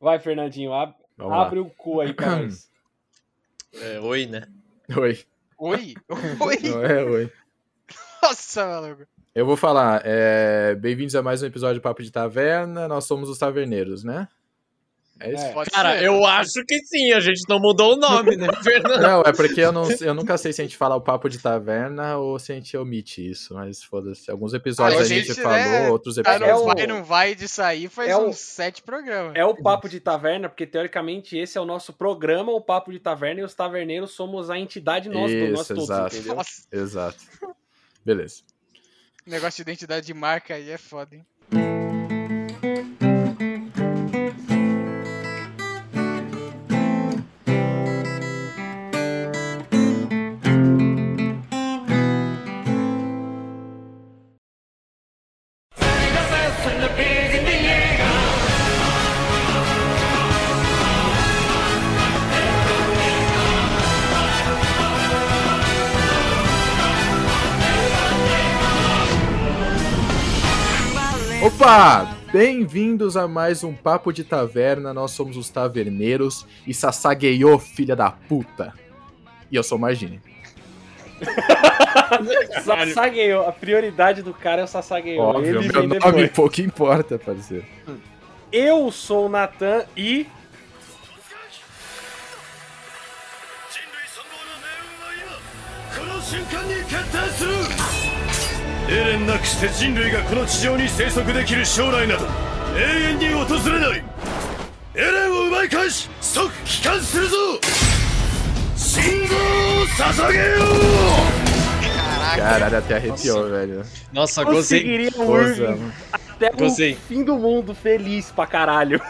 Vai, Fernandinho, ab Vamos lá. abre o cu aí pra nós. É, oi, né? Oi. Oi? Oi? Não é oi. Nossa, maluco. Eu vou falar. é, Bem-vindos a mais um episódio de Papo de Taverna. Nós somos os taverneiros, né? É isso? É. Cara, ser. eu acho que sim, a gente não mudou o nome, né, Fernando? Não, é porque eu, não, eu nunca sei se a gente fala o papo de taverna ou se a gente omite isso, mas foda-se. Alguns episódios A a gente, gente, falou, né, outros Ah, episódios. É não o- vai, não vai disso aí faz é o- uns sete programas. É o Papo de Taverna, porque teoricamente esse é o nosso programa, o Papo de Taverna, e os taverneiros somos a entidade nós, nós Isso, todos, exato. entendeu? Nossa, Exato. Beleza. negócio de identidade de marca aí é foda, hein? Opa! Bem-vindos a mais um Papo de Taverna. Nós somos os Taverneiros e Sasageyo, filha da puta. E eu sou o Margine. Sasageyo, a prioridade do cara é o Sasageyo. Óbvio, Ele meu vem nome depois. pouco importa, parceiro. Eu sou o Natan e エレンなくして人類がこの地上に生息できる将来など永遠に訪れないエレンを奪い返し即帰還するぞ信号を捧げよう Caraca. Caralho, até arrepiou, velho. Nossa, gozei. conseguiria o Força. Irving até Gostei. o fim do mundo feliz pra caralho.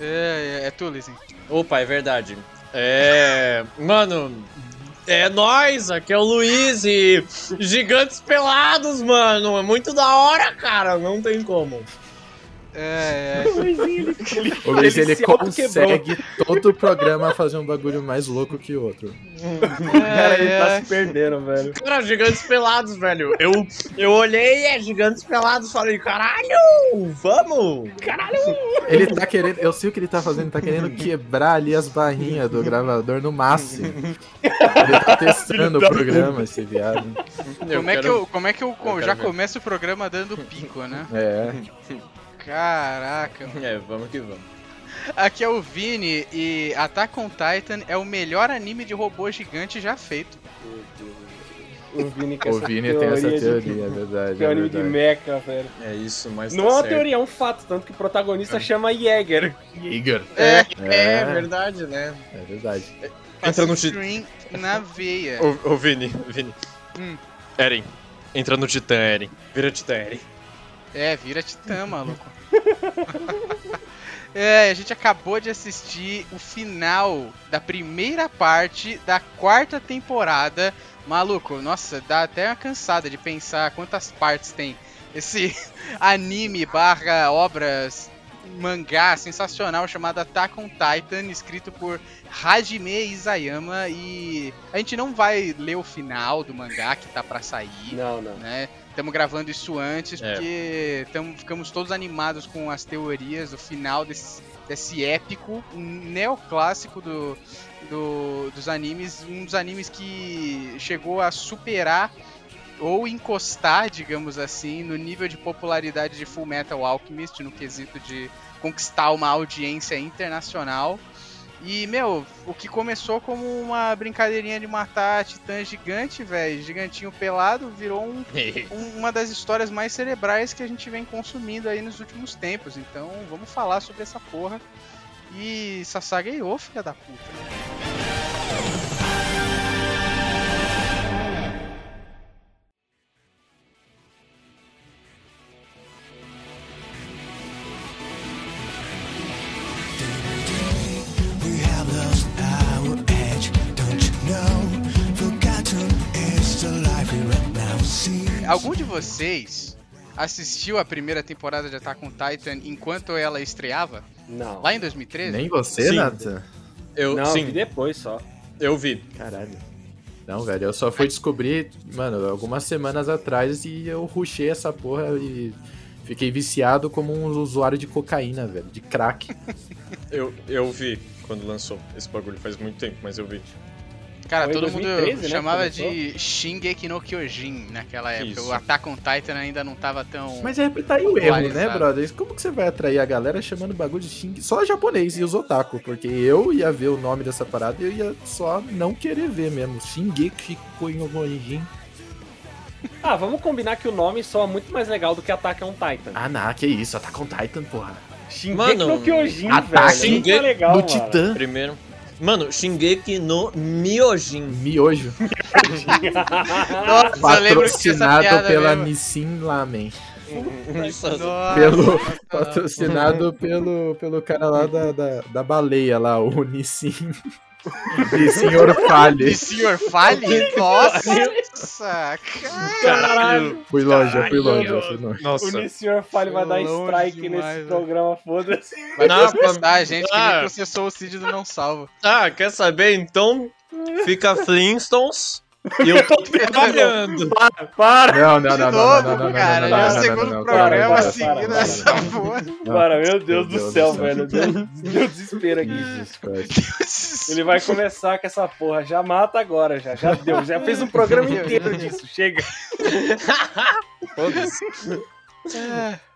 É, é, é tu, Lizinho. Opa, é verdade. É. Mano, é nóis, aqui é o Luiz e. Gigantes pelados, mano. É muito da hora, cara. Não tem como. É, é. O Luiz, ele, se autoquebrou. consegue todo o programa fazer um bagulho mais louco que o outro. Cara, ele tá é. se perdendo, velho. Cara, gigantes pelados, velho. Eu, eu olhei, é gigantes pelados, falei, caralho, vamos! Ele tá querendo, eu sei o que ele tá fazendo, ele tá querendo quebrar ali as barrinhas do gravador no máximo. Ele tá testando o programa, esse viado. Como é que eu, como é que eu, quero já ver. começo o programa dando pico, né? É. Caraca. É, vamos que vamos. Aqui é o Vini e Attack on Titan é o melhor anime de robô gigante já feito. O Vini, O Vini tem essa de teoria, é verdade. Que é um É anime de mecha, velho. É isso, mas Não tá é uma certo. teoria, é um fato, tanto que o protagonista chama Jäger. Igor. É, É, É. verdade, né? É verdade. Entra no Stream na veia. Ô, ô Vini, Vini. Hum. Eren. Entra no Titã, Eren. Vira Titã, Eren. É, vira titã, maluco. é, a gente acabou de assistir o final da primeira parte da quarta temporada. Maluco, nossa, dá até uma cansada de pensar quantas partes tem esse anime barra obras mangá sensacional chamado Attack on Titan, escrito por Hajime Isayama e a gente não vai ler o final do mangá que tá pra sair Não, não. né? Estamos gravando isso antes É. porque tamo, ficamos todos animados com as teorias do final desse, desse épico neoclássico do, do, dos animes, um dos animes que chegou a superar ou encostar, digamos assim, no nível de popularidade de Full Metal Alchemist no quesito de conquistar uma audiência internacional. E, meu, o que começou como uma brincadeirinha de matar titã gigante, velho, gigantinho pelado, virou um, um- uma das histórias mais cerebrais que a gente vem consumindo aí nos últimos tempos. Então, vamos falar sobre essa porra. E Sasageyo, filha da puta. Vocês assistiu a primeira temporada de Attack on Titan enquanto ela estreava? Não. Lá em 2013? Nem você, Sim. Nathan? Eu, Não, sim, vi depois só. eu vi. Caralho. Não, velho, eu só fui descobrir, mano, algumas semanas atrás e eu rushei essa porra e Fiquei viciado como um usuário de cocaína, velho, de crack. Eu, eu vi quando lançou esse bagulho faz muito tempo, mas eu vi. Cara, Foi todo 2013, mundo né, chamava de Shingeki no Kyojin naquela época. Isso. O Attack on Titan ainda não tava tão. Mas é, tá aí o erro, né, brother? Como que você vai atrair a galera chamando o bagulho de Xing? Só japonês e os otaku, porque eu ia ver o nome dessa parada e eu ia só não querer ver mesmo. Shingeki Koinojin. Ah, vamos combinar que o nome soa muito mais legal do que Attack on Titan. Ah, não, que isso, Attack on Titan, porra. Shingeki Mano, no Kyojin, Ataque velho. Muito do legal, Do mano. Titã, Primeiro. Mano, Shingeki no Myojin. miojo, Nossa, patrocinado pela mesmo. Nissin Lamen. Pelo, patrocinado pelo, pelo cara lá da, da, da baleia lá, o Nissin. Nissin Orfale. E senhor Fale? Nossa, cara. Caralho. Fui longe, fui longe, fui longe. O Nossa. Nissenhor Fale vai dar strike demais, nesse velho. programa, foda-se. Vai Não, processar a gente que ah. nem processou o Cid do Não Salvo. Ah, quer saber? Então fica Flintstones eu tô trabalhando. Para, Não, não, De não, não, novo, não, não, não, cara. não, é o segundo para, programa para, seguindo para, essa para. porra. para, meu Deus Meu do céu, velho. Deu, deu desespero aqui. Ele vai começar com essa porra. Já mata agora, já. Já deu. Já fez um programa inteiro disso. Chega. Foda-se.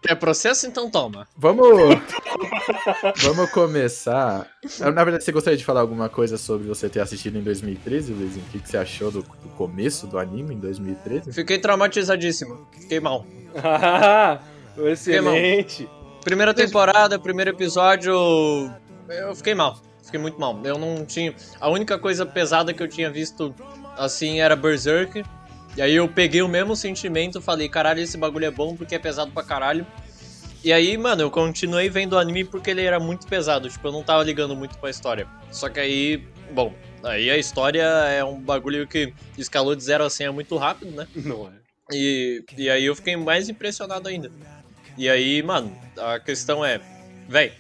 Quer processo? Então toma. Vamos. Vamos começar. Ah, Na verdade, você gostaria de falar alguma coisa sobre você ter assistido em 2013, Luizinho? O que, que você achou do, do começo do anime em 2013? Fiquei traumatizadíssimo. Fiquei mal. Ah, excelente. Primeira temporada, primeiro episódio. Eu fiquei mal. Fiquei muito mal. Eu não tinha. A única coisa pesada que eu tinha visto assim era Berserk. E aí eu peguei o mesmo sentimento, falei, caralho, esse bagulho é bom porque é pesado pra caralho. E aí, mano, eu continuei vendo o anime porque ele era muito pesado, tipo, eu não tava ligando muito pra história. Só que aí, bom, aí a história é um bagulho que escalou de 0 a 100 é muito rápido, né? Não é. E, e aí eu fiquei mais impressionado ainda. E aí, mano, a questão é, véi,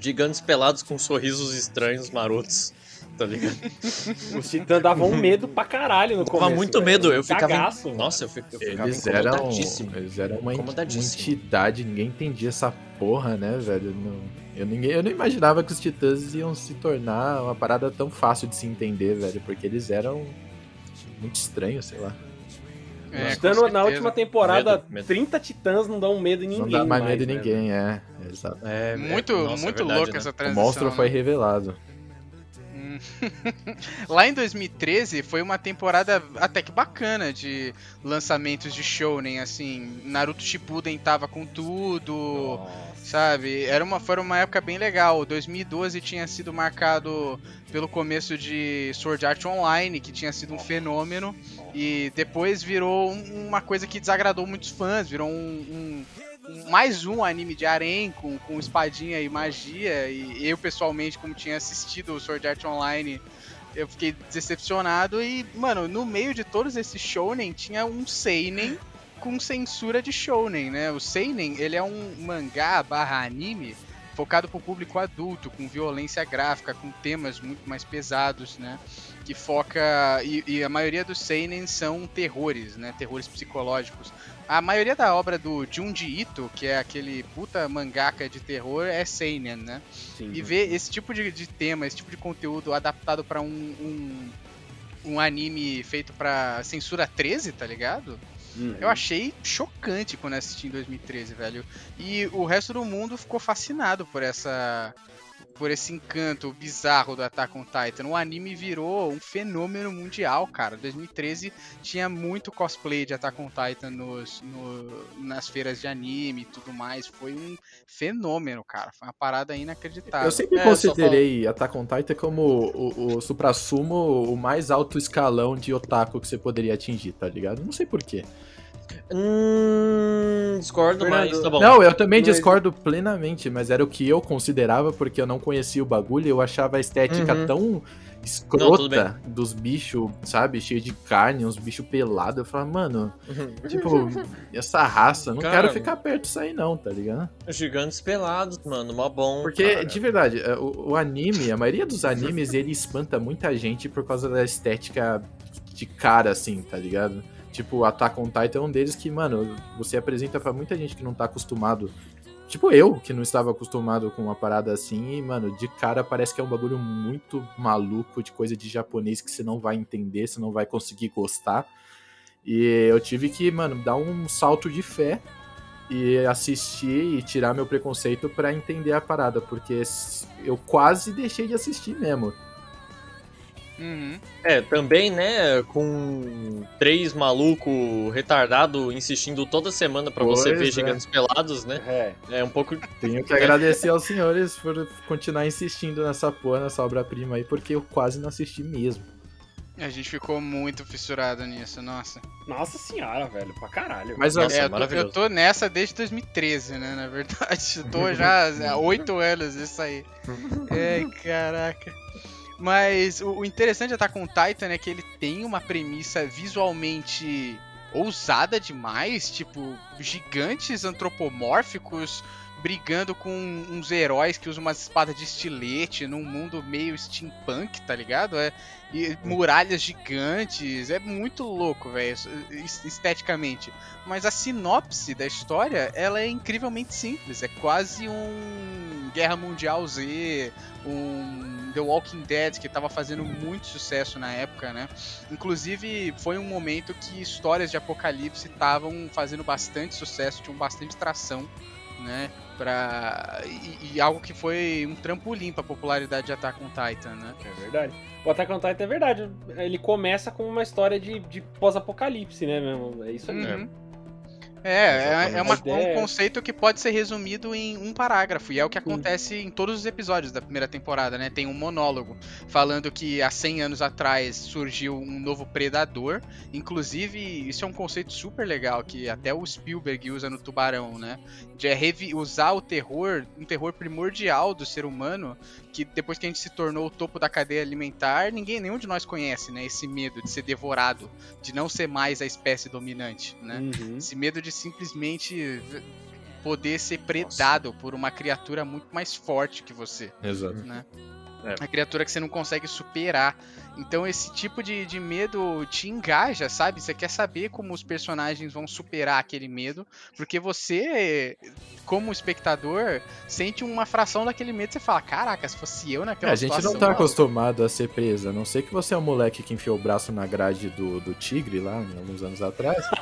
gigantes pelados com sorrisos estranhos, marotos, tá ligado? Os titãs davam um medo pra caralho no começo. Tava muito velho. medo, eu ficava. Cagaço, mano. Nossa, eu, fi- eu ficava Eles eram, incomodadíssimo. eles eram uma, entidade, ninguém entendia essa porra, né, velho? Não- eu, ninguém, eu não imaginava que os titãs iam se tornar uma parada tão fácil de se entender, velho, porque eles eram muito estranhos, sei lá. É, com na última temporada, Medo, medo. 30 titãs não dão medo em ninguém. não dá mais medo de né, ninguém, é. Exato. É, é- Muito, nossa, é muito verdade, louco né? essa O transição. monstro foi né? revelado. Lá em 2013 foi uma temporada até que bacana de lançamentos de shounen, assim, Naruto Shippuden tava com tudo, sabe? Era uma, foi uma época bem legal. 2012 tinha sido marcado pelo começo de Sword Art Online, que tinha sido um fenômeno, e depois virou um- uma coisa que desagradou muitos fãs, virou um- um mais um anime de harém com, com espadinha e magia. E eu, pessoalmente, como tinha assistido o Sword Art Online, eu fiquei decepcionado. E, mano, no meio de todos esses shounen, tinha um seinen com censura de shounen, né? O seinen, ele é um mangá barra anime focado pro público adulto, com violência gráfica, com temas muito mais pesados, né? Que foca... E, e a maioria dos seinen são terrores, né? Terrores psicológicos. A maioria da obra do Junji Ito, que é aquele puta mangaka de terror, é seinen, né? Sim. E ver esse tipo de, de tema, esse tipo de conteúdo adaptado pra um, um, um anime feito pra censura 13, tá ligado? Uhum. Eu achei chocante quando assisti em 2013, velho. E o resto do mundo ficou fascinado por essa por esse encanto bizarro do Attack on Titan. O anime virou um fenômeno mundial, cara. 2013 tinha muito cosplay de Attack on Titan nos, no- nas feiras de anime e tudo mais. Foi um fenômeno, cara. Foi uma parada inacreditável. Eu sempre É, considerei Attack on Titan como o, o supra-sumo, o mais alto escalão de otaku que você poderia atingir, tá ligado? Não sei porquê. Hum, discordo, Fernando, mas tá bom. Não, eu também Mas- discordo plenamente, mas era o que eu considerava porque eu não conhecia o bagulho, eu achava a estética Uhum. tão Não, escrota dos bichos, sabe? Cheio de carne, uns bichos pelados. Eu falava, mano, tipo, essa raça, não Cara, quero ficar perto disso aí não, tá ligado? Gigantes pelados, mano, mó bom. Porque, cara. de verdade, é, o, o anime, a maioria dos animes, ele espanta muita gente por causa da estética de cara, assim, tá ligado? Tipo, Attack on Titan é um deles que, mano, você apresenta pra muita gente que não tá acostumado. Tipo eu, que não estava acostumado com uma parada assim, e, mano, de cara parece que é um bagulho muito maluco, de coisa de japonês que você não vai entender, você não vai conseguir gostar. E eu tive que, mano, dar um salto de fé e assistir e tirar meu preconceito pra entender a parada, porque eu quase deixei de assistir mesmo. Uhum. É, também, né, com três maluco retardado insistindo toda semana pra você ver é. gigantes pelados, né? É. É um pouco. Tenho que agradecer aos senhores por continuar insistindo nessa porra, nessa obra-prima aí, porque eu quase não assisti mesmo. A gente ficou muito fissurado nisso, nossa. Nossa senhora, velho, pra caralho. Mas Nossa, É, eu, tô, eu tô nessa desde 2013, né? Na verdade. Tô já há oito anos isso aí. É, caraca. Mas o, o interessante de Attack on Titan é que ele tem uma premissa visualmente ousada demais, tipo, gigantes antropomórficos brigando com uns heróis que usam umas espadas de estilete num mundo meio steampunk, tá ligado? É, e muralhas gigantes, é muito louco, velho, es- esteticamente. Mas a sinopse da história, ela é incrivelmente simples. É quase um Guerra Mundial Z, um The Walking Dead que tava fazendo muito sucesso na época, né? Inclusive, foi um momento que histórias de apocalipse estavam fazendo bastante sucesso, tinham bastante tração, né? Pra... E, e algo que foi um trampolim pra popularidade de Attack on Titan, né? É verdade. O Attack on Titan é verdade. Ele começa com uma história de, de pós-apocalipse, né, mesmo? É isso aí. Uhum. É, é, é uma- A ideia um é- conceito que pode ser resumido em um parágrafo, e é o que acontece em todos os episódios da primeira temporada, né? Tem um monólogo falando que há 100 anos atrás surgiu um novo predador, inclusive isso é um conceito super legal que até o Spielberg usa no Tubarão, né? De é usar o terror, um terror primordial do ser humano, que depois que a gente se tornou o topo da cadeia alimentar, ninguém, nenhum de nós conhece, né? Esse medo de ser devorado, de não ser mais a espécie dominante, né? Uhum. Esse medo de simplesmente poder ser predado por uma criatura muito mais forte que você, Exato. né? É. Uma criatura que você não consegue superar. Então esse tipo de, de medo te engaja, sabe? Você quer saber como os personagens vão superar aquele medo, porque você, como espectador, sente uma fração daquele medo. Você fala, caraca, se fosse eu É, naquela a gente não tá mano." acostumado a ser presa, a não sei que você é um moleque que enfiou o braço na grade do, do tigre lá, alguns anos atrás.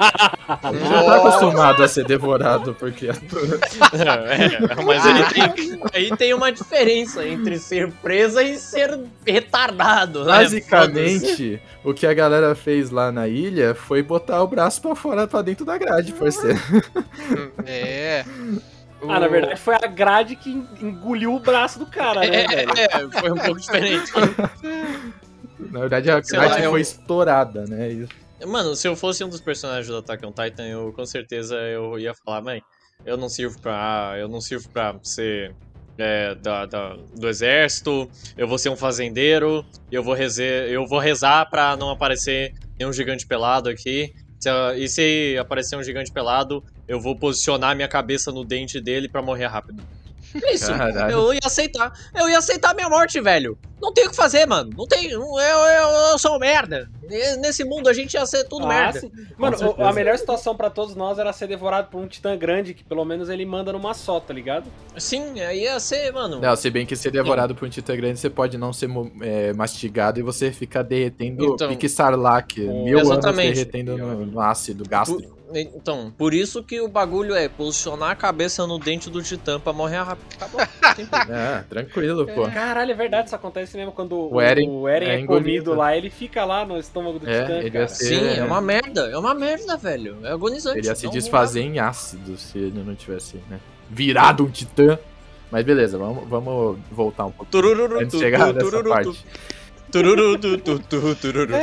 A gente não tá acostumado a ser devorado por criaturas. É, mas ele tem, aí tem uma diferença entre ser presa e ser retardado, né? Basicamente, o que a galera fez lá na ilha foi botar o braço pra fora, pra dentro da grade, parceiro. É. Ah, na verdade foi a grade que engoliu o braço do cara, né, É, velho? é, foi um pouco diferente. Na verdade, a Sei lá, grade eu- foi estourada, né? E- Mano, se eu fosse um dos personagens do Attack on Titan, eu com certeza eu ia falar, mãe, eu não sirvo pra. Eu não sirvo pra ser é, da, da- do exército, eu vou ser um fazendeiro, eu vou, rezer, eu vou rezar pra não aparecer nenhum gigante pelado aqui. E se aparecer um gigante pelado, eu vou posicionar minha cabeça no dente dele pra morrer rápido. Isso. Caralho. Eu ia aceitar. Eu ia aceitar minha morte, velho. Não tem o que fazer, mano. Não tem. Eu, eu, eu sou um merda. Nesse mundo a gente ia ser tudo Ah, merda. sim. Mano, o- a melhor situação pra todos nós era ser devorado por um titã grande, que pelo menos ele manda numa só, tá ligado? Sim, aí ia ser, mano. Não, se bem que ser devorado por um titã grande, você pode não ser é, mastigado e você fica derretendo Então, pique sarlac, mil exatamente. anos derretendo no, no ácido gástrico. Então, por isso que o bagulho é posicionar a cabeça no dente do titã pra morrer rápido. Acabou. Tem problema. É, tranquilo, pô. Caralho, é verdade, isso acontece mesmo quando O Eren o Eren é é, comido engolido. lá, ele fica lá no estômago do É, titã, ele cara. ser- Sim, é uma merda. É uma merda, velho. É agonizante. Ele ia se Não- desfazer em ácido se ele não tivesse, né? Virado um titã. Mas beleza, vamos, vamos voltar um pouco. Turururu, Antes de chegar tu, nessa tururu, parte. tu. Tururu, tu, tu, tu, tururu.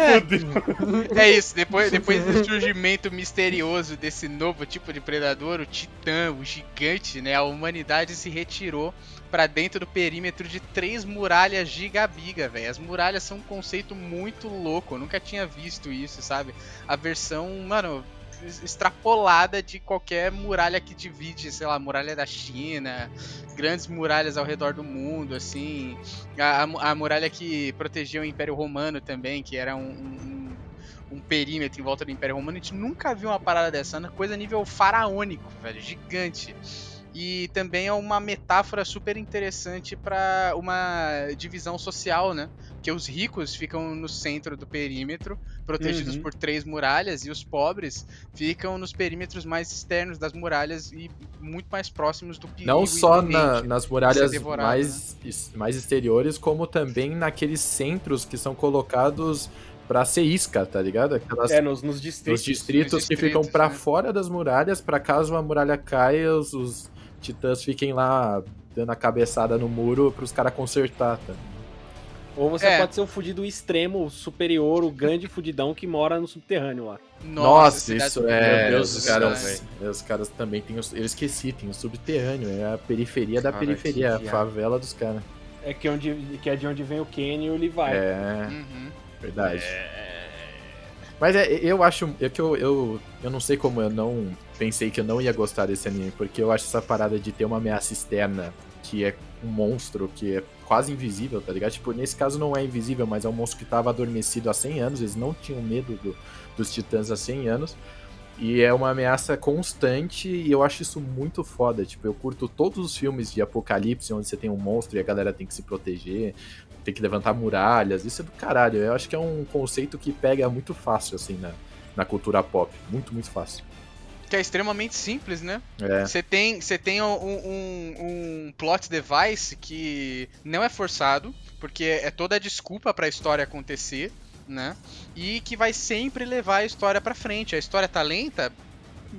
É isso, depois, depois do surgimento misterioso desse novo tipo de predador, o titã, o gigante, né? A humanidade se retirou pra dentro do perímetro de três muralhas gigabiga, velho. As muralhas são um conceito muito louco, eu nunca tinha visto isso, sabe? A versão, mano, extrapolada de qualquer muralha que divide, sei lá, muralha da China, grandes muralhas ao redor do mundo, assim. A, a a muralha que protegia o Império Romano também, que era um, um- um perímetro em volta do Império Romano, a gente nunca viu uma parada dessa, uma coisa nível faraônico, velho, gigante. E também é uma metáfora super interessante para uma divisão social, né? Que os ricos ficam no centro do perímetro, protegidos Uhum. por três muralhas, e os pobres ficam nos perímetros mais externos das muralhas e muito mais próximos do perigo. Não só na- nas muralhas devorado, mais, es- mais exteriores, como também naqueles centros que são colocados pra ser isca, tá ligado? Aquelas, É, nos, nos os distritos. distritos, nos que ficam distritos, pra né? fora das muralhas, pra caso a muralha caia, os, os titãs fiquem lá dando a cabeçada no muro pros caras consertar, tá? Ou você É. pode ser o fudido extremo, o superior, o grande fudidão que mora no subterrâneo lá. Nossa, cidade isso super- é. Meu Deus os caras, os caras também têm. os- Eu esqueci, tem o subterrâneo, é a periferia da Cara, periferia, a favela dos caras. É que, onde, que é de onde vem o Kenny e o Levi. É, Uhum. verdade. Mas é, eu acho. É que eu, eu, eu não sei como eu não pensei que eu não ia gostar desse anime, porque eu acho essa parada de ter uma ameaça externa que é um monstro que é quase invisível, tá ligado? Tipo, nesse caso não é invisível, mas é um monstro que tava adormecido há 100 anos, eles não tinham medo do- dos titãs há 100 anos. E é uma ameaça constante e eu acho isso muito foda. Tipo, eu curto todos os filmes de apocalipse onde você tem um monstro e a galera tem que se proteger, tem que levantar muralhas. Isso é do caralho. Eu acho que é um conceito que pega muito fácil, assim, na, na cultura pop. Muito, muito fácil. Que é extremamente simples, né? É. Você tem, você tem um, um, um plot device que não é forçado, porque é toda a desculpa pra história acontecer, né? E que vai sempre levar a história pra frente. A história tá lenta,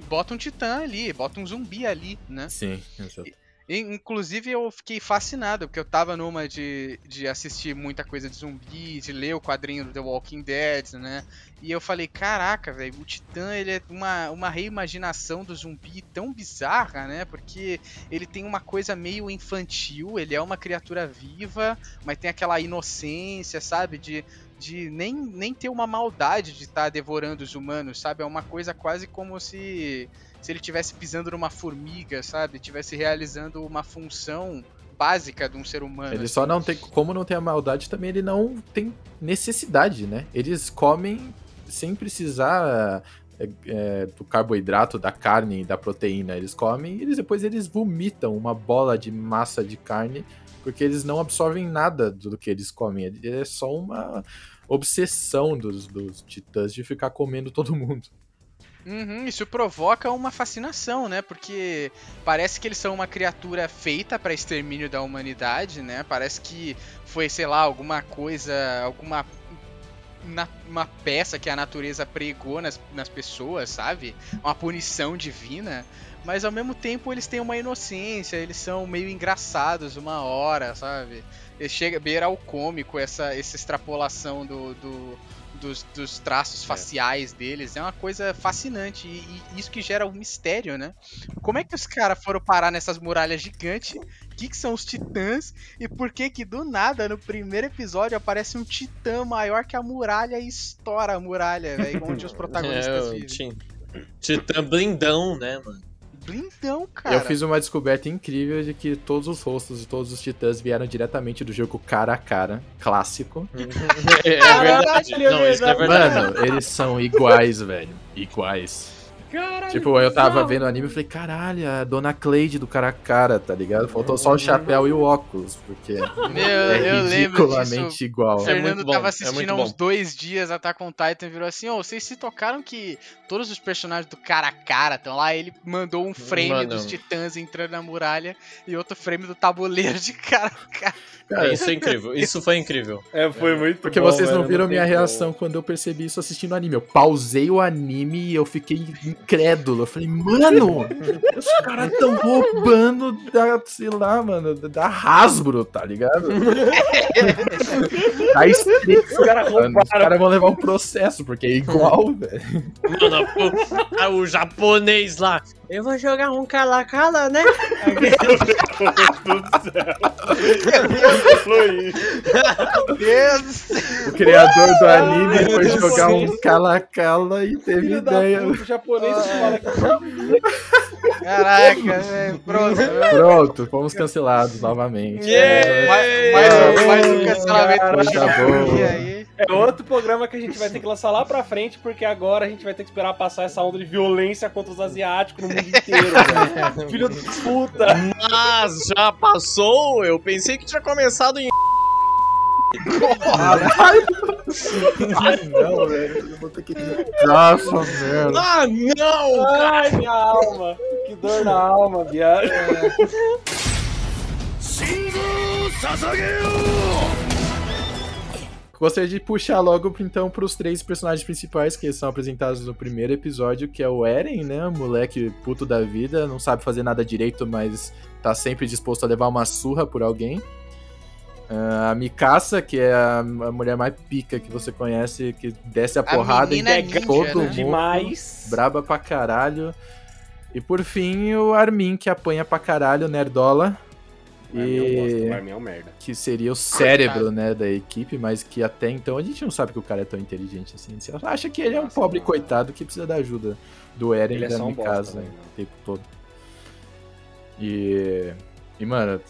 bota um titã ali, bota um zumbi ali, né? Sim, exato. Inclusive eu fiquei fascinado, porque eu tava numa de, de assistir muita coisa de zumbi, de ler o quadrinho do The Walking Dead, né? E eu falei, caraca, velho, o Titã ele é uma, uma reimaginação do zumbi tão bizarra, né? Porque ele tem uma coisa meio infantil, ele é uma criatura viva, mas tem aquela inocência, sabe? De, de nem, nem ter uma maldade de estar devorando os humanos, sabe? É uma coisa quase como se se ele estivesse pisando numa formiga, sabe? Tivesse realizando uma função básica de um ser humano. Ele só não tem. Como não tem a maldade, também ele não tem necessidade, né? Eles comem sem precisar é, é, do carboidrato, da carne, da proteína. Eles comem e eles, depois eles vomitam uma bola de massa de carne, porque eles não absorvem nada do que eles comem. É só uma obsessão dos, dos titãs de ficar comendo todo mundo. Uhum, isso provoca uma fascinação, né? Porque parece que eles são uma criatura feita para extermínio da humanidade, né? Parece que foi, sei lá, alguma coisa, alguma na- uma peça que a natureza pregou nas, nas pessoas, sabe? Uma punição divina. Mas ao mesmo tempo eles têm uma inocência, eles são meio engraçados uma hora, sabe? Chega a beira ao cômico essa, essa extrapolação do, do- dos, dos traços faciais deles. É uma coisa fascinante. E, e isso que gera um mistério, né? Como é que os caras foram parar nessas muralhas gigantes? O que, que são os titãs? E por que que do nada, no primeiro episódio, aparece um titã maior que a muralha e estoura a muralha, velho? Onde os protagonistas É, vivem. Ti- Titã blindão, né, mano? Blindão, cara. Eu fiz uma descoberta incrível de que todos os rostos de todos os titãs vieram diretamente do jogo cara a cara, clássico. É, verdade. Não, isso é verdade. Mano, eles são iguais, velho. Iguais. Caralho, Tipo, eu tava vendo o anime e falei, caralho, a Dona Cleide do cara a cara, tá ligado? Faltou só o chapéu e o óculos, porque Meu, é eu lembro disso. ridiculamente igual. O É Fernando muito bom, tava é assistindo há uns dois dias Attack on Titan e virou assim, ô, vocês se tocaram que todos os personagens do cara a cara estão lá, ele mandou um frame Mano. dos titãs entrando na muralha e outro frame do tabuleiro de cara a cara. Cara, Isso é incrível. Isso foi incrível. É, foi muito Porque bom, vocês não velho, viram tem minha como. reação quando eu percebi isso assistindo o anime. Eu pausei o anime e eu fiquei incrédulo. Eu falei, mano, os caras tão roubando da, sei lá, mano, da Hasbro, tá ligado? tá estranho. Os caras Mano, Os roubaram. caras vão levar um processo, porque é igual, velho. Mano, o, ah, o japonês lá. Eu vou jogar um cala-cala, né? Meu Deus do céu. O criador do anime Ai, foi jogar um cala-cala e teve Filho ideia. puta, o japonês fala que Caraca, velho, pronto. Pronto, fomos cancelados novamente. Yeah! Mais, mais um, mais um cancelamento Cara, tá bom. E aí? É outro programa que a gente vai ter que lançar lá pra frente, porque agora a gente vai ter que esperar passar essa onda de violência contra os asiáticos no mundo vídeo inteiro, velho. Filho da puta. Mas já passou? Eu pensei que tinha começado em. Ai, não, velho. Eu vou ter que. Nossa, merda. Ah, não! Ai, minha alma. Que dor na alma, viado. Shingo Sasageo! Gostaria de puxar logo então pros três personagens principais que são apresentados no primeiro episódio, que é o Eren, né? O moleque puto da vida, não sabe fazer nada direito, mas tá sempre disposto a levar uma surra por alguém. Ah, a Mikasa, que é a, a mulher mais pica que você conhece, que desce a porrada em menina ninja, todo né? mundo. Demais. Braba pra caralho. E por fim, o Armin, que apanha pra caralho, nerdola. Gosto, E é um merda. que seria o cérebro, né, da equipe, mas que até então a gente não sabe que o cara é tão inteligente assim. Você acha que ele é um Nossa, pobre não. coitado que precisa da ajuda do Eren Ele e é da Mikasa bosta, velho. o tempo todo. E, e mano,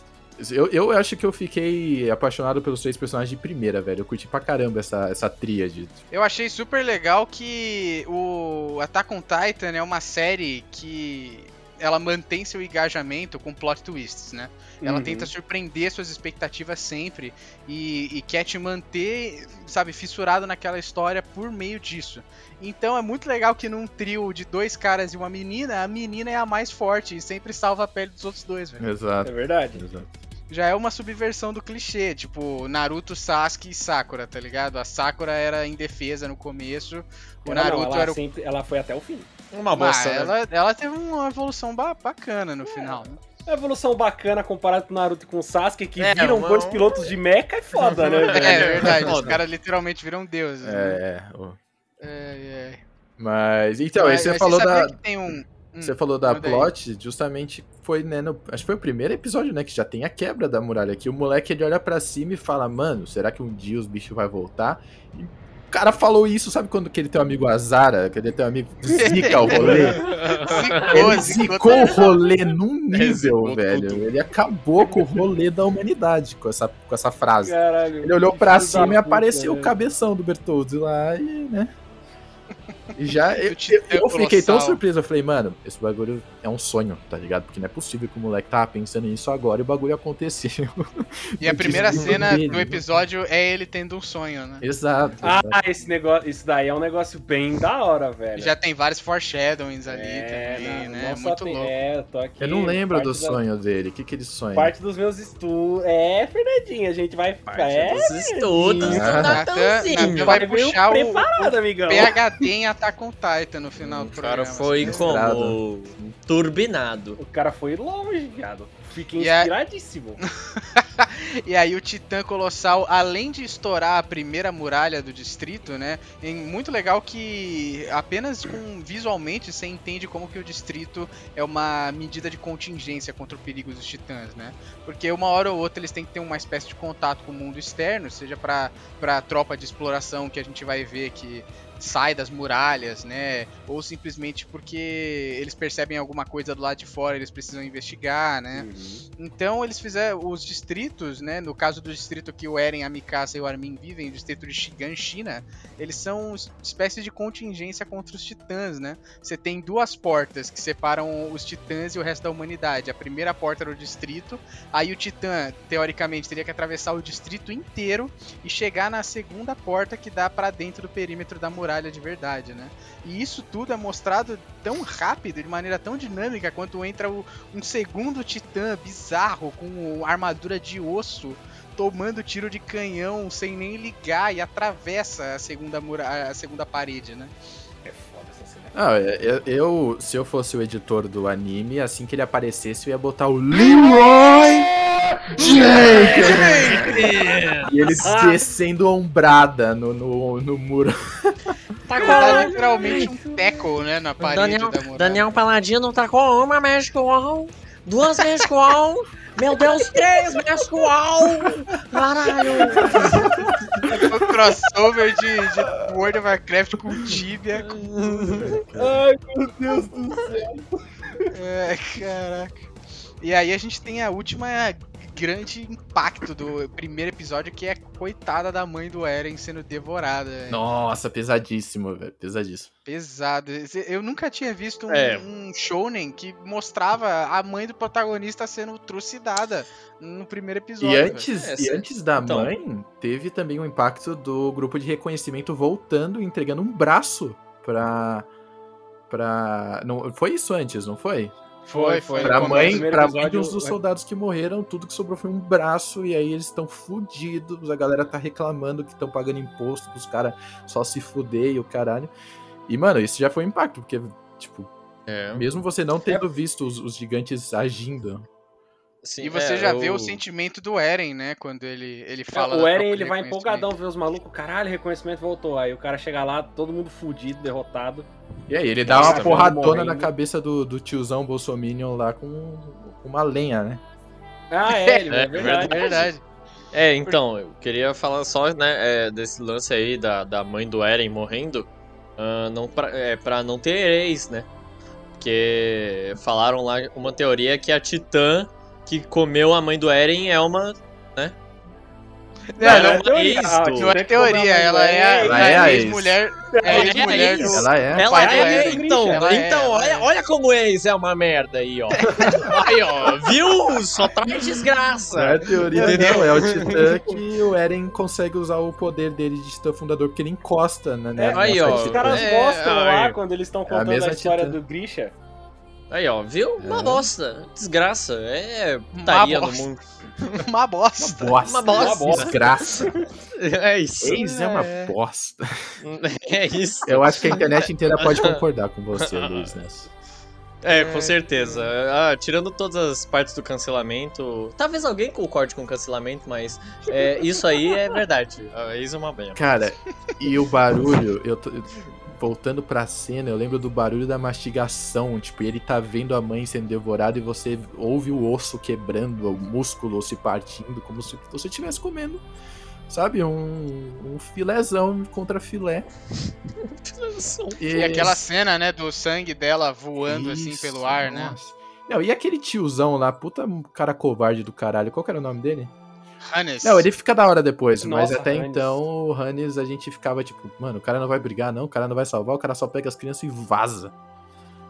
eu, eu acho que eu fiquei apaixonado pelos três personagens de primeira, velho. Eu curti pra caramba essa, essa tríade. Eu achei super legal que o Attack on Titan é uma série que ela mantém seu engajamento com plot twists, né? Ela Uhum. tenta surpreender suas expectativas sempre e, e quer te manter, sabe, fissurado naquela história por meio disso. Então é muito legal que num trio de dois caras e uma menina, a menina é a mais forte e sempre salva a pele dos outros dois, velho. É Exato. verdade. Exato. Já é uma subversão do clichê, tipo Naruto, Sasuke e Sakura, tá ligado? A Sakura era indefesa no começo, o Ela não, Naruto ela, era o sempre, ela foi até o fim. Uma Ah, bosta. né? ela, ela teve uma evolução ba- bacana no final. né? Uma evolução bacana comparado com o Naruto e com o Sasuke, que É, viram uma- dois pilotos de mecha é foda, né? É, velho? verdade, os caras literalmente viram deuses. né? É, é. o- É, é. Mas, então, aí você falou da. tem um... Hum, Você falou da plot, justamente foi, né, no- acho que foi o primeiro episódio, né, que já tem a quebra da muralha, que o moleque ele olha pra cima e fala, mano, será que um dia os bichos vai voltar? E cara falou isso, sabe quando que ele tem um amigo Azara, que ele tem um amigo que zica o rolê? Zicou, Ele zicou o rolê num nível, zicou velho. tudo. Ele acabou com o rolê da humanidade com essa, com essa frase. Caralho. Ele olhou pra cima e puta, apareceu o né? cabeção do Bertoldi lá e, né? E já eu, Titã eu fiquei tão surpreso, eu falei, mano, esse bagulho é um sonho, tá ligado? Porque não é possível que o moleque tava pensando nisso agora e o bagulho aconteceu. E a primeira cena dele, do né? episódio é ele tendo um sonho, né? Exato. Ah, exato. esse negócio, isso daí é um negócio bem da hora, velho. Já tem vários foreshadowings ali é, também, não, né? não Muito tem- louco. É, eu tô aqui. Eu não lembro parte do da- sonho dele. O que que ele sonha? Parte dos meus estudos. É, Fernandinho, a gente vai. Parte é, dos estudos do Ah. Natanzinho. Natan vai puxar o- preparado, amigão. PHD em Attack on Titan no final do O cara programa. foi assim. como turbinado. O cara foi longe, viado. Fiquei E a- inspiradíssimo. E aí o Titã Colossal, além de estourar a primeira muralha do distrito, né? É muito legal que apenas com visualmente você entende como que o distrito é uma medida de contingência contra o perigo dos titãs, né? Porque uma hora ou outra eles têm que ter uma espécie de contato com o mundo externo, seja pra, pra tropa de exploração que a gente vai ver que sai das muralhas, né? Ou simplesmente porque eles percebem alguma coisa do lado de fora, eles precisam investigar, né? Então eles fizeram os distritos, né? No caso do distrito que o Eren, a Mikasa e o Armin vivem, o distrito de Shigan, China, eles são es- espécies de contingência contra os titãs, né? Você tem duas portas que separam os titãs e o resto da humanidade. A primeira porta era o distrito, aí o titã, teoricamente, teria que atravessar o distrito inteiro e chegar na segunda porta que dá pra dentro do perímetro da muralha de verdade, né? E isso tudo é mostrado tão rápido, de maneira tão dinâmica, quanto entra o, um segundo titã bizarro com armadura de osso tomando tiro de canhão sem nem ligar e atravessa a segunda mura a segunda parede, né? É foda essa cena. Ah, eu, eu- se eu fosse o editor do anime, assim que ele aparecesse, eu ia botar o Leroy Jenkins! E ele descendo ombrada no, no, no muro. Tá Dá literalmente um tackle, né, na parede Daniel, da muralha. Daniel Paladino tacou uma Magic Wall, duas Magic Wall, meu Deus, três Magic Wall! Caralho! O crossover de, de World of Warcraft com Tibia. Ai, meu Deus do céu. É, caraca. E aí a gente tem a última grande impacto do primeiro episódio, que é a coitada da mãe do Eren sendo devorada. velho. Nossa, pesadíssimo, velho. Pesadíssimo. Pesado. Eu nunca tinha visto um, É. um shounen que mostrava a mãe do protagonista sendo trucidada no primeiro episódio. E antes, É, e antes da Então. mãe, teve também o impacto do grupo de reconhecimento voltando e entregando um braço pra. pra. Não, foi isso antes, não foi? Foi, foi. Pra mãe, pra mãe dos, dos é- soldados que morreram, tudo que sobrou foi um braço, e aí eles estão fudidos, a galera tá reclamando que estão pagando imposto pros caras só se fuder e o caralho. E, mano, isso já foi um impacto, porque, tipo, É. mesmo você não tendo visto os, os gigantes agindo. Sim, E você é, já eu- vê o sentimento do Eren, né? Quando ele, ele fala. É, o Eren ele vai empolgadão ver os malucos, caralho, reconhecimento voltou. Aí o cara chega lá, todo mundo fudido, derrotado. E aí, ele dá uma tá porradona na cabeça do, do tiozão Bolsominion lá com com uma lenha, né? Ah, é, ele, É, é, verdade. É verdade. É, então, eu queria falar só, né, é, desse lance aí da, da mãe do Eren morrendo, ah, não pra, é, pra não ter ex, né? Porque falaram lá uma teoria que a Titã que comeu a mãe do Eren é uma. Não, Ela não, é uma ex do- não é teoria, ela é a, Ela a é a ex. ex-mulher. É a Ela é ex-mulher a do. ex. Ela é. Ela pai do é, Eren. então, Ela é, então, ela olha, é. olha como ex é uma merda aí, ó. aí, ó, viu? Só traz Não é desgraça. teoria, Entendeu? não. É o Titã que o Eren consegue usar o poder dele de Titã Fundador, porque ele encosta, né? né, aí, nessa ó. Os caras É, gostam lá aí. quando eles estão a contando a, história Titã. do Grisha. Aí, ó, viu? Uma É. bosta. Desgraça. É Uma putaria no bosta. mundo. Uma bosta. Bosta. Uma bosta. Desgraça. É isso. Ex é uma É. bosta. É isso. Eu acho que a internet inteira pode concordar com você, Luiz, nessa. É, com certeza. Ah, tirando todas as partes do cancelamento. Talvez alguém concorde com o cancelamento, mas é, isso aí é verdade. A ex é uma merda. Cara, e o barulho, eu tô. Voltando pra cena, eu lembro do barulho da mastigação. Tipo, ele tá vendo a mãe sendo devorada e você ouve o osso quebrando, o músculo se partindo, como se você estivesse comendo, sabe? Um, um filézão contra filé. E aquela cena, né, do sangue dela voando assim Isso, pelo ar, né? nossa. Não, e aquele tiozão lá, puta cara covarde do caralho, qual que era o nome dele? Hannes. Não, ele fica da hora depois, mas Nossa, até Hannes. então o Hannes a gente ficava tipo, mano, o cara não vai brigar, não, o cara não vai salvar, o cara só pega as crianças e vaza.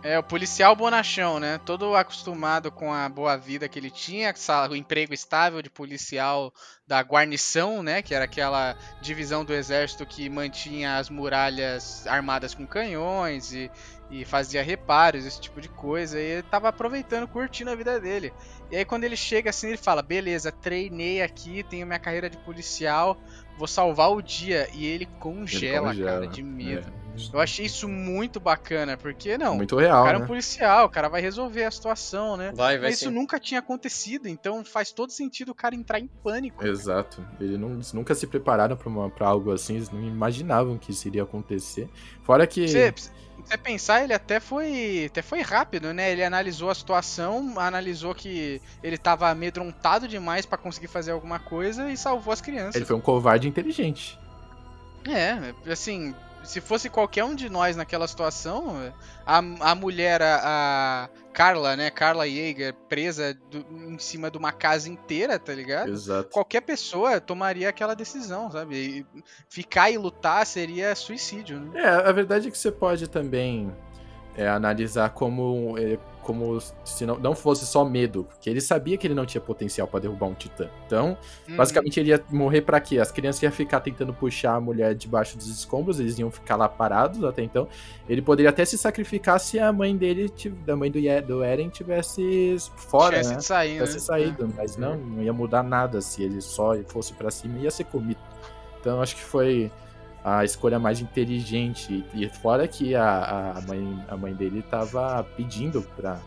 É, o policial bonachão, né? Todo acostumado com a boa vida que ele tinha, o emprego estável de policial da guarnição, né? Que era aquela divisão do exército que mantinha as muralhas armadas com canhões e, e fazia reparos, esse tipo de coisa. E ele tava aproveitando, curtindo a vida dele. E aí quando ele chega assim, ele fala: beleza, treinei aqui, tenho minha carreira de policial, vou salvar o dia. E ele congela, Ele cara, congela, de medo. é. Eu achei isso muito bacana, porque não, Muito o real, cara é um né? policial, o cara vai resolver a situação, né? Vai, vai Mas isso nunca tinha acontecido, então faz todo sentido o cara entrar em pânico. Exato. Ele não, eles nunca se prepararam pra algo assim, eles não imaginavam que isso iria acontecer. Fora que. Você, você pensar, ele até foi, até foi rápido, né? Ele analisou a situação, analisou que ele tava amedrontado demais pra conseguir fazer alguma coisa e salvou as crianças. Ele foi um covarde inteligente. É, assim, se fosse qualquer um de nós naquela situação, a, a mulher, a Carla, né? Carla Yeager, presa do- em cima de uma casa inteira, tá ligado? Exato. qualquer pessoa tomaria aquela decisão, sabe? E ficar e lutar seria suicídio, né? É, a verdade é que você pode também é, analisar como, é, como se não, não fosse só medo, porque ele sabia que ele não tinha potencial pra derrubar um titã. Então, Uhum. basicamente ele ia morrer pra quê? As crianças iam ficar tentando puxar a mulher debaixo dos escombros, eles iam ficar lá parados até então. Ele poderia até se sacrificar se a mãe dele, da mãe do, Ye- do Eren, tivesse fora, Tivesse né? sair, né? tivesse saído, mas não, não ia mudar nada se ele só fosse pra cima, ia ser comido. Então acho que foi a escolha mais inteligente e fora que a, a mãe a mãe dele tava pedindo para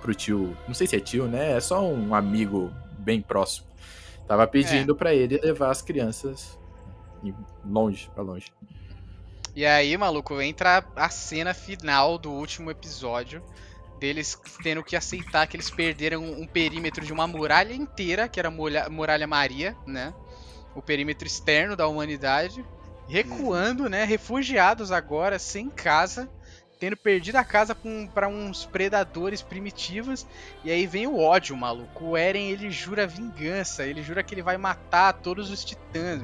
pro tio, não sei se é tio, né? É só um amigo bem próximo. Tava pedindo pra ele levar as crianças longe, pra longe. E aí, maluco, entra a cena final do último episódio. Deles tendo que aceitar que eles perderam um perímetro de uma muralha inteira, que era a muralha Maria, né? O perímetro externo da humanidade. Recuando, né? Refugiados agora, sem casa. tendo perdido a casa pra uns predadores primitivos. E aí vem o ódio, maluco. O Eren, ele jura vingança. Ele jura que ele vai matar todos os titãs.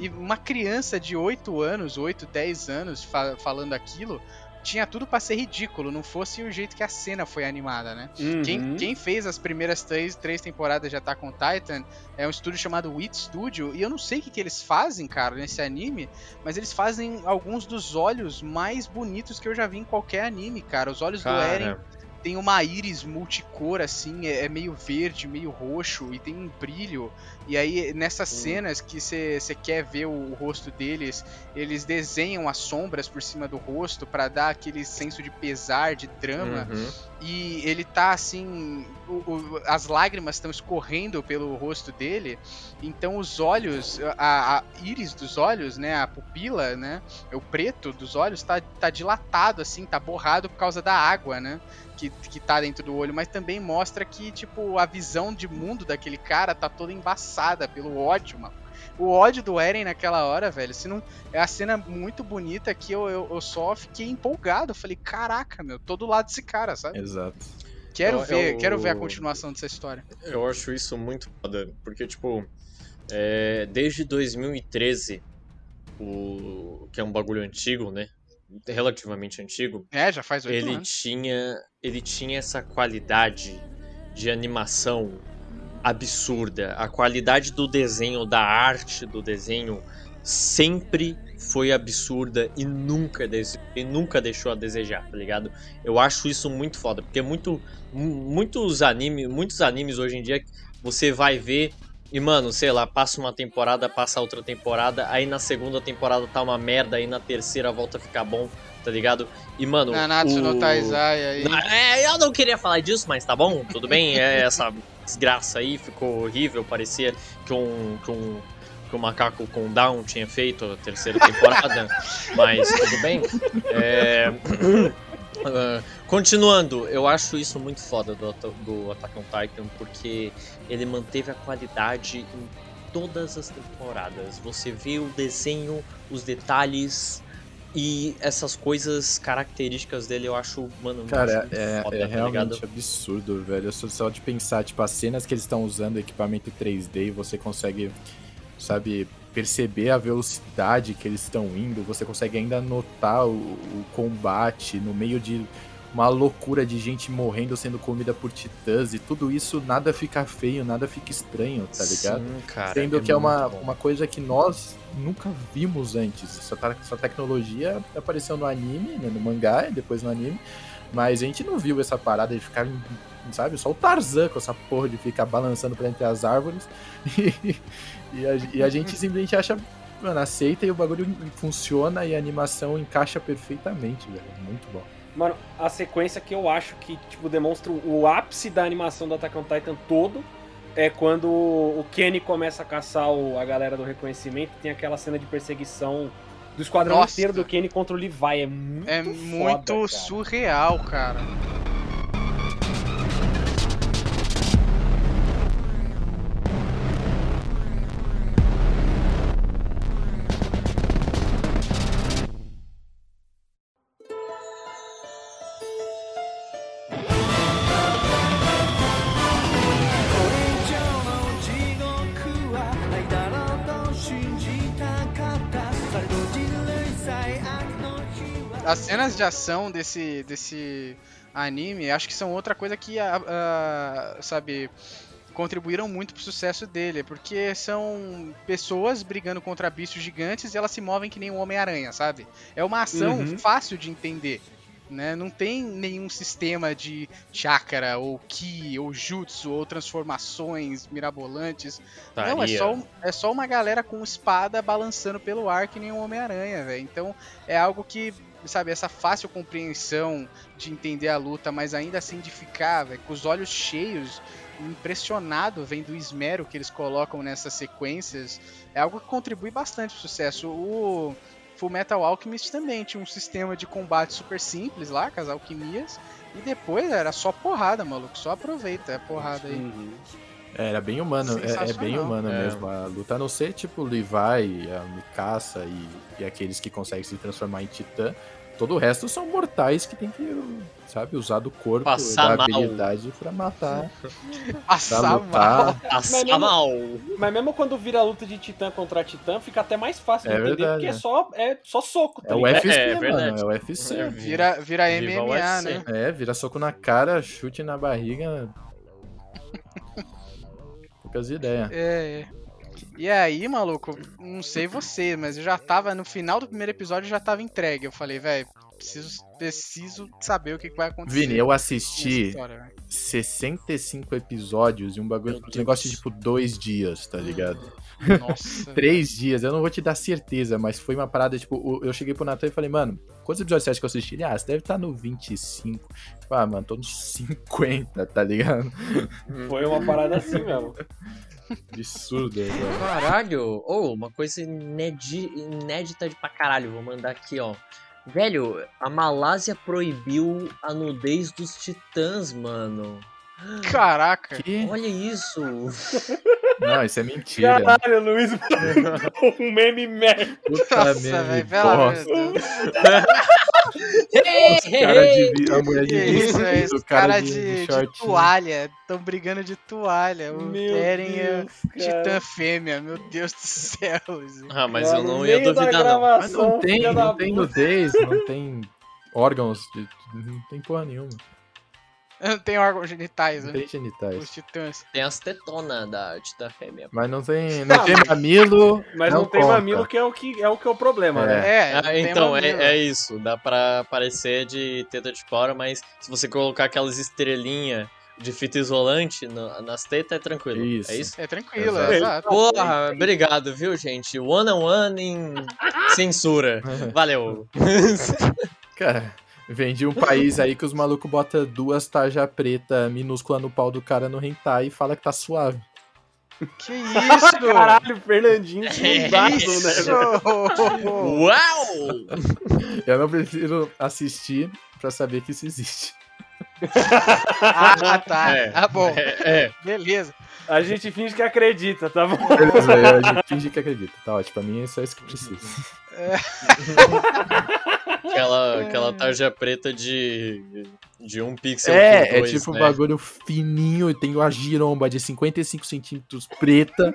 E uma criança de 8 anos, 8, 10 anos, fa- falando aquilo, tinha tudo pra ser ridículo. Não fosse o jeito que a cena foi animada, né? Uhum. Quem, quem fez as primeiras três, três temporadas de Attack on Titan é um estúdio chamado Wit Studio, e eu não sei o que, que eles fazem, cara, nesse anime, mas eles fazem alguns dos olhos mais bonitos que eu já vi em qualquer anime, cara. Os olhos do Eren Cara, tem uma íris multicor, assim, é, é meio verde, meio roxo, e tem um brilho. E aí, nessas cenas que você quer ver o, o rosto deles, eles desenham as sombras por cima do rosto pra dar aquele senso de pesar, de drama uhum. e ele tá assim. o- o- as lágrimas estão escorrendo pelo rosto dele. Então os olhos, a, a íris dos olhos, né? A pupila, né? O preto dos olhos tá, tá dilatado, assim, tá borrado por causa da água, né? Que, que tá dentro do olho, mas também mostra que, tipo, a visão de mundo daquele cara tá toda embaçada pelo ódio, mano. O ódio do Eren naquela hora, velho, se não. É a cena muito bonita que eu, eu, eu só fiquei empolgado. Falei, caraca, meu, tô do lado desse cara, sabe? Exato. Quero Eu- ver, eu- quero ver a continuação dessa história. Eu acho isso muito foda, porque, tipo, é, desde 2013, o, que é um bagulho antigo, né? Relativamente antigo, É, já faz oito ele anos. tinha, ele tinha essa qualidade de animação absurda. A qualidade do desenho, da arte do desenho, sempre foi absurda e nunca, e nunca deixou a desejar, tá ligado? Eu acho isso muito foda, porque muito, mu- muitos, anime, muitos animes hoje em dia você vai ver e, mano, sei lá, passa uma temporada, passa outra temporada, aí na segunda temporada tá uma merda, aí na terceira volta a ficar bom, tá ligado? E, mano. Nanatsu no o- Taizai aí. É, eu não queria falar disso, mas tá bom, tudo bem. É, essa desgraça aí ficou horrível. Parecia que um, que um, que um macaco com Down tinha feito a terceira temporada, mas tudo bem. É, ah, continuando, eu acho isso muito foda do, do Attack on Titan, porque ele manteve a qualidade em todas as temporadas. Você vê o desenho, os detalhes. E essas coisas características dele eu acho, mano, Cara, acho é, foda, é tá realmente ligado? absurdo, velho. Só, só de pensar, tipo, as cenas que eles estão usando equipamento 3D e você consegue, sabe, perceber a velocidade que eles estão indo, você consegue ainda notar o, o combate no meio de uma loucura de gente morrendo, sendo comida por titãs, e tudo isso nada fica feio, nada fica estranho, tá ligado? Sim, cara, Sendo que é uma, bom. uma coisa que nós nunca vimos antes. Essa, essa tecnologia apareceu no anime, né, no mangá e depois no anime, mas a gente não viu essa parada de ficar, sabe, só o Tarzan com essa porra de ficar balançando por entre as árvores e, e a, e a gente simplesmente acha, mano, aceita e o bagulho funciona e a animação encaixa perfeitamente, velho. Muito bom. Mano, a sequência que eu acho que, tipo, demonstra o ápice da animação do Attack on Titan todo é quando o Kenny começa a caçar o- a galera do reconhecimento. Tem aquela cena de perseguição do esquadrão Nossa. inteiro do Kenny contra o Levi. É muito É foda, muito cara. surreal, cara. De ação desse, desse anime, acho que são outra coisa que, a- a- sabe, contribuíram muito pro sucesso dele, porque são pessoas brigando contra bichos gigantes e elas se movem que nem um Homem-Aranha, sabe? É uma ação Uhum. fácil de entender. Né? Não tem nenhum sistema de chakra, ou ki, ou jutsu, ou transformações mirabolantes. Não, é Taria. só, é só uma galera com espada balançando pelo ar que nem um Homem-Aranha, velho. Então é algo que, sabe, essa fácil compreensão de entender a luta, mas ainda assim de ficar, velho, com os olhos cheios, impressionado vendo o esmero que eles colocam nessas sequências, é algo que contribui bastante pro sucesso. O Full Metal Alchemist também tinha um sistema de combate super simples lá, com as alquimias, e depois era só porrada, maluco. Só aproveita a porrada aí. Uhum. É, era bem humano, é, é bem humano É. mesmo a luta, a não ser tipo Levi, a Mikasa e, e aqueles que conseguem se transformar em titã, Todo o resto são mortais que tem que, sabe, usar do corpo, Passar da mal. habilidade pra matar, pra Passar mal. lutar. Passar mesmo- mal. Mas mesmo quando vira luta de titã contra titã, fica até mais fácil de É entender, verdade, porque é é. só, é só soco, tá É o? UFC, É, é mano, é o UFC. É, Vira, vira MMA, né? É, vira soco na cara, chute na barriga. Poucas ideias. É, é. E aí, maluco, não sei você, mas eu já tava, no final do primeiro episódio, eu já tava entregue. Eu falei, velho, preciso, preciso saber o que, que vai acontecer. Vini, eu assisti história, velho. 65 episódios e um bagulho, um negócio de tipo dois dias, tá ligado? Nossa. Três dias, eu não vou te dar certeza, mas foi uma parada, tipo, eu cheguei pro Natan e falei, mano, quantos episódios você acha que eu assisti? Ele, ah, você deve estar no 25. Ah, mano, tô nos 50, tá ligado? Foi uma parada assim mesmo. Absurdo, velho. Caralho, ou uma coisa inédita de pra caralho, vou mandar aqui, ó. Velho, a Malásia proibiu a nudez dos titãs, mano. Caraca. Que? Olha isso. Não, isso é mentira. Caralho, Luiz, um meme merda. Puta Nossa, velho, cara de a mulher de isso, vestido, velho? o Os caras de, de, de toalha. Estão brigando de toalha. O Meu Eren é cara. titã fêmea. Meu Deus do céu. Luiz. Ah, mas Lá eu não ia duvidar, não. Mas não tem, não tem nudez, não tem órgãos, de- não tem porra nenhuma. Não tem órgãos genitais, Não né? tem genitais. Os titãs. Tem as tetonas da titã fêmea. Mas não tem, não tem mamilo. Mas não, tem conta. mamilo que é o que é o, que é o problema, É. né? É, Ah, não então, é, é isso. Dá pra parecer de teta de fora, mas se você colocar aquelas estrelinhas de fita isolante no- nas tetas, é tranquilo. Isso. É isso? É tranquilo, Exato. é exato. Porra, obrigado, viu, gente? One on one em censura. Valeu. Cara, vem de um país aí que os malucos botam duas tarja preta minúscula no pau do cara no hentai e fala que tá suave. Que isso? Caralho, Fernandinho estudado, Isso! né? Uau! Eu não preciso assistir pra saber que isso existe. ah, tá. É. Tá bom. É, é. Beleza. A gente finge que acredita, tá bom? Beleza, a gente finge que acredita. Tá ótimo, pra mim é só isso que precisa. Aquela, aquela tarja preta de, de um pixel É, é dois, tipo um né? bagulho fininho, tem uma giromba de 55 centímetros preta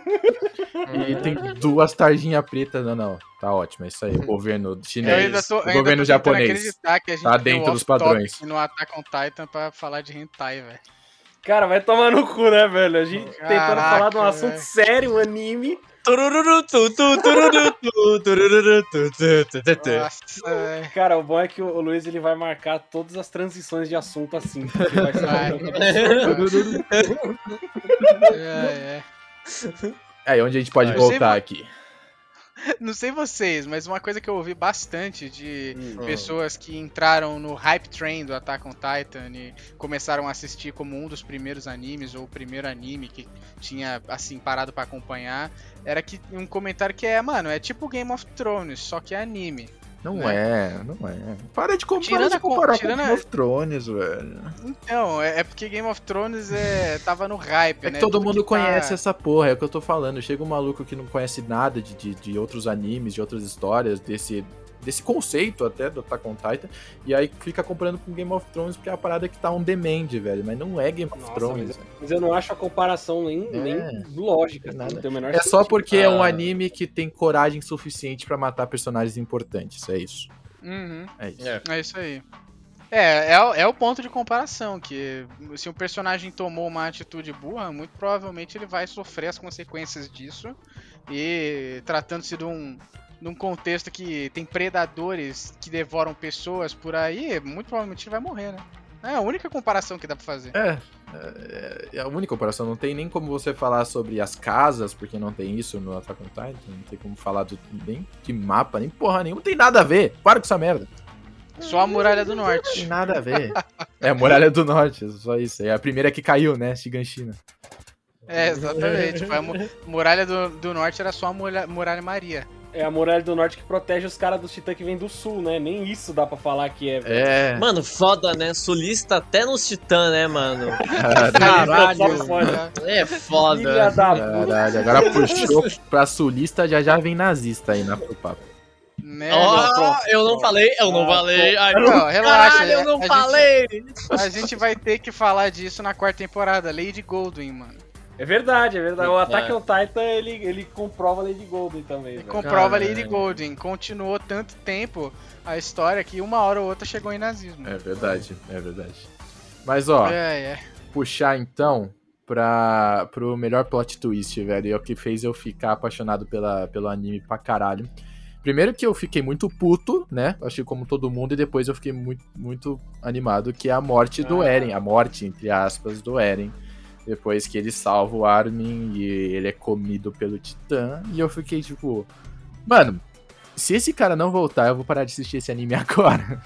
e tem duas tarjinhas pretas. Não, não, tá ótimo, é isso aí. O governo Eu chinês, ainda tô, o ainda governo japonês. acreditar que a gente Tá um dentro dos padrões. no Attack on Titan pra falar de hentai, velho. Cara, vai tomar no cu, né, velho? A gente tentando Caraca, falar de um assunto velho. sério, um anime. Nossa. Cara, o bom é que o Luiz ele vai marcar todas as transições de assunto assim. vai ser É, é. Aí, onde a gente pode voltar vo- aqui? Não sei vocês, mas uma coisa que eu ouvi bastante de Hum. pessoas que entraram no hype train do Attack on Titan e começaram a assistir como um dos primeiros animes ou o primeiro anime que tinha assim parado pra acompanhar, era que um comentário que é, mano, é tipo Game of Thrones, só que é anime. Não Né? é, não é. Para de comparar, Tirando de comparar com a- Game of Thrones, velho. Então, é, é porque Game of Thrones é, tava no hype, É né? que todo Tudo mundo tá- conhece essa porra, é o que eu tô falando. Chega um maluco que não conhece nada de, de, de outros animes, de outras histórias, desse, desse conceito até do Attack on Titan, e aí fica comparando com Game of Thrones, porque é a parada que tá on demand, velho. Mas não é Game of Nossa, Thrones. mas, mas eu não acho a comparação nem, É. nem lógica. Nada. Não tem o menor É só sentido. porque é um Ah. anime que tem coragem suficiente pra matar personagens importantes, é isso. Uhum. É isso. É. É isso aí. É, é, o- é o ponto de comparação, que se um personagem tomou uma atitude burra, muito provavelmente ele vai sofrer as consequências disso. E tratando-se de um, de um contexto que tem predadores que devoram pessoas por aí, muito provavelmente ele vai morrer, né? É a única comparação que dá pra fazer. É, é, é a única comparação. Não tem nem como você falar sobre as casas, porque não tem isso no Attack on Titan. Não tem como falar do, nem de mapa, nem porra nenhuma. Não tem nada a ver. Para com essa merda. Só a Muralha do Não tem Norte. nada a ver. é, Muralha do Norte, só isso. É a primeira que caiu, né? Shiganshina. É, exatamente. Tipo, a mu- Muralha do, do Norte era só a Muralha, Muralha Maria. É a Muralha do Norte que protege os caras do Titã que vem do sul, né? Nem isso dá pra falar que é. É. Mano, foda, né? Sulista até nos titã, né, mano? Caralho, Caralho. Foda. É Filha foda. da puta. caralho. Agora puxou pra sulista, já já vem nazista aí na pro papo. Né? Ó, pronto. eu não falei, eu não Ah, falei. Ai, Não, relaxa, Caralho, eu não a gente- falei. A gente vai ter que falar disso na quarta temporada. Lady Goldwyn, mano. É verdade, é verdade. O É. Attack on Titan, ele, ele comprova a Lady Golden também. E velho. comprova Caralho. Lady Goldwyn. Continuou tanto tempo a história que uma hora ou outra chegou em nazismo. É verdade, é verdade. Mas ó, É, é. puxar então pra, pro melhor plot twist, velho. E é o que fez eu ficar apaixonado pela, pelo anime pra caralho. Primeiro que eu fiquei muito puto, né? Achei como todo mundo, e depois eu fiquei muito, muito animado, que é a morte do Ah. Eren. A morte, entre aspas, do Eren. Depois que ele salva o Armin e ele é comido pelo Titã. E eu fiquei tipo. Mano, se esse cara não voltar, eu vou parar de assistir esse anime agora.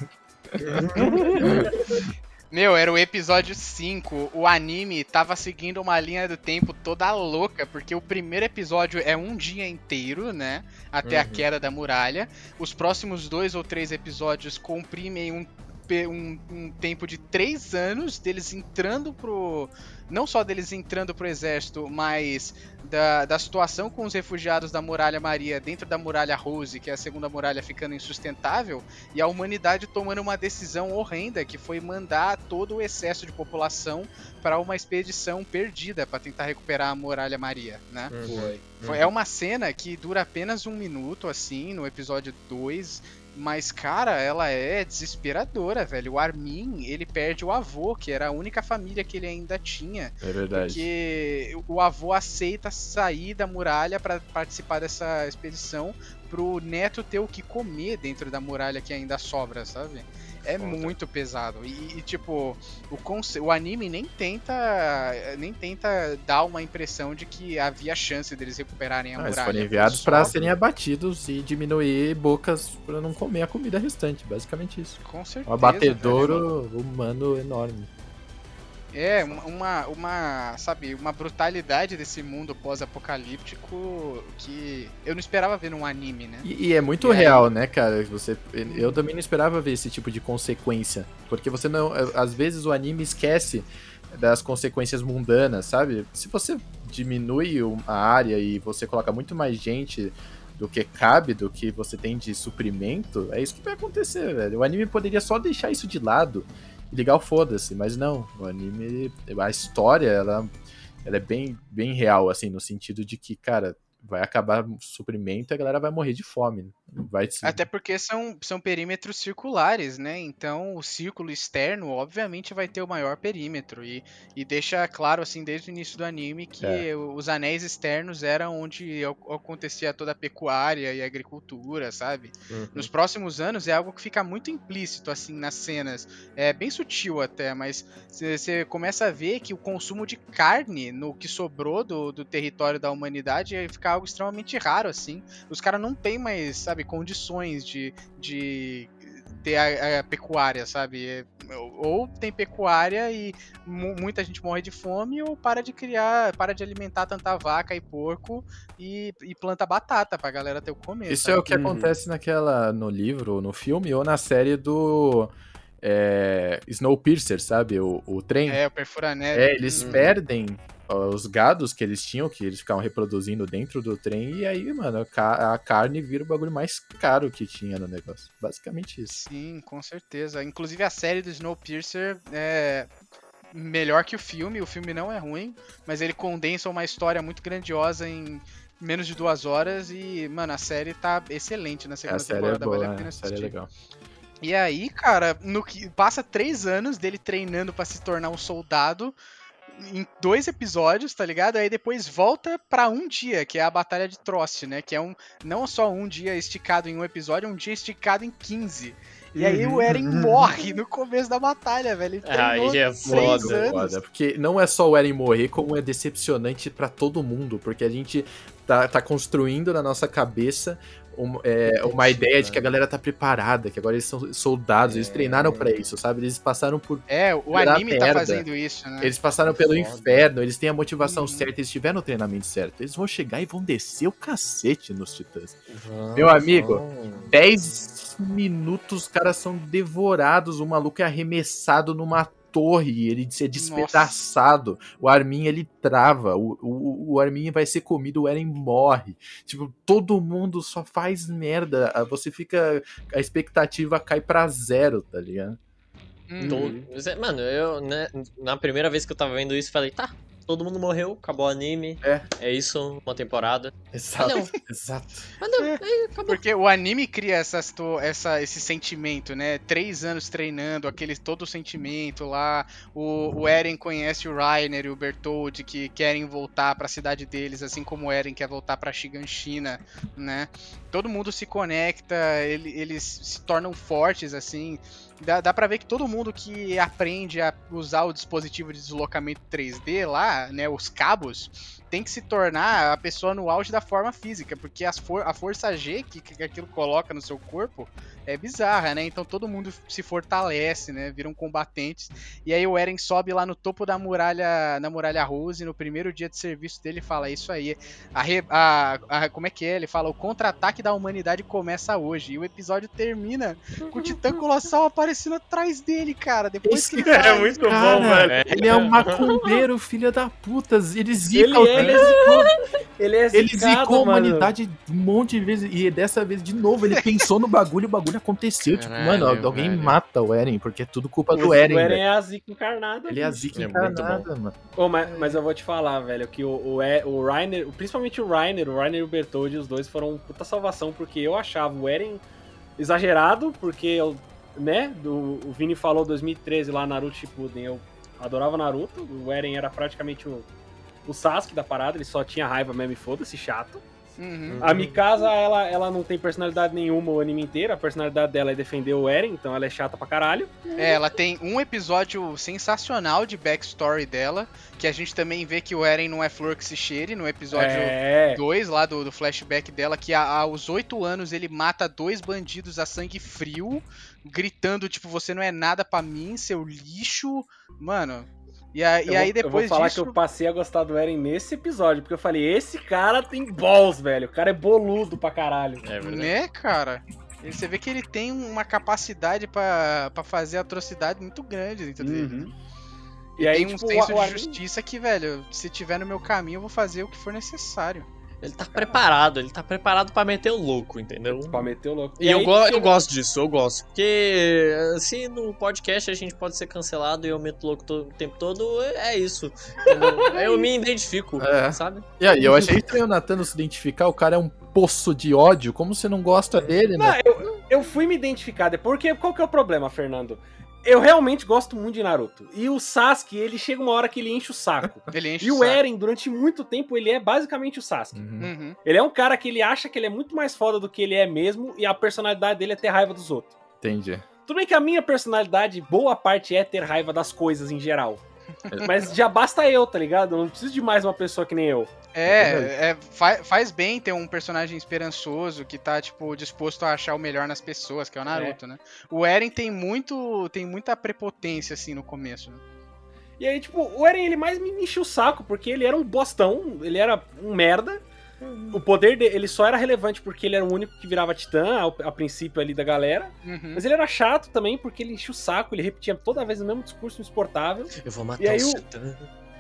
Meu, era o episódio 5. O anime tava seguindo uma linha do tempo toda louca, porque o primeiro episódio é um dia inteiro, né? Até a Uhum. queda da muralha. Os próximos dois ou três episódios comprimem um, um- um tempo de três anos deles entrando pro. Não só deles entrando pro exército, mas da, da situação com os refugiados da Muralha Maria dentro da Muralha Rose, que é a segunda muralha ficando insustentável, e a humanidade tomando uma decisão horrenda, que foi mandar todo o excesso de população para uma expedição perdida para tentar recuperar a Muralha Maria, né? Foi. Foi- É uma cena que dura apenas um minuto, assim, no episódio 2. Mas, cara, ela é desesperadora, velho. O Armin, ele perde o avô, que era a única família que ele ainda tinha. É verdade. Porque o avô aceita sair da muralha para participar dessa expedição pro neto ter o que comer dentro da muralha que ainda sobra, sabe? É Foda. muito pesado. E, e, tipo, o, conce- o anime nem tenta nem tenta dar uma impressão de que havia chance deles recuperarem a Ah, eles muralha. foram enviados pra Só- serem abatidos e diminuir bocas pra não comer a comida restante. Basicamente isso. Com certeza. Um abatedouro humano enorme. É, uma, uma, sabe, uma brutalidade desse mundo pós-apocalíptico que eu não esperava ver num anime, né? E, e é muito real, né, cara? Você, eu também não esperava ver esse tipo de consequência. Porque você não. Às vezes o anime esquece das consequências mundanas, sabe? Se você diminui a área e você coloca muito mais gente do que cabe, do que você tem de suprimento, é isso que vai acontecer, velho. O anime poderia só deixar isso de lado e ligar foda-se, mas não. O anime, a história, ela, ela é bem, bem real, assim, no sentido de que, cara, vai acabar o suprimento e a galera vai morrer de fome. Vai se... Até porque são, são perímetros circulares, né? Então o círculo externo, obviamente, vai ter o maior perímetro. E, e deixa claro, assim, desde o início do anime, que É. os anéis externos eram onde ac- acontecia toda a pecuária e a agricultura, sabe? Uhum. Nos próximos anos é algo que fica muito implícito, assim, nas cenas. É bem sutil até, mas você começa a ver que o consumo de carne no que sobrou do, do território da humanidade vai ficar algo extremamente raro, assim. Os caras não têm mais, sabe, condições de, de ter a, a pecuária, sabe? É, Ou tem pecuária e mu- muita gente morre de fome, ou para de criar, para de alimentar tanta vaca e porco e, e planta batata pra galera ter o comer. Isso sabe? é o que Uhum. acontece naquela. no livro, no filme, ou na série do. É, Snowpiercer, sabe? O, o trem. É, o perfura-neve. É, eles Uhum. perdem os gados que eles tinham, que eles ficavam reproduzindo dentro do trem, e aí, mano, a, ca- a carne vira o bagulho mais caro que tinha no negócio. Basicamente isso. Sim, com certeza. Inclusive a série do Snowpiercer é melhor que o filme. O filme não é ruim, mas ele condensa uma história muito grandiosa em menos de duas horas e, mano, a série tá excelente na A segunda série é temporada, boa, vale a pena a série é assistir. legal. E aí, cara, no que passa três anos dele treinando pra se tornar um soldado em dois episódios, tá ligado? Aí depois volta pra um dia, que é a Batalha de Trost, né? Que é um não só um dia esticado em um episódio, é um dia esticado em 15. E aí o Eren morre no começo da batalha, velho. Ele treinou Aí é três foda. anos. Foda, porque não é só o Eren morrer, como é decepcionante pra todo mundo, porque a gente tá, tá construindo na nossa cabeça um- é, uma ideia de que a galera tá preparada, que agora eles são soldados, eles treinaram pra isso, sabe? Eles passaram por. É, o anime tá merda. fazendo isso, né? Eles passaram pelo Foda. inferno, eles têm a motivação Uhum. certa, eles tiveram o treinamento certo. Eles vão chegar e vão descer o cacete nos titãs. Vamos, Meu amigo, vamos. 10 minutos, os caras são devorados, o maluco é arremessado numa torre, ele ser despedaçado. O Armin, ele trava. O, o, o Armin vai ser comido, o Eren morre. Tipo, todo mundo só faz merda. Ah, Você fica. A expectativa cai pra zero, tá ligado? Todo- é- Mano, eu, né, na primeira vez que eu tava vendo isso, falei, tá, todo mundo morreu, acabou o anime. É. É isso, uma temporada. Exato. não. Exato. Mas não, aí acabou. Porque o anime cria essa, situ- essa, esse sentimento, né? Três anos treinando, aquele todo o sentimento lá. O, o Eren conhece o Rainer e o Bertold que querem voltar pra cidade deles, assim como o Eren quer voltar pra Shiganshina, né? Todo mundo se conecta, ele- eles se tornam fortes, assim. Dá, dá pra ver que todo mundo que aprende a usar o dispositivo de deslocamento 3D lá, né? Os cabos, tem que se tornar a pessoa no auge da forma física, porque as for- a força G que, que aquilo coloca no seu corpo é bizarra, né? Então todo mundo se fortalece, né? Viram combatentes. E aí o Eren sobe lá no topo da muralha, na muralha Rose, no primeiro dia de serviço dele, fala "É isso aí. A, re- a- a- como é que é? Ele fala: o contra-ataque da humanidade começa hoje. E o episódio termina com o Titã Colossal aparecendo atrás dele, cara. Depois que ele É muito bom, Cara, velho. ele é um macumbeiro, filho da puta. Ele zica Ele o é, ele é zicou. Ele é Ele zicado, zicou a mano. humanidade um monte de vezes. E dessa vez, de novo, ele pensou no bagulho e o bagulho aconteceu. tipo, Caralho, mano, alguém velho. mata o Eren, porque é tudo culpa O do Eren. o Eren velho. é a zica encarnada. Ele é a zica É encarnada, mano. Ô, mas, mas eu vou te falar, velho, que o, o, o Rainer, principalmente o Rainer, o Rainer e o Bertoldi, os dois foram puta salvação, porque eu achava o Eren exagerado, porque eu, né, do, o Vini falou 2013 lá, Naruto Shippuden, eu adorava Naruto, o Eren era praticamente o, o Sasuke da parada, ele só tinha raiva mesmo e foda-se, chato. Uhum. A Mikasa, ela, ela não tem personalidade nenhuma o anime inteiro, a personalidade dela é defender o Eren, então ela é chata pra caralho. É, ela tem um episódio sensacional de backstory dela, que a gente também vê que o Eren não é flor que se cheire, no episódio É, 2 lá do, do flashback dela, que a- aos 8 anos ele mata dois bandidos a sangue frio, gritando, tipo, você não é nada pra mim, seu lixo. Mano. E, a- e eu aí vou, depois eu vou falar disso. que eu passei a gostar do Eren nesse episódio, porque eu falei, esse cara tem balls, velho. O cara é boludo pra caralho. É verdade. Né, cara? E Você vê que ele tem uma capacidade pra pra fazer atrocidade muito grande dentro dele. Uhum. E aí, tem um tipo, senso o, o de anime- justiça que, velho, se tiver no meu caminho, eu vou fazer o que for necessário. Ele tá preparado, ele tá preparado pra meter o louco, entendeu? Pra meter o louco. E, eu, aí, go- eu gosto disso, eu gosto. Porque se no podcast a gente pode ser cancelado e eu meto louco to- o tempo todo, é isso. eu me identifico, É. sabe? E aí, eu achei estranho o Natan não se identificar. O cara é um poço de ódio. Como você não gosta dele, Não, né? eu, eu fui me identificar, porque qual que é o problema, Fernando? Eu realmente gosto muito de Naruto. E o Sasuke, ele chega uma hora que ele enche o saco. Ele enche E o saco. Eren, durante muito tempo, ele é basicamente o Sasuke. Uhum. Uhum. Ele é um cara que ele acha que ele é muito mais foda do que ele é mesmo, e a personalidade dele é ter raiva dos outros. Entendi. Tudo bem que a minha personalidade, boa parte é ter raiva das coisas em geral. Mas já basta eu, tá ligado? Eu não preciso de mais uma pessoa que nem eu. É, é, fa- faz bem ter um personagem esperançoso que tá, tipo, disposto a achar o melhor nas pessoas, que é o Naruto, né? O Eren tem muito. tem muita prepotência, assim, no começo. né? E aí, tipo, o Eren, ele mais me encheu o saco, porque ele era um bostão, ele era um merda. O poder dele, ele só era relevante porque ele era o único que virava titã, ao- a, princípio ali da galera. Uhum. Mas ele era chato também, porque ele enchia o saco, ele repetia toda vez o mesmo discurso insuportável. Eu vou matar E aí o Satã.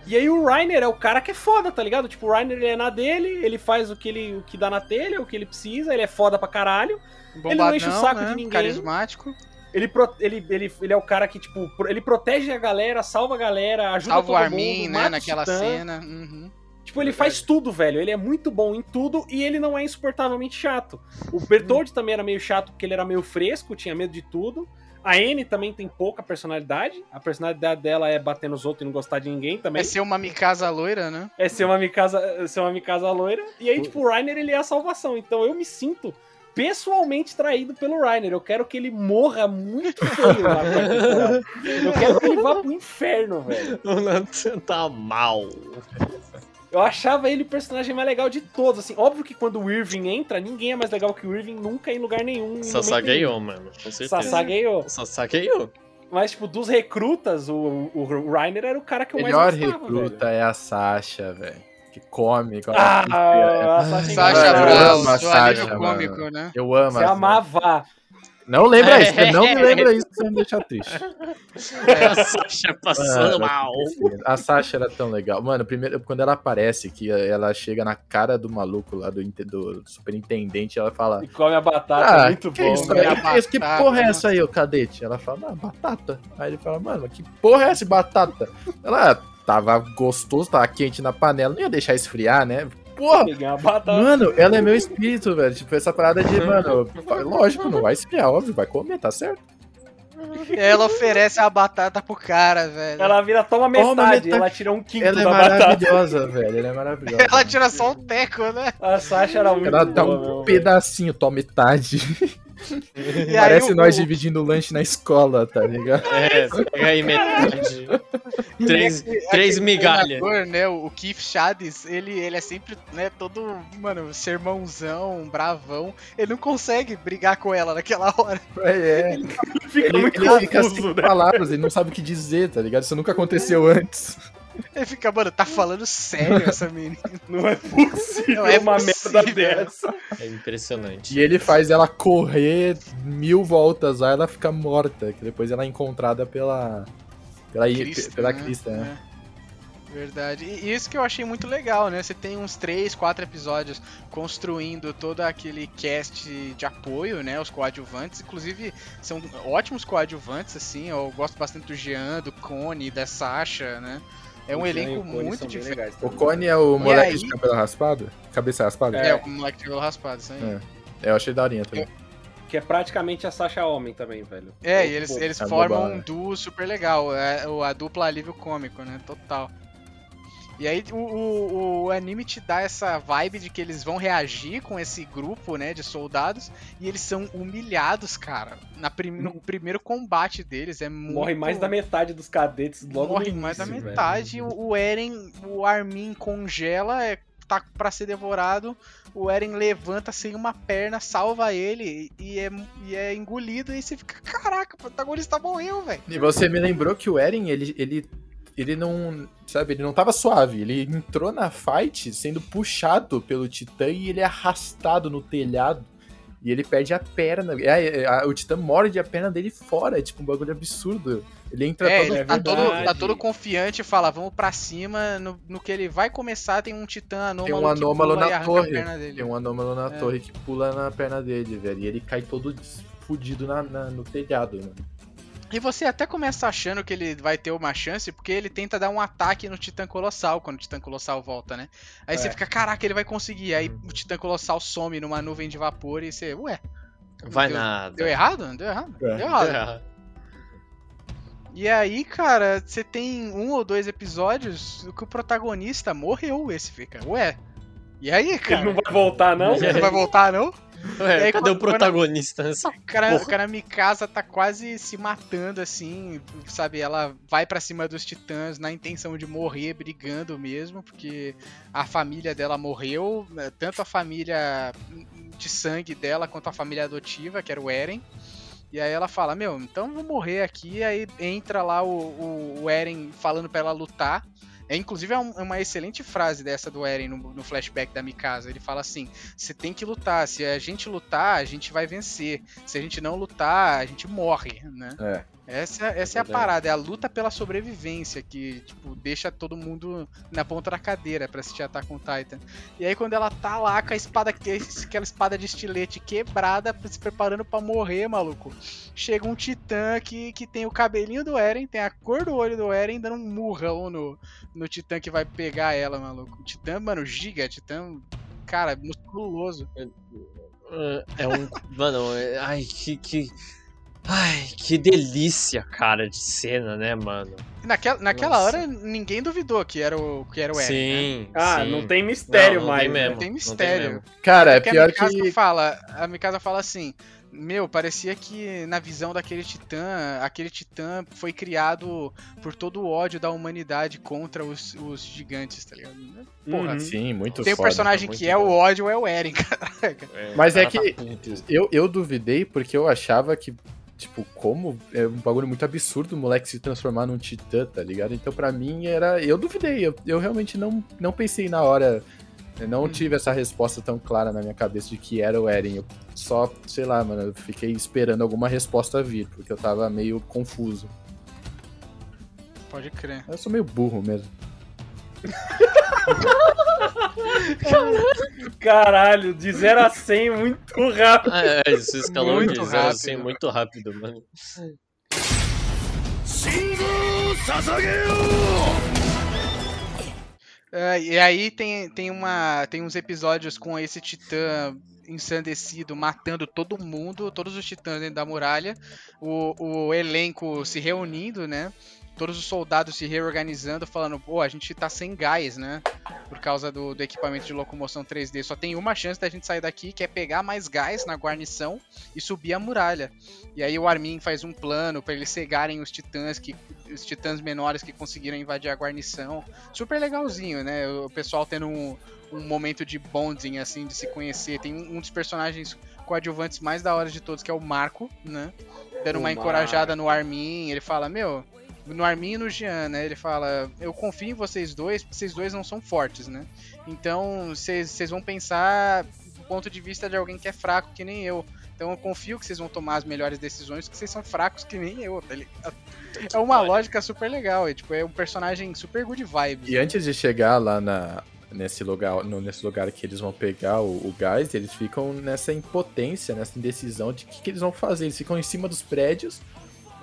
E aí o Reiner é o cara que é foda, tá ligado? Tipo, o Reiner ele é na dele, ele faz o que, ele, o que dá na telha, o que ele precisa, ele é foda pra caralho. Bombadão, não enche o saco né? de ninguém. Carismático. Ele, pro- ele, ele, ele é o cara que, tipo, pro- ele protege a galera, salva a galera, ajuda Salva o Armin, mundo, né? Naquela Titã. cena. Uhum. Tipo, ele faz tudo, velho. Ele é muito bom em tudo e ele não é insuportavelmente chato. O Bertold também era meio chato porque ele era meio fresco, tinha medo de tudo. A Anne também tem pouca personalidade. A personalidade dela é bater nos outros e não gostar de ninguém também. É ser uma Mikasa loira, né? É ser uma Mikasa, ser uma Mikasa loira. E aí, tipo, o Rainer, ele é a salvação. Então eu me sinto pessoalmente traído pelo Rainer. Eu quero que ele morra muito feio temporada. Eu quero que ele vá pro inferno, velho. O Nathan tá mal. Eu achava ele o personagem mais legal de todos, assim. Óbvio que quando o Irving entra, ninguém é mais legal que o Irving nunca em lugar nenhum. Sasageou, mano. Com certeza. Sasageou. Sasageou. Mas, tipo, dos recrutas, o, o Rainer era o cara que O eu melhor mais gostava, recruta velho. é a Sasha, velho. Que come. a Ah, a Sasha Sasha eu Engraçada. amo a Sasha, cômico, né? Eu amo Você a amava. Não lembra É. isso, você não me lembra isso que você vai me deixar triste. A Sasha passando Mano, mal. A Sasha era tão legal. Mano, primeiro, quando ela aparece, que ela chega na cara do maluco lá do, do superintendente, ela fala. E come a batata, Ah, muito que bom. isso, né? aí? que, isso? que batata, porra é essa aí, ô cadete? Ela fala, ah, batata. Aí ele fala, mano, que porra é essa batata? Ela "Ah, tava gostoso, tava quente na panela, não ia deixar esfriar, né? Porra! Batata. Mano, ela é meu espírito, velho. Tipo, essa parada de, mano, lógico, não vai esfriar, óbvio, vai comer, tá certo? Ela oferece a batata pro cara, velho. Ela vira, toma Toma metade, metade. ela tira um quinto Ela é da batata. maravilhosa, velho. Ela é maravilhosa. Ela tira só um teco, né? A Sasha era muito Ela dá boa, um meu, velho. pedacinho, toma metade. E Parece nós o- dividindo o lanche na escola, tá ligado? É, pega aí metade. Três, Aquele- três aquele migalhas. né, o Keith Chades, ele, ele é sempre, né, todo, mano, sermãozão, bravão. Ele não consegue brigar com ela naquela hora. É, Fica Ele, muito ele fica confuso, sem né? palavras, ele não sabe o que dizer, tá ligado? Isso nunca aconteceu antes. Ele fica, mano, tá falando sério essa menina. Não é possível Não é uma possível. merda dessa. É impressionante. E ele faz ela correr mil voltas lá, ela fica morta, que depois ela é encontrada pela. Pela Krista, pela né? Krista, né? É. Verdade. E isso que eu achei muito legal, né? Você tem uns três, quatro episódios construindo todo aquele cast de apoio, né? Os coadjuvantes. Inclusive, são ótimos coadjuvantes, assim. Eu gosto bastante do Jean, do Cone, da Sasha, né? É um elenco muito legais O também. Cone é o moleque aí? de cabelo raspado? Cabeça raspada? É, É. o moleque de cabelo raspado, isso aí. É. Eu achei daorinha também. Que é praticamente a Sasha Homem também, velho. É, e eles, pô, eles é formam um duo super legal, é, o- a dupla alívio cômico, né? Total. E aí o, o, o anime te dá essa vibe de que eles vão reagir com esse grupo, né, de soldados, e eles são humilhados, cara. Na prim- no primeiro combate deles é muito... Morre mais da metade dos cadetes logo Morre no mais da início, velho. metade, o, o Eren, o Armin congela, é, tá pra ser devorado, o Eren levanta sem uma perna, salva ele e é, e é engolido, e você fica, caraca, o protagonista morreu, velho. E você me lembrou que o Eren, ele, ele, ele não. Sabe, ele não tava suave. Ele entrou na fight sendo puxado pelo Titã e ele é arrastado no telhado. E ele perde a perna. É, é, a- o Titã morde a perna dele fora. É tipo um bagulho absurdo. Ele entra É, todo. ele tá, todo, tá todo confiante e fala, vamos pra cima, no, no que ele vai começar tem um titã anômalo Tem um que anômalo pula na torre. a. Tem um anômalo na É. torre que pula na perna dele, velho. E ele cai todo fudido na, na- no telhado, mano. E você até começa achando que ele vai ter uma chance, porque ele tenta dar um ataque no Titã Colossal, quando o Titã Colossal volta, né? Aí você É. fica, caraca, ele vai conseguir. Aí o Titã Colossal some numa nuvem de vapor e você, ué, Vai Deu- nada. deu errado? Não deu errado? É. Deu errado. É. E aí, cara, você tem um ou dois episódios que o protagonista morreu. Esse fica, ué. E aí, cara? Ele não vai voltar, não? Ele não vai voltar, não? Ué, E aí, cadê quando- o protagonista nessa O cara, Porra. o cara Mikasa tá quase se matando, assim, sabe? Ela vai pra cima dos titãs na intenção de morrer, brigando mesmo, porque a família dela morreu, né, tanto a família de sangue dela quanto a família adotiva, que era o Eren. E aí ela fala, meu, então eu vou morrer aqui, aí entra lá o, o, o Eren falando pra ela lutar. É, inclusive é um- é uma excelente frase dessa do Eren no, no flashback da Mikasa. Ele fala assim: você tem que lutar. Se a gente lutar, a gente vai vencer. Se a gente não lutar, a gente morre, né? É. Essa, essa é a parada, é a luta pela sobrevivência que, tipo, deixa todo mundo na ponta da cadeira pra assistir Attack on Titan. E aí quando ela tá lá com a espada, que- aquela espada de estilete quebrada, se preparando pra morrer, maluco, chega um titã que, que tem o cabelinho do Eren, tem a cor do olho do Eren, dando um murrão no, no titã que vai pegar ela, maluco. Titã, mano, giga, titã, cara, musculoso. É um. Mano, é- ai, que. que... Ai, que delícia, cara, de cena, né, mano? Naquela, naquela Nossa. hora, ninguém duvidou que era o, que era o Eren, né? Sim. Ah, sim. não tem mistério Não, não mais. tem né? mesmo. Não tem não mistério. mesmo. Cara, é Porque pior a Mikasa que. fala, a Mikasa fala assim, meu, parecia que na visão daquele titã, aquele titã foi criado por todo o ódio da humanidade contra os, os gigantes, tá ligado? Porra, Uhum. Sim, muito tem um personagem que é o bom. ódio, é o Eren, caraca. Mas é o cara que- tá. Eu, eu duvidei porque eu achava que, tipo, como é um bagulho muito absurdo o moleque se transformar num titã, tá ligado? Então pra mim era. Eu duvidei, eu, eu realmente não, não pensei na hora Eu não tive essa resposta tão clara na minha cabeça de que era o Eren. Eu só, sei lá, mano, eu fiquei esperando alguma resposta vir, porque eu tava meio confuso. Pode crer. Eu sou meio burro mesmo. Caralho, de 0 a 100 muito rápido. É, é isso escalou muito de 0 a 100 muito rápido, mano. Shingo Sasageo! Uh, e aí tem, tem, uma, tem uns episódios com esse titã ensandecido matando todo mundo, todos os titãs dentro da muralha, o, o elenco se reunindo, né? Todos os soldados se reorganizando, falando, pô, a gente tá sem gás, né? Por causa do, do equipamento de locomoção 3D. Só tem uma chance da gente sair daqui, que é pegar mais gás na guarnição e subir a muralha. E aí o Armin faz um plano pra eles cegarem os titãs que os titãs menores que conseguiram invadir a guarnição. Super legalzinho, né? O pessoal tendo um, um momento de bonding, assim, de se conhecer. Tem um, um dos personagens coadjuvantes mais da hora de todos, que é o Marco, né? Dando O uma encorajada no Armin. Ele fala, meu, no Armin e no Jean, né? Ele fala, eu confio em vocês dois, porque vocês dois não são fortes, né? Então, vocês vocês vão pensar do ponto de vista de alguém que é fraco, que nem eu. Então eu confio que vocês vão tomar as melhores decisões, porque vocês são fracos que nem eu, tá ligado? É uma lógica super legal, é, tipo, é um personagem super good vibes. E antes de chegar lá na, nesse, lugar, no- nesse lugar que eles vão pegar o, o gás, eles ficam nessa impotência, nessa indecisão de o que, que eles vão fazer. Eles ficam em cima dos prédios,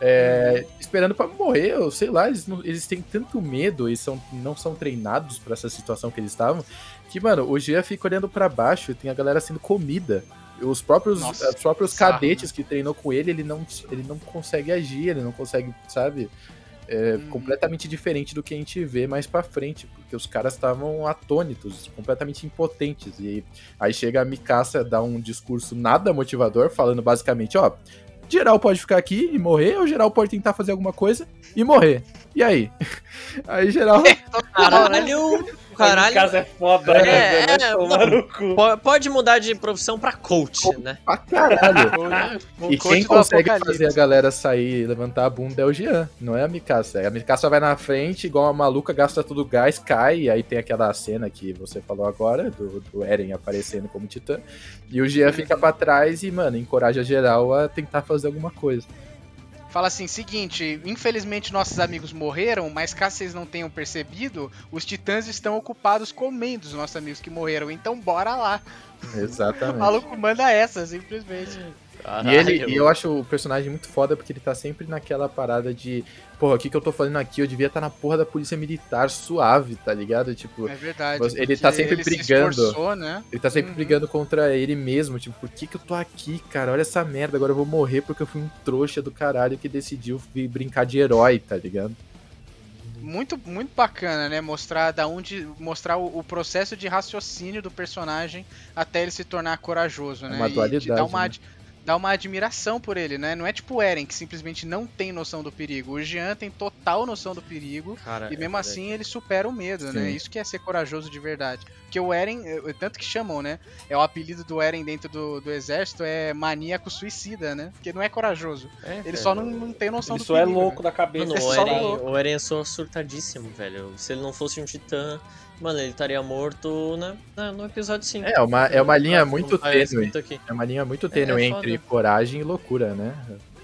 é, esperando pra morrer, ou sei lá, eles, não- eles têm tanto medo e são, não são treinados pra essa situação que eles estavam, que, mano, o Gia fica olhando pra baixo e tem a galera sendo comida. Os próprios, Nossa, os próprios cadetes que treinou com ele, ele não, ele não consegue agir, ele não consegue, sabe? É Uhum. completamente diferente do que a gente vê mais pra frente, porque os caras estavam atônitos, completamente impotentes. E aí chega a Mikasa, dá um discurso nada motivador, falando basicamente, ó, geral pode ficar aqui e morrer, ou geral pode tentar fazer alguma coisa e morrer. E aí? Aí geral. Caralho, Em caralho. casa é foda, É, né? é, Vai tomar no cu. Po- Pode mudar de profissão pra coach, né? pra caralho. O E quem consegue fazer a galera sair e levantar a bunda é o Jean, não é a Mikasa. A Mikasa vai na frente, igual uma maluca, gasta tudo gás, cai, e aí tem aquela cena que você falou agora, do, do Eren aparecendo como titã. E o Jean fica pra trás e, mano, encoraja geral a tentar fazer alguma coisa. Fala assim, seguinte, infelizmente nossos amigos morreram, mas caso vocês não tenham percebido, os titãs estão ocupados comendo os nossos amigos que morreram, então bora lá. O Exatamente. maluco manda essa, simplesmente. E, ele, e eu acho o personagem muito foda porque ele tá sempre naquela parada de, porra, o que, que eu tô fazendo aqui? Eu devia estar na porra da polícia militar suave, tá ligado? Tipo, É verdade. Ele tá sempre ele se brigando. esforçou, né? Ele tá sempre Uhum. brigando contra ele mesmo, tipo, por que que eu tô aqui, cara? Olha essa merda, agora eu vou morrer porque eu fui um trouxa do caralho que decidiu vir brincar de herói, tá ligado? Muito, muito bacana, né? Mostrar da onde. Mostrar o, o processo de raciocínio do personagem até ele se tornar corajoso, né? Uma E te dualidade, dá uma, né? Dá uma admiração por ele, né? Não é tipo o Eren, que simplesmente não tem noção do perigo. O Jean tem total noção do perigo. Cara, E é mesmo verdade. assim ele supera o medo, né? Sim. Isso que é ser corajoso de verdade. Porque o Eren, tanto que chamam, né? É o apelido do Eren dentro do, do exército é maníaco suicida, né? Porque não é corajoso. É, Ele velho. só não, não tem noção Ele do só é perigo. louco né? da cabeça. Mano, é o Eren, louco. o Eren é só surtadíssimo, velho. Se ele não fosse um titã, mano, ele estaria morto na- no episódio 5. É, uma, é uma linha muito tênue. É uma linha muito tênue é entre foda. coragem e loucura, né?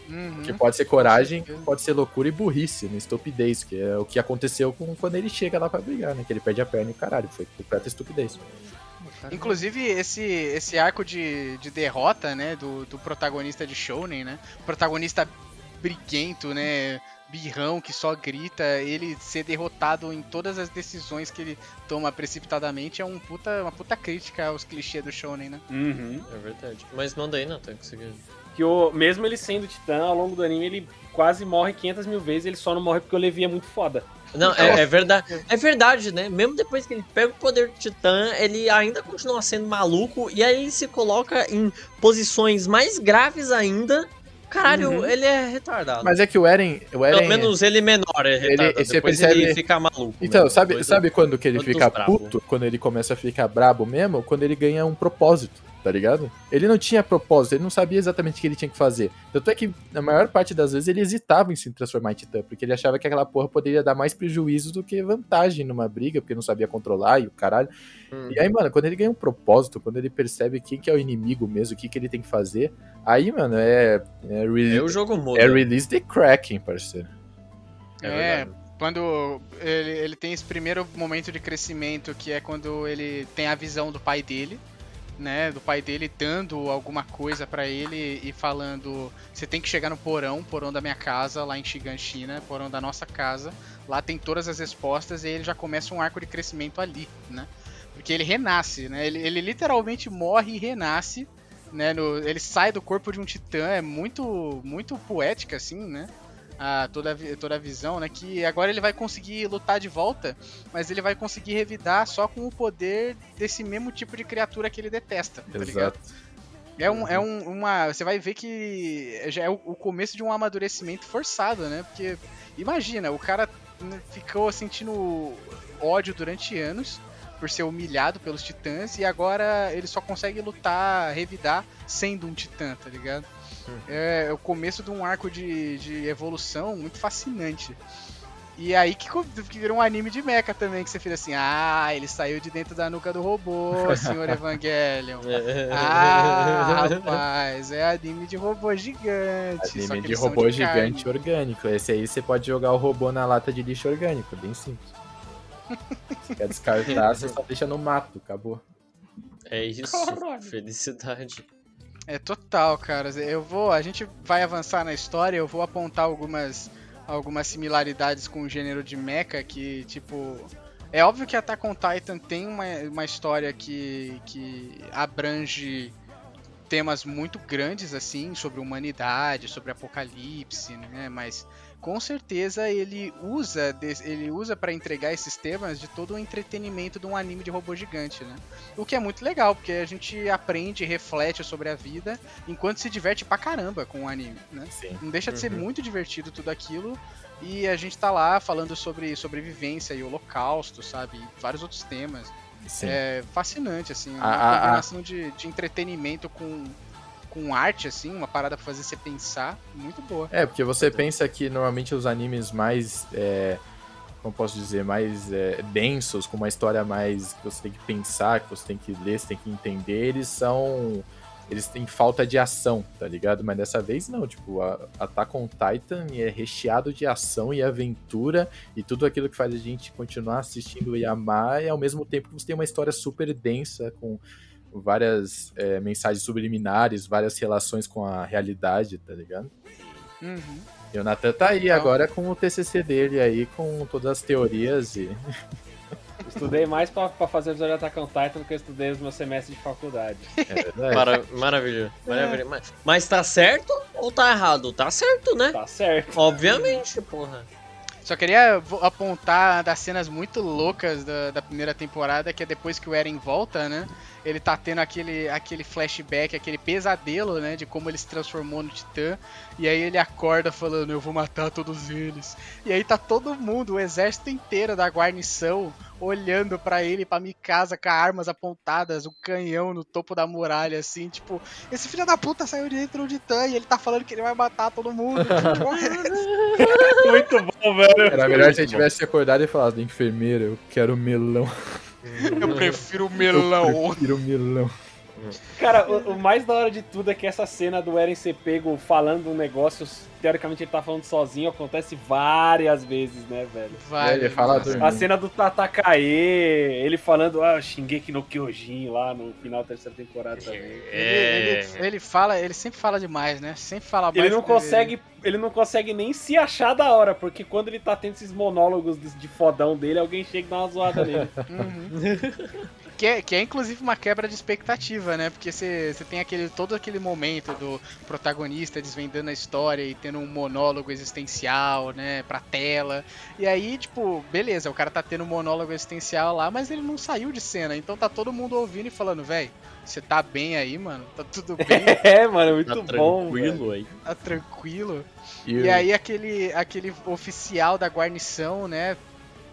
Uhum. Que pode ser coragem, pode ser loucura e burrice, né? Estupidez, que é o que aconteceu com, quando ele chega lá pra brigar, né? Que ele perde a perna e o caralho, foi completa estupidez. Inclusive, esse, esse arco de, de derrota, né, do, do protagonista de Shounen, né? Protagonista briguento, né? Birrão que só grita, ele ser derrotado em todas as decisões que ele toma precipitadamente é um puta, uma puta crítica aos clichês do Shounen, né? Uhum. É verdade. Mas manda aí, Nathan, que você quer. Que o, mesmo ele sendo titã, ao longo do anime, ele quase morre 500 mil vezes, ele só não morre porque o Levi é muito foda. Não, é, é verdade. É verdade, né? Mesmo depois que ele pega o poder do Titã, ele ainda continua sendo maluco. E aí ele se coloca em posições mais graves ainda. Caralho, Uhum. ele é retardado. Mas é que o Eren. O Eren Pelo menos ele menor é retardado. você depois percebe- ele fica maluco. Então, mesmo. sabe, Depois sabe quando que ele Quantos fica brabo? puto? Quando ele começa a ficar brabo mesmo? Quando ele ganha um propósito. Tá ligado? Ele não tinha propósito, ele não sabia exatamente o que ele tinha que fazer. Tanto é que, na maior parte das vezes, ele hesitava em se transformar em titã, porque ele achava que aquela porra poderia dar mais prejuízo do que vantagem numa briga, porque não sabia controlar e o caralho. Hum. E aí, mano, quando ele ganha um propósito, quando ele percebe quem que é o inimigo mesmo, o que, que ele tem que fazer, aí, mano, é. É, re- Aí o jogo muda. é release the Kraken, parceiro. É É, quando ele, ele tem esse primeiro momento de crescimento, que é quando ele tem a visão do pai dele, né? Do pai dele dando alguma coisa pra ele e falando: você tem que chegar no porão, porão da minha casa, lá em Shiganshina, porão da nossa casa. Lá tem todas as respostas e ele já começa um arco de crescimento ali, né? Porque ele renasce, né? Ele, ele literalmente morre e renasce. Né, no- ele sai do corpo de um titã, é muito, muito poética, assim, né? A, toda, a toda a visão, né? Que agora ele vai conseguir lutar de volta, mas ele vai conseguir revidar só com o poder desse mesmo tipo de criatura que ele detesta, tá ligado? Exato. É, um, é um, uma. Você vai ver que já é o, o começo de um amadurecimento forçado, né? Porque imagina, o cara ficou sentindo ódio durante anos por ser humilhado pelos titãs e agora ele só consegue lutar, revidar sendo um titã, tá ligado? É, o começo de um arco de, de evolução muito fascinante. E aí que, que virou um anime de mecha também, que você fica assim, ah, ele saiu de dentro da nuca do robô, senhor Evangelion. Ah, rapaz, é anime de robô gigante. Anime de robô carne. gigante orgânico. Esse aí você pode jogar o robô na lata de lixo orgânico, bem simples. Se quer descartar, você só deixa no mato, acabou. É isso. Caralho. Felicidade. É total, cara. Eu vou, a gente vai avançar na história, eu vou apontar algumas algumas similaridades com o gênero de mecha que, tipo, é óbvio que Attack on Titan tem uma, uma história que que abrange temas muito grandes assim sobre humanidade, sobre apocalipse, né? Mas com certeza ele usa ele usa para entregar esses temas de todo o entretenimento de um anime de robô gigante, né? O que é muito legal, porque a gente aprende, reflete sobre a vida, enquanto se diverte pra caramba com o anime, né? Sim. Não deixa de ser Uhum. muito divertido tudo aquilo. E a gente tá lá falando sobre sobrevivência e holocausto, sabe? E vários outros temas. Sim. É fascinante, assim. Uma A- a- a- combinação de, de entretenimento com, com arte, assim. Uma parada pra fazer você pensar. Muito boa. É, porque você pensa que normalmente os animes mais. É, como posso dizer? Mais é, densos, com uma história mais. que você tem que pensar, que você tem que ler, você tem que entender, eles são. Eles têm falta de ação, tá ligado? Mas dessa vez não, tipo, a Attack on Titan é recheado de ação e aventura e tudo aquilo que faz a gente continuar assistindo e amar, e ao mesmo tempo que você tem uma história super densa, com várias é, mensagens subliminares, várias relações com a realidade, tá ligado? Uhum. E o Nathan tá aí Legal. agora com o TCC dele aí, com todas as teorias e... Estudei mais pra, pra fazer o episódio de Attack on Titan do que eu estudei nos meus semestres de faculdade. É verdade. Mara maravilha. maravilha. Mas, mas tá certo ou tá errado? Tá certo, né? Tá certo. Obviamente, porra. Só queria apontar das cenas muito loucas da, da primeira temporada, que é depois que o Eren volta, né? Ele tá tendo aquele, aquele flashback, aquele pesadelo, né? De como ele se transformou no Titã. E aí ele acorda falando, eu vou matar todos eles. E aí tá todo mundo, o exército inteiro da guarnição, olhando pra ele, pra Mikasa, com armas apontadas, o canhão no topo da muralha, assim, tipo, esse filho da puta saiu de dentro do Titã e ele tá falando que ele vai matar todo mundo. Porra é? Muito bom, velho. Era melhor se ele tivesse acordado e falado, enfermeira, eu quero melão. Eu prefiro Eu melão. prefiro melão. Cara, o, o mais da hora de tudo é que essa cena do Eren ser pego falando um negócio, teoricamente ele tá falando sozinho, acontece várias vezes, né, velho? Vai, Ele fala dormindo. A cena do Tatakae, ele falando, ah, Shingeki no Kyojin lá no final da terceira temporada também. Ele, É. ele, ele fala, ele sempre fala demais, né? Sempre fala mais. Ele não consegue, ele não consegue nem se achar da hora, porque quando ele tá tendo esses monólogos de, de fodão dele, alguém chega e dá uma zoada nele. Uhum. que, é, que é inclusive uma quebra de expectativa, né? Porque você tem aquele, todo aquele momento do protagonista desvendando a história e tendo um monólogo existencial, né? Pra tela. E aí, tipo, beleza, o cara tá tendo um monólogo existencial lá, mas ele não saiu de cena. Então tá todo mundo ouvindo e falando, véi, você tá bem aí, mano? Tá tudo bem? é, mano, muito Tá bom. velho. tranquilo aí. Tá tranquilo? E, E aí aquele, aquele oficial da guarnição, né,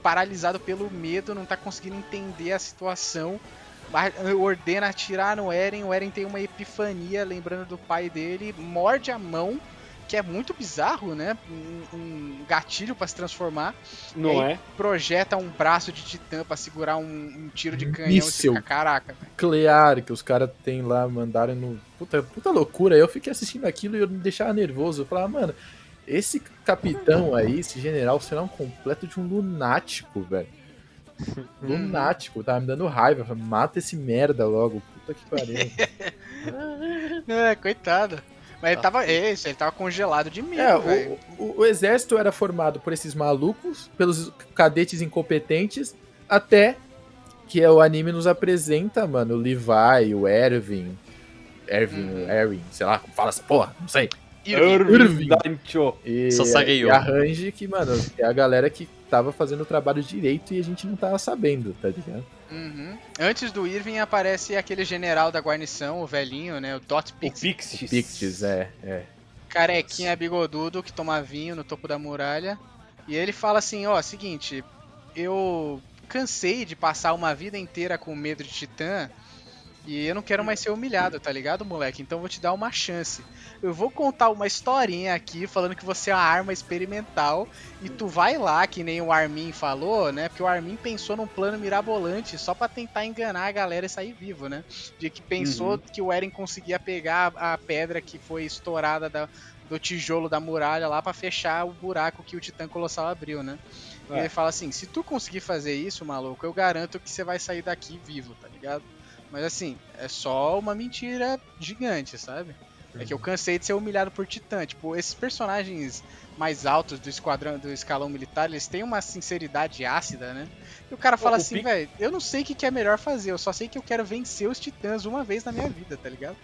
paralisado pelo medo, não tá conseguindo entender a situação. Ordena atirar no Eren, o Eren tem uma epifania lembrando do pai dele, morde a mão, que é muito bizarro, né? Um, um gatilho pra se transformar, Não é? projeta um braço de titã pra segurar um, um tiro de canhão. Fica, caraca, velho. Nuclear que os caras tem lá, mandaram no. Puta, puta loucura. Eu fiquei assistindo aquilo e eu me deixava nervoso. Eu falava, mano, esse capitão aí, esse general, será um completo de um lunático, velho. Lunático, tava me dando raiva. Mata esse merda logo. Puta que pariu. É, coitado. Mas ele tava. É, isso, ele tava congelado de medo, É, velho. o, o- o exército era formado por esses malucos, pelos cadetes incompetentes, até que o anime nos apresenta, mano, o Levi, o Erwin, Erwin, Uhum. Erwin, sei lá, como fala essa porra, não sei. Irving. Dancho. E, Só e arranje que, mano, é a galera que tava fazendo o trabalho direito e a gente não tava sabendo, tá ligado? Uhum. Antes do Irving aparece aquele general da guarnição, o velhinho, né? O Dot O Pix. Pixies. Pictures, é, é. Carequinha bigodudo que toma vinho no topo da muralha. E ele fala assim: ó, seguinte, eu cansei de passar uma vida inteira com medo de titã. E eu não quero mais ser humilhado, tá ligado, moleque? Então eu vou te dar uma chance. Eu vou contar uma historinha aqui falando que você é uma arma experimental e tu vai lá, que nem o Armin falou, né? Porque o Armin pensou num plano mirabolante só pra tentar enganar a galera e sair vivo, né? De que pensou Uhum. que o Eren conseguia pegar a pedra que foi estourada da- do tijolo da muralha lá pra fechar o buraco que o Titã Colossal abriu, né? E É. ele fala assim: se tu conseguir fazer isso, maluco, eu garanto que você vai sair daqui vivo, tá ligado? Mas assim, é só uma mentira gigante, sabe? É que eu cansei de ser humilhado por Titã. Tipo, esses personagens mais altos do esquadrão, do escalão militar, eles têm uma sinceridade ácida, né? E o cara fala o assim, Pic- velho, eu não sei o que, que é melhor fazer, eu só sei que eu quero vencer os titãs uma vez na minha vida, tá ligado?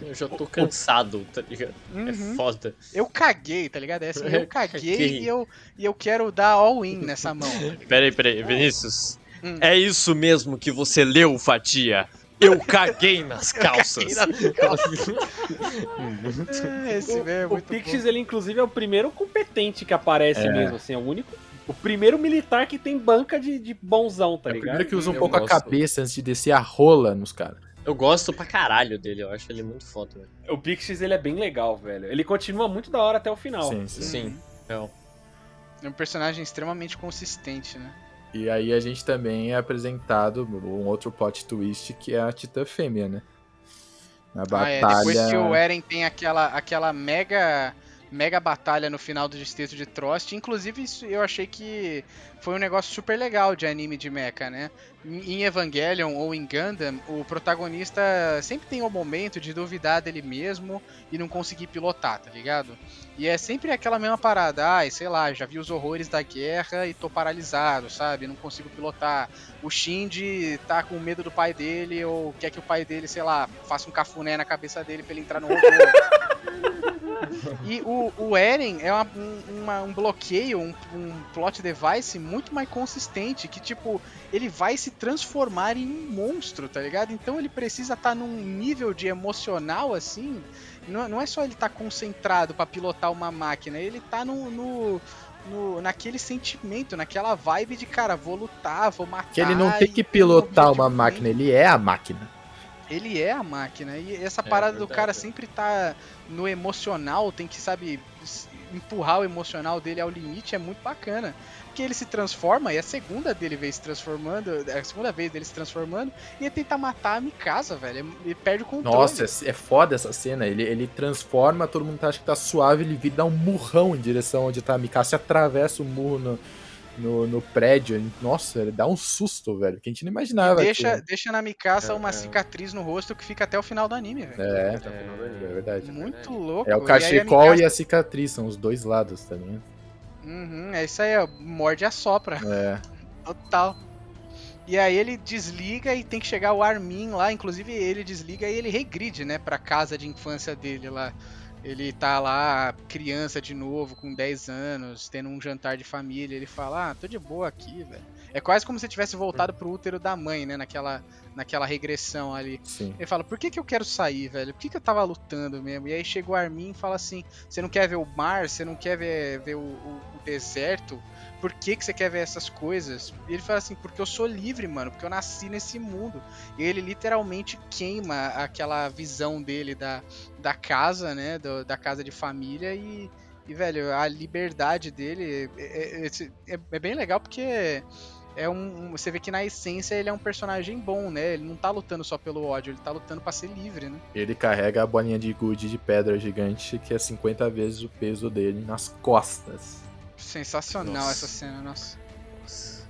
Eu já tô cansado, tá ligado? Uhum. É foda. Eu caguei, tá ligado? É assim, eu caguei e eu, e eu quero dar all-in nessa mão. Peraí, peraí, Vinícius. Hum. É isso mesmo que você leu, Fatia? Eu caguei nas calças. Caguei nas calças. É, Esse velho é O, o ele inclusive é o primeiro competente que aparece É. mesmo, assim, é o único. O primeiro militar que tem banca de, de bonzão, tá É o ligado? primeiro que usa um Eu pouco a gosto. cabeça antes de descer a rola nos caras. Eu gosto pra caralho dele, eu acho ele muito foda, velho. O Pixies, ele é bem legal, velho. Ele continua muito da hora até o final. Sim, sim. Sim. É. É um personagem extremamente consistente, né? E aí a gente também é apresentado um outro plot twist que é a Titã Fêmea, né? Na Ah, é, batalha. depois que o Eren tem aquela, aquela mega mega batalha no final do distrito de Trost, inclusive isso eu achei que foi um negócio super legal de anime de mecha, né? Em Evangelion ou em Gundam, o protagonista sempre tem o momento de duvidar dele mesmo e não conseguir pilotar, tá ligado? E é sempre aquela mesma parada, ai, sei lá, já vi os horrores da guerra e tô paralisado, sabe? Não consigo pilotar. O Shinji tá com medo do pai dele ou quer que o pai dele, sei lá, faça um cafuné na cabeça dele pra ele entrar no robô. E o, o Eren é uma- um, uma- um bloqueio, um, um plot device muito mais consistente, que tipo, ele vai se transformar em um monstro, tá ligado? Então ele precisa estar num nível de emocional assim. Não, não é só ele estar concentrado pra pilotar uma máquina, ele tá no, no- no- naquele sentimento, naquela vibe de cara, vou lutar, vou matar. Que ele não tem que pilotar uma máquina, ele é a máquina. Ele é a máquina. E essa É, parada do cara é. sempre tá no emocional, tem que, sabe, empurrar o emocional dele ao limite, é muito bacana. Porque ele se transforma, e a segunda dele vez se transformando, a segunda vez dele se transformando, e ele tenta matar a Mikasa, velho. Ele perde o controle. Nossa, é é foda essa cena. Ele, ele transforma, todo mundo acha que tá suave, ele vira dá um murrão em direção onde tá a Mikasa, atravessa o murro no, no, no prédio. Nossa, ele dá um susto, velho, que a gente não imaginava. deixa, que- deixa na Mikasa É, uma é. cicatriz no rosto que fica até o final do anime, velho. É, É, é verdade. Muito louco. É o E aí a cachecol Mikasa- e a cicatriz, são os dois lados, tá ligado? Uhum, é isso aí, ó, morde a sopra. É. Total. E aí ele desliga e tem que chegar o Armin lá, inclusive ele desliga e ele regride, né, pra casa de infância dele lá. Ele tá lá, criança de novo, com 10 anos, tendo um jantar de família. Ele fala: Ah, tô de boa aqui, velho. É quase como se tivesse voltado pro útero da mãe, né? Naquela, naquela regressão ali. Sim. Ele fala, por que, que eu quero sair, velho? Por que, que eu tava lutando mesmo? E aí chegou o Armin e fala assim: você não quer ver o mar, você não quer ver, ver o, o- o deserto? Por que, que você quer ver essas coisas? E ele fala assim, porque eu sou livre, mano, porque eu nasci nesse mundo. E ele literalmente queima aquela visão dele da, da casa, né? do- da casa de família e. E, velho, a liberdade dele é, é- é- é bem legal porque é um, Você vê que na essência ele é um personagem bom, né? Ele não tá lutando só pelo ódio, ele tá lutando pra ser livre, né? Ele carrega a bolinha de gude de pedra gigante, que é 50 vezes o peso dele nas costas. Sensacional Nossa. essa cena, nossa. Nossa.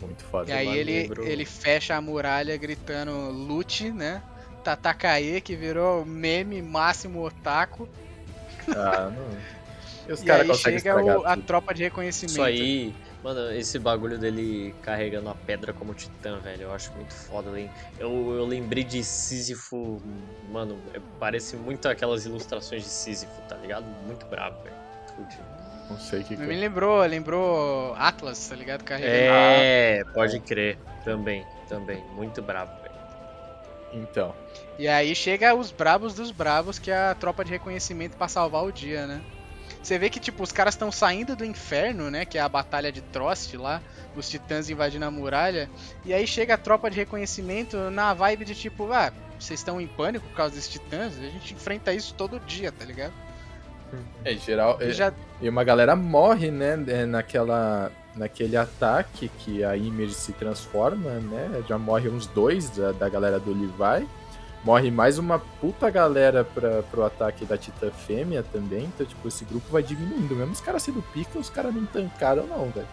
Muito foda. E aí ele, lembro- ele fecha a muralha gritando lute, né? Tatakae, que virou meme máximo otaku. Ah, não. E os E caras aí conseguem chega o- a tropa de reconhecimento. Isso aí, mano, esse bagulho dele carregando a pedra como titã, velho, eu acho muito foda. hein? Eu, eu lembrei de Sísifo, mano, é- parece muito aquelas ilustrações de Sísifo, tá ligado? Muito brabo, velho. Curti. Não sei o que, Me é. lembrou, lembrou Atlas, tá ligado? Carregando. É, pode crer. Também, também. Muito brabo, velho. Então. E aí chega os brabos dos bravos, que é a tropa de reconhecimento pra salvar o dia, né? Você vê que, tipo, os caras estão saindo do inferno, né? Que é a batalha de Trost lá, os titãs invadindo a muralha. E aí chega a tropa de reconhecimento na vibe de tipo, ah, vocês estão em pânico por causa desses titãs? A gente enfrenta isso todo dia, tá ligado? É, em geral. E é- já E uma galera morre, né? Naquela, naquele ataque que a Ymir se transforma, né? Já morre uns dois da, da galera do Levi. Morre mais uma puta galera pra, pro ataque da Titã Fêmea também. Então, tipo, esse grupo vai diminuindo. Mesmo os caras sendo pica, os caras não tancaram, não, velho.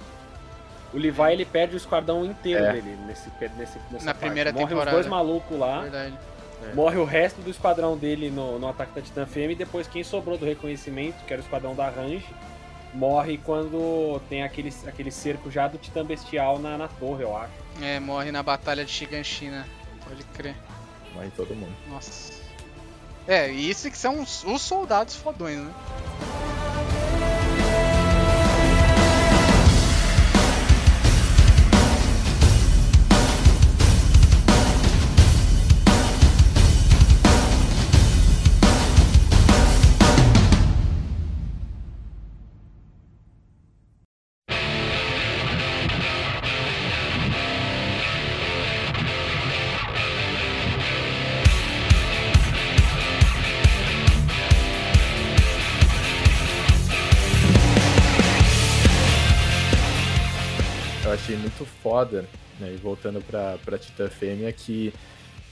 O Levi ele perde o esquadrão inteiro É. dele nesse, nesse, nessa Na parte. primeira Morre temporada. os dois malucos lá, verdade. Morre o resto do esquadrão dele no, no ataque da Titã Fêmea e depois quem sobrou do reconhecimento, que era o esquadrão da Range, morre quando tem aquele, aquele cerco já do Titã Bestial na, na torre, eu acho. É, morre na batalha de Shiganshina. Pode crer. Morre todo mundo. Nossa. É, e isso que são os, os soldados fodões, né? Foda, né? E voltando pra, pra Titã Fêmea, que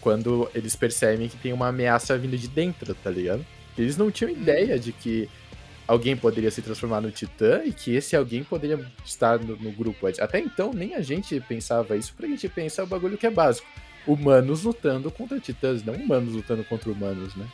quando eles percebem que tem uma ameaça vindo de dentro, tá ligado? Eles não tinham ideia de que alguém poderia se transformar no Titã e que esse alguém poderia estar no, no grupo. Até então, nem a gente pensava isso, porque a gente pensa o bagulho que é básico. Humanos lutando contra titãs, não humanos lutando contra humanos, né?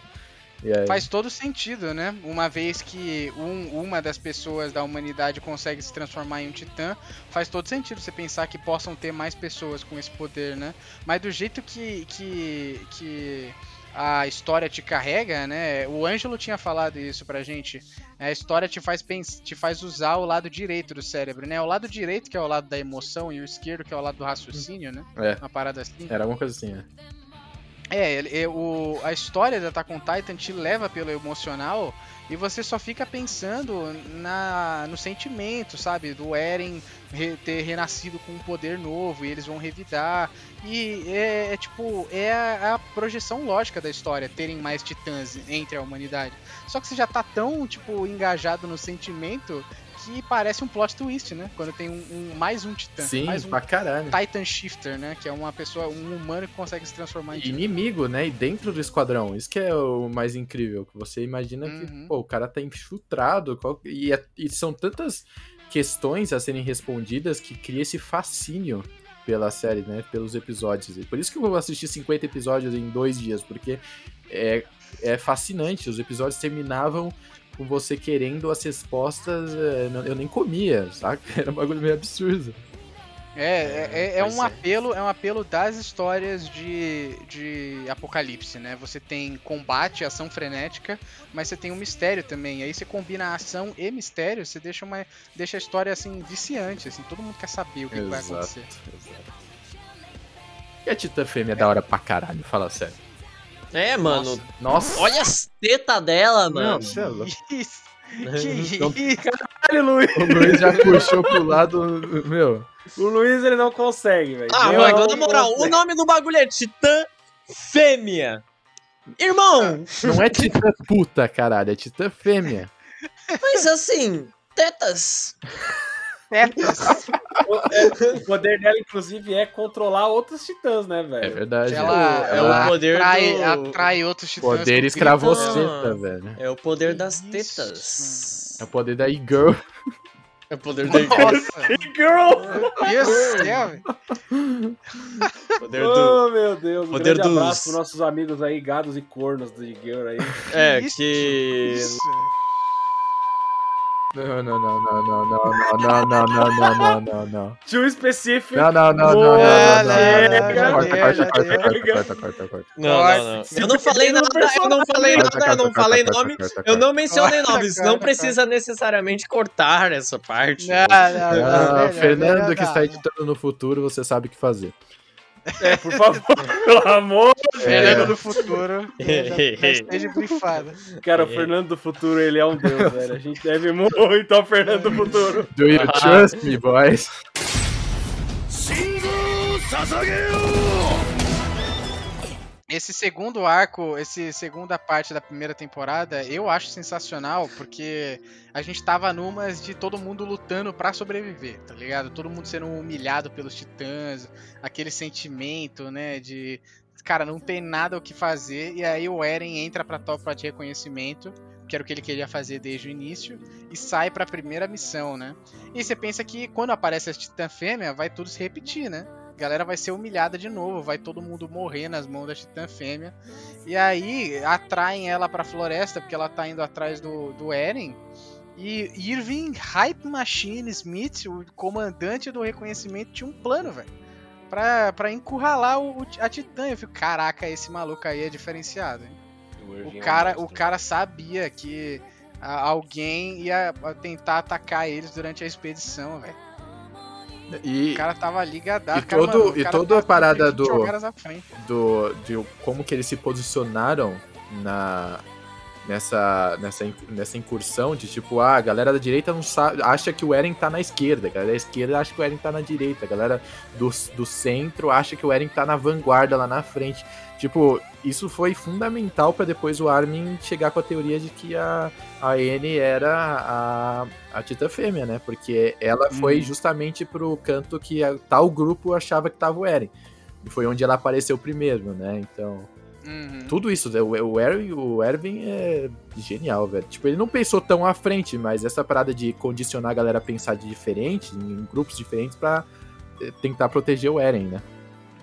Faz todo sentido, né? Uma vez que um- uma das pessoas da humanidade consegue se transformar em um titã, faz todo sentido você pensar que possam ter mais pessoas com esse poder, né? Mas do jeito que, que, que a história te carrega, né? O Ângelo tinha falado isso pra gente. A história te faz, te faz usar o lado direito do cérebro, né? O lado direito, que é o lado da emoção, e o esquerdo, que é o lado do raciocínio, né? É. Uma parada assim. Era alguma coisa assim, né? É, ele- é, o, a história da Attack on Titan te leva pelo emocional e você só fica pensando na, no sentimento, sabe? Do Eren re- ter renascido com um poder novo e eles vão revidar. E é, é tipo, é a, a projeção lógica da história, terem mais titãs entre a humanidade. Só que você já tá tão, tipo, engajado no sentimento que parece um plot twist, né? Quando tem um, um- mais um titã. Sim, mais um pra caralho. Titan Shifter, né? Que é uma pessoa, um humano que consegue se transformar em titã. Inimigo, né? E dentro do esquadrão. Isso que é o mais incrível. Que você imagina que, Uhum. pô, o cara tá infiltrado. qual- E, é- e são tantas questões a serem respondidas que cria esse fascínio pela série, né? Pelos episódios. E por isso que eu vou assistir 50 episódios em dois dias, porque é, é fascinante. Os episódios terminavam com você querendo as respostas. é, não- eu nem comia, saca? Era um bagulho meio absurdo. É, é, é, é pois um é. apelo, é um apelo das histórias de, de Apocalipse, né? Você tem combate, ação frenética, mas você tem um mistério também. Aí você combina ação e mistério, você deixa uma deixa a história assim viciante, assim, todo mundo quer saber o que, que vai Exato, acontecer. exato. E a Titã Fêmea é da hora pra caralho, fala sério. É, mano. Nossa! Olha as tetas dela, mano. Não, você é louco. Isso. Que Então- isso? Caralho, Luiz. O Luiz já puxou pro lado. Meu, O Luiz ele não consegue, velho. Ah, Eu mano, não na moral, o nome do bagulho é Titã Fêmea. Irmão, não é Titã puta, caralho, é Titã Fêmea. mas assim, tetas. Tetas. O poder dela, inclusive, é controlar outros titãs, né, É velho? verdade. Ela, é o ela poder atrai, do- atrai outros titãs. Poder escravoceta, velho. É o poder Que das isso, tetas. É o poder da e-girl. É o poder da Girl! meu do céu, velho. poder do. Oh, meu Deus. Um Poder grande dos- abraço pros nossos amigos aí, gados e cornos de Girl aí. É, isso, que. Não, não, não, não, não, não, não, não, não, não, não, não, não. Too specific. Não, não, não, não, não, não, não, chega, não. Corta, corta, corta, corta, corta, corta. Não, não, não. Eu não falei nada, eu não falei nada, eu não falei nome. Eu não mencionei nomes, não precisa necessariamente cortar essa parte. Não, não, não, Ah, melhor, Fernando que não. está editando no futuro, você sabe o que fazer. É, por favor, pelo amor. Fernando É. do futuro. já, já esteja brifado. Cara, o É. Fernando do futuro, ele é um deus, velho. A gente deve muito ao Fernando do futuro. Do you Ah. trust me, boys? 信号を捧げよう esse segundo arco, esse segunda parte da primeira temporada, eu acho sensacional, porque a gente tava numas de todo mundo lutando pra sobreviver, tá ligado? Todo mundo sendo humilhado pelos titãs, aquele sentimento, né, de cara, não tem nada o que fazer, e aí o Eren entra pra tropa de reconhecimento, que era o que ele queria fazer desde o início, e sai pra primeira missão, né? E você pensa que quando aparece a Titã Fêmea, vai tudo se repetir, né? A galera vai ser humilhada de novo, vai todo mundo morrer nas mãos da Titã Fêmea. E aí atraem ela pra floresta, porque ela tá indo atrás do, do Eren. E Irving Hype Machine Smith, o comandante do reconhecimento, tinha um plano, velho. Pra, pra encurralar o, o- a Titã. Eu fico, caraca, esse maluco aí é diferenciado, hein? O cara, o cara sabia que alguém ia tentar atacar eles durante a expedição, velho. E O cara tava ligadado. e cara, todo- mano, e toda a parada 20 do- do, de como que eles se posicionaram na nessa, nessa, nessa incursão de tipo, ah, a galera da direita não sabe, acha que o Eren tá na esquerda, a galera da esquerda acha que o Eren tá na direita, a galera do, do centro acha que o Eren tá na vanguarda lá na frente. Tipo, isso foi fundamental pra depois o Armin chegar com a teoria de que a, a N era a, a Titã Fêmea, né? Porque ela foi justamente pro canto que a- tal grupo achava que tava o Eren. E foi onde ela apareceu primeiro, né? Então, Uhum. tudo isso, né? o, o, Eren, o Erwin é genial, velho. Tipo, ele não pensou tão à frente, mas essa parada de condicionar a galera a pensar de diferente, em grupos diferentes, pra eh, tentar proteger o Eren, né?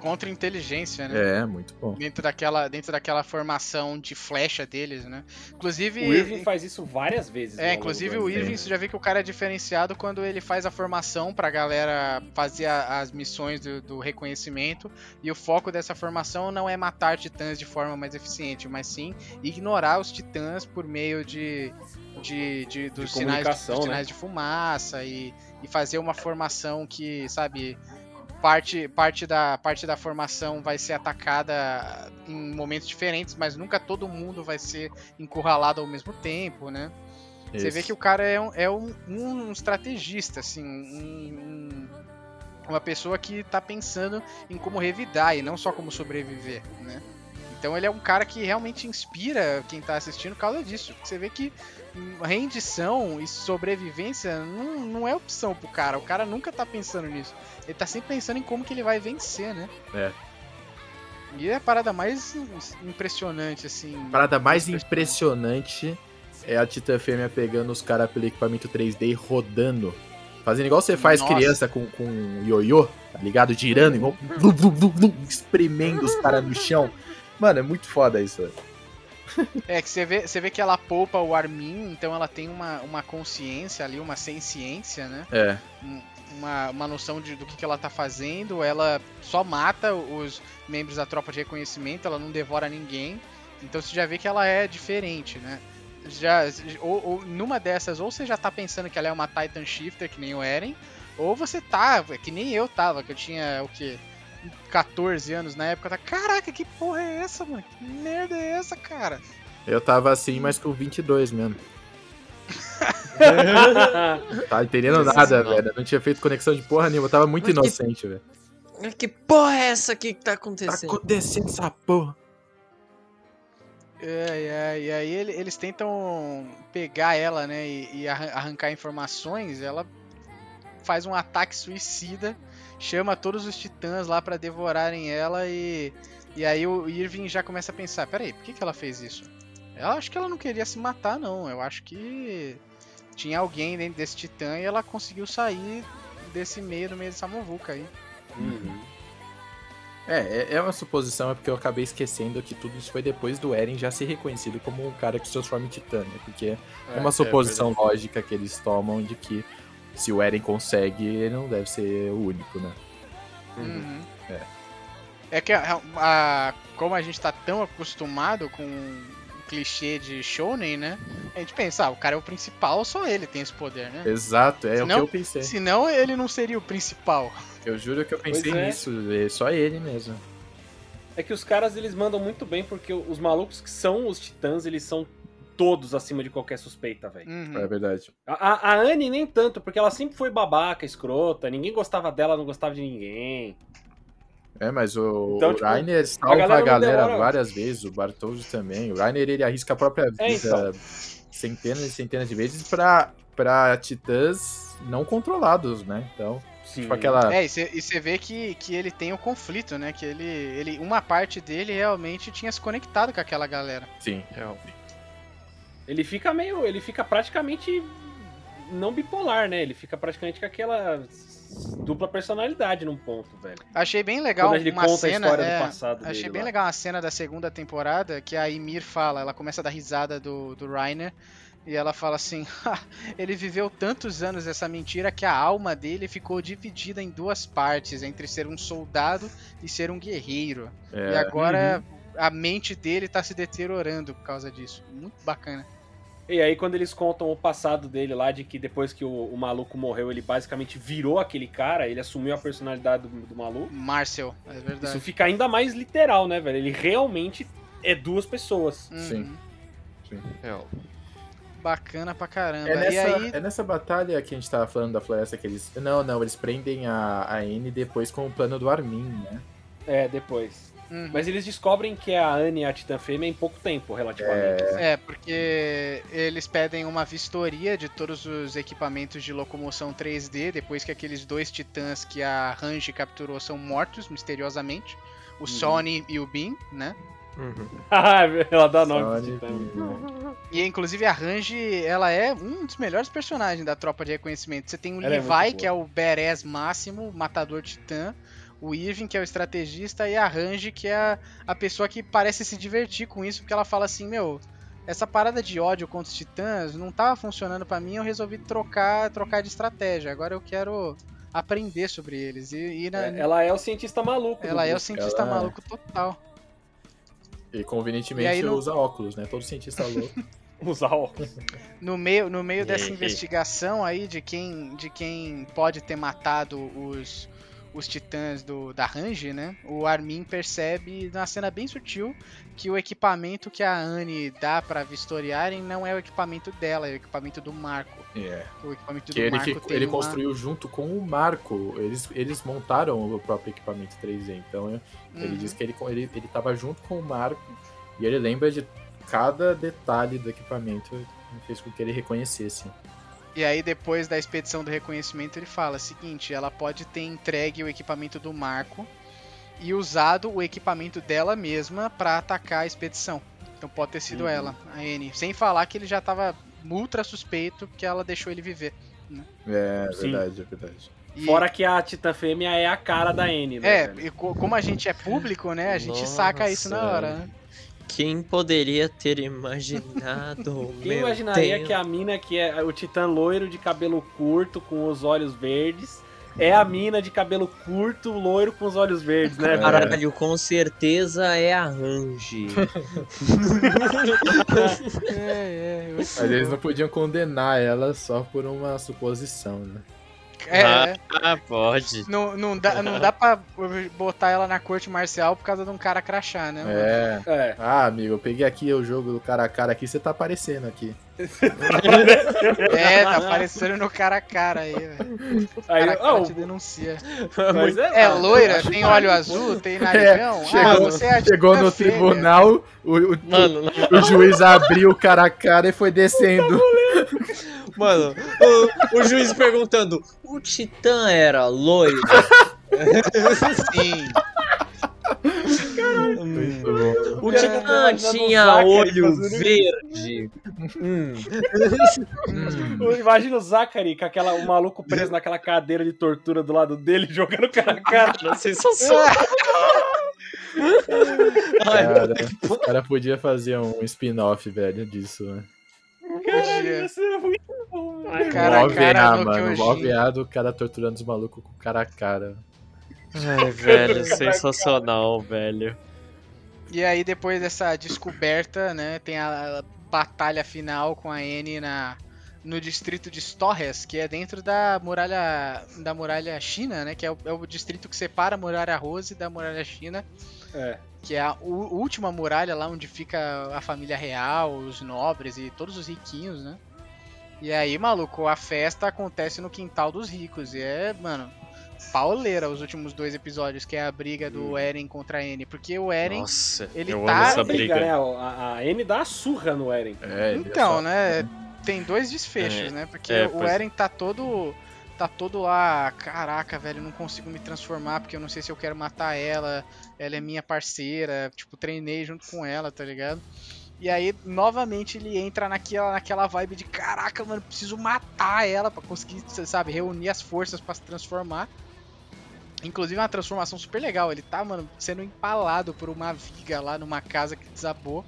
Contra inteligência, né? É, muito bom. Dentro daquela, dentro daquela formação de flecha deles, né? Inclusive. O Irving faz isso várias vezes. É, longo inclusive o. Irving, você já vê que o cara é diferenciado quando ele faz a formação pra galera fazer a- as missões do, do reconhecimento. E o foco dessa formação não é matar titãs de forma mais eficiente, mas sim ignorar os titãs por meio de, de, de- dos, sinais, comunicação, dos né? sinais de fumaça e, e fazer uma formação que, sabe, parte, parte, da, parte da formação vai ser atacada em momentos diferentes, mas nunca todo mundo vai ser encurralado ao mesmo tempo, né? Você vê que o cara é um, é um, um estrategista, assim, um- um- uma pessoa que tá pensando em como revidar e não só como sobreviver, né? Então ele é um cara que realmente inspira quem tá assistindo por causa disso. Você vê que rendição e sobrevivência não, não é opção pro cara. O cara nunca tá pensando nisso. Ele tá sempre pensando em como que ele vai vencer, né? É. E é a parada mais impressionante, assim. A parada mais impressionante é a Titã Fêmea pegando os caras pelo equipamento 3D e rodando. Fazendo igual você faz Nossa. criança com, com ioiô, tá ligado? Girando, igual. vlu, vlu, espremendo os caras no chão. Mano, é muito foda isso. É que você vê, você vê que ela poupa o Armin, então ela tem uma, uma consciência ali, uma senciência, né? É. Um- Uma, uma noção de, do que, que ela tá fazendo. Ela só mata os membros da tropa de reconhecimento, ela não devora ninguém. Então você já vê que ela é diferente, né? Já, ou, ou numa dessas, ou você já tá pensando que ela é uma Titan Shifter, que nem o Eren, ou você tá, que nem eu tava, que eu tinha o quê? 14 anos na época, tá, caraca, que porra é essa, mano? Que merda é essa, cara? Eu tava assim, mas com 22 mesmo. Tá entendendo nada, Não. velho. Eu não tinha feito conexão de porra nenhuma. Eu tava muito Mas que- inocente, velho. Que porra é essa aqui que tá Tá acontecendo? acontecendo essa porra. É, é, e aí ele- eles tentam pegar ela, né, e, e arran- arrancar informações. Ela faz um ataque suicida, chama todos os titãs lá pra devorarem ela e, e aí o Irving já começa a pensar, peraí, por que, que ela fez isso? Eu acho que ela não queria se matar, não. Eu acho que tinha alguém dentro desse titã e ela conseguiu sair desse meio, do meio dessa muvuca aí. Uhum. É, é- é uma suposição, é porque eu acabei esquecendo que tudo isso foi depois do Eren já ser reconhecido como um cara que se transforma em titã, né? Porque é uma suposição lógica que eles tomam de que se o Eren consegue, ele não deve ser o único, né? Uhum. É. É que a, a- como a gente tá tão acostumado com o clichê de Shonen, né? A gente pensa, ah, o cara é o principal, só ele tem esse poder, né? Exato, é Senão- o que eu pensei. Senão ele não seria o principal. Eu juro que eu pensei é. nisso, é só ele mesmo. É que os caras eles mandam muito bem porque os malucos que são os titãs, eles são todos acima de qualquer suspeita, velho. Uhum. É verdade. A, a, a Anne nem tanto, porque ela sempre foi babaca, escrota, ninguém gostava dela, não gostava de ninguém. É, mas o, Então, o tipo, Rainer salva a galera galera, não demora. várias vezes, o Bartoldi também. O Rainer ele arrisca a própria vida É, então. centenas e centenas de vezes pra, pra titãs não controlados, né? Então, Sim. tipo aquela. É, e você vê que, que ele tem o conflito, né? Que ele, ele. Uma parte dele realmente tinha se conectado com aquela galera. Sim. Ele fica meio. Ele fica praticamente. Não bipolar, né? Ele fica praticamente com aquela dupla personalidade num ponto, velho. Achei bem legal Quando ele uma conta cena. a história é, do passado Achei dele bem lá. legal uma cena da segunda temporada que a Ymir fala, ela começa a dar risada do, do Rainer e ela fala assim: "Ha, ele viveu tantos anos essa mentira que a alma dele ficou dividida em duas partes, entre ser um soldado e ser um guerreiro. É, e agora a mente dele tá se deteriorando por causa disso. Muito bacana. E aí, quando eles contam o passado dele lá, de que depois que o, o maluco morreu, ele basicamente virou aquele cara, ele assumiu a personalidade do, do maluco. Marcel, é verdade. Isso fica ainda mais literal, né, velho? Ele realmente é duas pessoas. Uhum. Sim. Bacana pra caramba. É e nessa, aí, é nessa batalha que a gente tava falando da floresta que eles. Não, não, eles prendem a, a Anne depois com o plano do Armin, né? É, depois. Uhum. Mas eles descobrem que a Anne e a Titã Fêmea em pouco tempo, relativamente. É, porque eles pedem uma vistoria de todos os equipamentos de locomoção 3D depois que aqueles dois titãs que a Range capturou são mortos misteriosamente. O Sony e o Bean, né? Ah, ela dá nome Sony, né? E inclusive a Range, ela é um dos melhores personagens da tropa de reconhecimento. Você tem o Ela é Levi, muito que é o badass máximo, matador titã. O Irving, que é o estrategista, e a Range, que é a, a pessoa que parece se divertir com isso, porque ela fala assim, meu, essa parada de ódio contra os titãs não tava funcionando pra mim, eu resolvi trocar, trocar de estratégia. Agora eu quero aprender sobre eles. E, e na- É, Ela é o cientista maluco. ela é o cientista ela- maluco total. E convenientemente E aí não- usa óculos, né? Todo cientista louco. Usar óculos. No meio, no meio dessa investigação aí de quem, de quem pode ter matado os, os titãs do, da Range, né? O Armin percebe, numa cena bem sutil, que o equipamento que a Anne dá pra vistoriarem não é o equipamento dela, é o equipamento do Marco. É. O equipamento Que do ele, Marco que ele uma- construiu junto com o Marco. Eles, eles montaram o próprio equipamento 3D. Então é, ele Uhum. diz que ele, ele, ele tava junto com o Marco e ele lembra de cada detalhe do equipamento fez com que ele reconhecesse. E aí, depois da expedição do reconhecimento, ele fala: seguinte, ela pode ter entregue o equipamento do Marco e usado o equipamento dela mesma pra atacar a expedição. Então pode ter sido Uhum. ela, a Anne. Sem falar que ele já tava ultra suspeito que ela deixou ele viver. É, Sim. verdade, é verdade. E- Fora que a Titã Fêmea é a cara da N, né? É, velho? e como a gente é público, né? A gente Nossa, saca isso na hora, né? Quem poderia ter imaginado? Quem meu imaginaria Deus. que a mina que é o titã loiro de cabelo curto com os olhos verdes é a mina de cabelo curto, loiro com os olhos verdes, né? velho? Caralho, com certeza é a Range. É, é, eu- Mas eles não podiam condenar ela só por uma suposição, né? É, Ah. é. ah, pode. Não, não, dá, não dá pra botar ela na corte marcial por causa de um cara crachá, né? É. É. Ah, amigo, eu peguei aqui o jogo do cara a cara aqui, você tá aparecendo aqui. É, tá aparecendo no cara a cara aí, velho. O Aí, cara oh, te denuncia. mas É não, loira, tem olho azul, tem narigão. ah, chegou- você é a Chegou Tina no Fey, tribunal, o, o, Mano, o juiz abriu o cara a cara e foi descendo. Mano, o, o juiz perguntando: o Titã era loiro? Sim. O Cara, Titã imaginando tinha o olho verde? Hum. Imagina o Zachary com aquela, o maluco preso naquela cadeira de tortura do lado dele, jogando cara a cara. Sensacional. Cara, o cara podia fazer um spin-off, velho, disso, né? Caralho, isso é muito bom. Cara cara mano. OVA do cara torturando os malucos com cara a cara. Ai, velho, sensacional, velho. E aí, depois dessa descoberta, né, tem a batalha final com a N na, no distrito de Storres, que é dentro da muralha da muralha China, né, que é o, é o distrito que separa a muralha Rose da muralha China, É. que é a última muralha lá onde fica a família real, os nobres e todos os riquinhos, né? E aí, maluco, a festa acontece no quintal dos ricos. E é, mano, pauleira os últimos dois episódios, que é a briga do Eren contra a N. Porque o Eren. Nossa, ele eu tá- amo essa Briga, briga. né? A, a N dá a surra no Eren. É, é Então, só- né? Tem dois desfechos, É, né? Porque é, o pois- Eren tá todo. Tá todo lá, caraca, velho, não consigo me transformar porque eu não sei se eu quero matar ela. Ela é minha parceira, tipo, treinei junto com ela, tá ligado? E aí, novamente, ele entra naquela, naquela vibe de caraca, mano, preciso matar ela pra conseguir, sabe, reunir as forças pra se transformar. Inclusive, é uma transformação super legal. Ele tá, mano, sendo empalado por uma viga lá numa casa que desabou.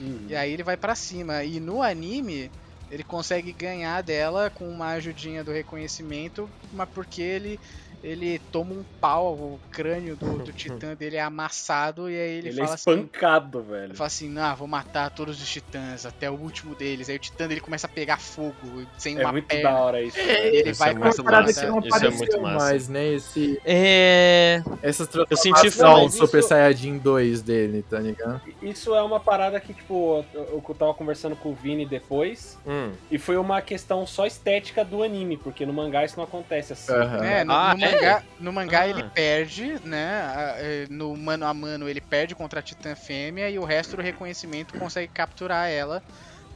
Uhum. E aí ele vai pra cima. E no anime, ele consegue ganhar dela com uma ajudinha do reconhecimento, mas porque ele ele toma um pau, o crânio do, do titã dele é amassado e aí ele, Ele, é fala assim, espancado, velho. ele fala assim, ah, vou matar todos os titãs até o último deles. Aí o titã dele começa a pegar fogo sem É uma muito perna. da hora isso. E ele Isso vai é muito parada massa. não Isso é muito massa. mais, né? Esse, É. essas senti transformações falta. Super Isso- Saiyajin 2 dele, tá ligado? Isso é uma parada que, tipo, eu, eu tava conversando com o Vini depois, Hum. e foi uma questão só estética do anime, porque no mangá isso não acontece assim. Aham. É, no, Ah, no é? Mangá, no mangá Ah. ele perde, né? é, No mano a mano ele perde contra a Titã Fêmea e o resto do reconhecimento consegue capturar ela.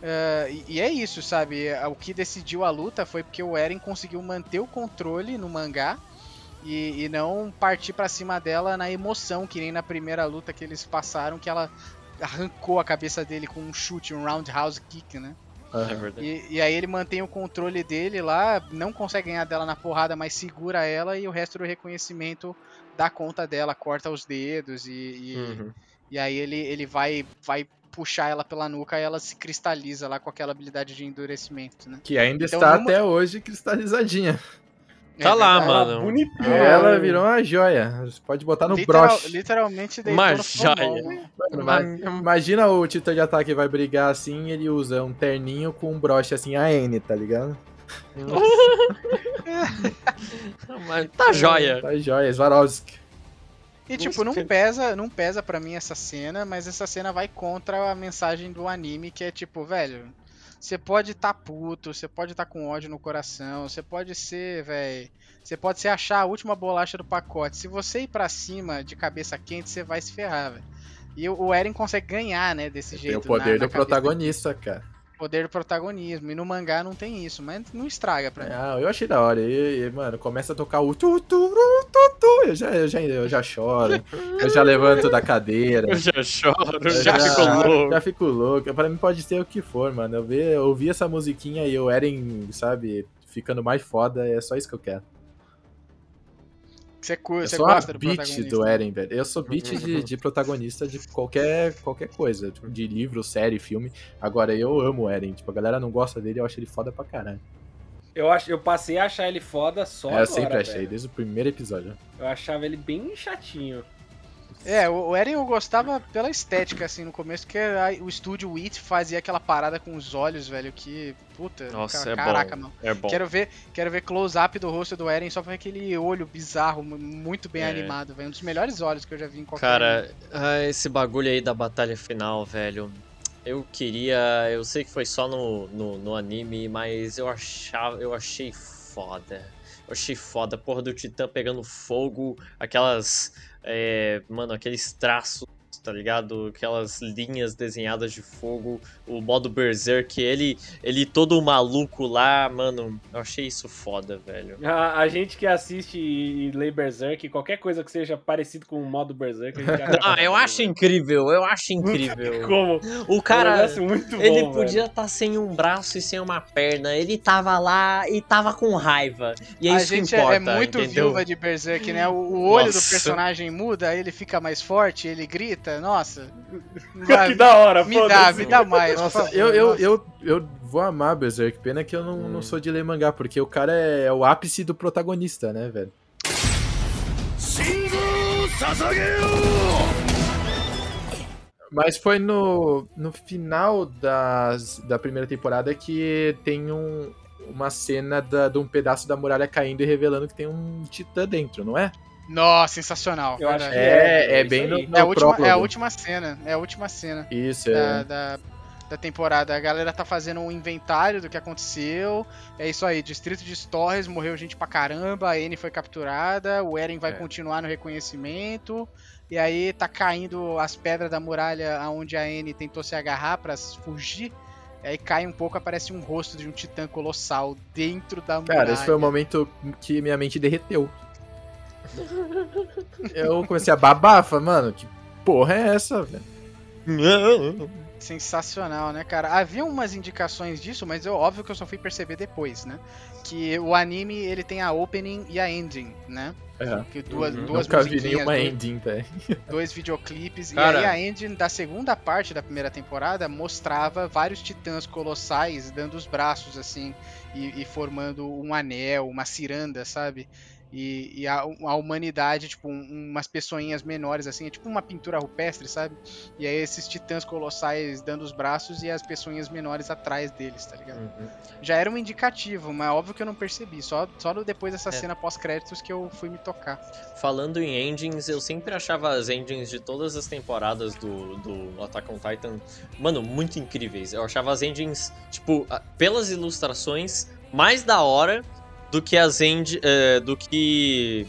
Ah, e, e é isso, sabe? O que decidiu a luta foi porque o Eren conseguiu manter o controle no mangá e, e não partir pra cima dela na emoção, que nem na primeira luta que eles passaram, que ela arrancou a cabeça dele com um chute, um roundhouse kick, né? É verdade. E, e aí ele mantém o controle dele lá, não consegue ganhar dela na porrada, mas segura ela e o resto do reconhecimento dá conta dela, corta os dedos e, e, Uhum. e aí ele, ele vai, vai puxar ela pela nuca e ela se cristaliza lá com aquela habilidade de endurecimento, né? Que ainda Então, está numa- até hoje cristalizadinha. Tá É lá. Ela mano. bonitinha. Ela virou uma joia. Você pode botar no Literal- broche. Literalmente deitou Uma joia. Mano, ma- Imagina o Titã de Ataque vai brigar assim ele usa um terninho com um broche assim, a N, tá ligado? Tá joia. Tá joia, Swarovski. E tipo, não pesa, não pesa para mim essa cena, mas essa cena vai contra a mensagem do anime, que é tipo, velho, você pode tá puto, você pode tá com ódio no coração, você pode ser, velho, você pode se achar a última bolacha do pacote. Se você ir pra cima de cabeça quente, você vai se ferrar, velho. E o Eren consegue ganhar, né, desse Tem jeito. o poder na- na do cabeça. protagonista, cara. Poder do protagonismo. E no mangá não tem isso, mas não estraga pra mim. Ah, eu achei da hora. E, e, mano, começa a tocar o tu, tu, tu, tu. Eu já, eu já, eu já choro. eu já levanto da cadeira. Eu já choro, Eu já, fico louco. Já fico louco. Pra mim pode ser o que for, mano. Eu, ver, eu ouvi essa musiquinha e o Eren, sabe, ficando mais foda, é só isso que eu quero. Você, cu- Eu você sou a gosta do beat do Eren, velho. Eu sou beat de, de protagonista de qualquer, qualquer coisa. tipo, de livro, série, filme. Agora, eu amo o Eren. Tipo, a galera não gosta dele, eu acho ele foda pra caralho. Eu, ach, eu passei a achar ele foda só É, agora, eu sempre achei, velho. desde o primeiro episódio. Eu achava ele bem chatinho. É, o Eren eu gostava pela estética, assim, no começo, que a- o estúdio Wit fazia aquela parada com os olhos, velho, que. Puta, Nossa, ca- é caraca, bom. mano. É bom. Quero ver, quero ver close-up do rosto do Eren só ver aquele olho bizarro, mu- muito bem É. animado, velho. Um dos melhores olhos que eu já vi em qualquer Cara, ah, esse bagulho aí da batalha final, velho. Eu queria. Eu sei que foi só no, no, no anime, mas eu achava. Eu achei foda. Eu achei foda. Porra do Titã pegando fogo, aquelas. É, mano, aqueles traços, tá ligado? Aquelas linhas desenhadas de fogo. O modo Berserk, ele, ele todo maluco lá, mano. Eu achei isso foda, velho. A, a gente que assiste e, e lê Berserk, qualquer coisa que seja parecido com o modo Berserk, a gente acaba Ah, eu acho velho. incrível, eu acho incrível. Como? O cara. Um muito Ele bom, podia estar sem um braço e sem uma perna. Ele tava lá e tava com raiva. E é a isso gente que é- importa, é muito entendeu? viúva de Berserk, né? O, o olho Nossa. do personagem muda, ele fica mais forte, ele grita, nossa. que da hora, Me dá, me dá mais. Nossa, favor, eu, eu, nossa. eu, eu vou amar Berserk. Pena que eu não, hum. não sou de ler mangá, porque o cara é, é o ápice do protagonista, né, velho? Mas foi no, no final das, da primeira temporada que tem um, uma cena da, de um pedaço da muralha caindo e revelando que tem um titã dentro, não é? Nossa, sensacional. Eu acho que É, é isso bem aí. no, É a, no última, é a última cena. É a última cena Isso, da, é. da, da temporada. A galera tá fazendo um inventário do que aconteceu. É isso aí, distrito de Torres morreu gente pra caramba, a N foi capturada, o Eren vai É. continuar no reconhecimento. E aí tá caindo as pedras da muralha aonde a N tentou se agarrar pra fugir. E aí cai um pouco, aparece um rosto de um titã colossal dentro da muralha. Cara, esse foi o momento que minha mente derreteu. Eu comecei a babar, falei, mano, que porra é essa, velho? Sensacional, né, cara? Havia umas indicações disso, mas eu, óbvio que eu só fui perceber depois, né? Que o anime, ele tem a opening e a ending, né? É, Que duas, Uhum. duas nunca vi nenhuma dois, ending, velho. dois videoclipes. Cara. E aí a ending da segunda parte da primeira temporada mostrava vários titãs colossais dando os braços, assim, e, e formando um anel, uma ciranda, sabe? E, e a, a humanidade, tipo, um- umas pessoinhas menores, assim, é tipo uma pintura rupestre, sabe? E aí esses titãs colossais dando os braços e as pessoinhas menores atrás deles, tá ligado? Uhum. Já era um indicativo, mas óbvio que eu não percebi. Só, só depois dessa É. cena pós-créditos que eu fui me tocar. Falando em endings, eu sempre achava as endings de todas as temporadas do, do Attack on Titan, mano, muito incríveis. Eu achava as endings, tipo, pelas ilustrações, mais da hora do que as end, eh, do que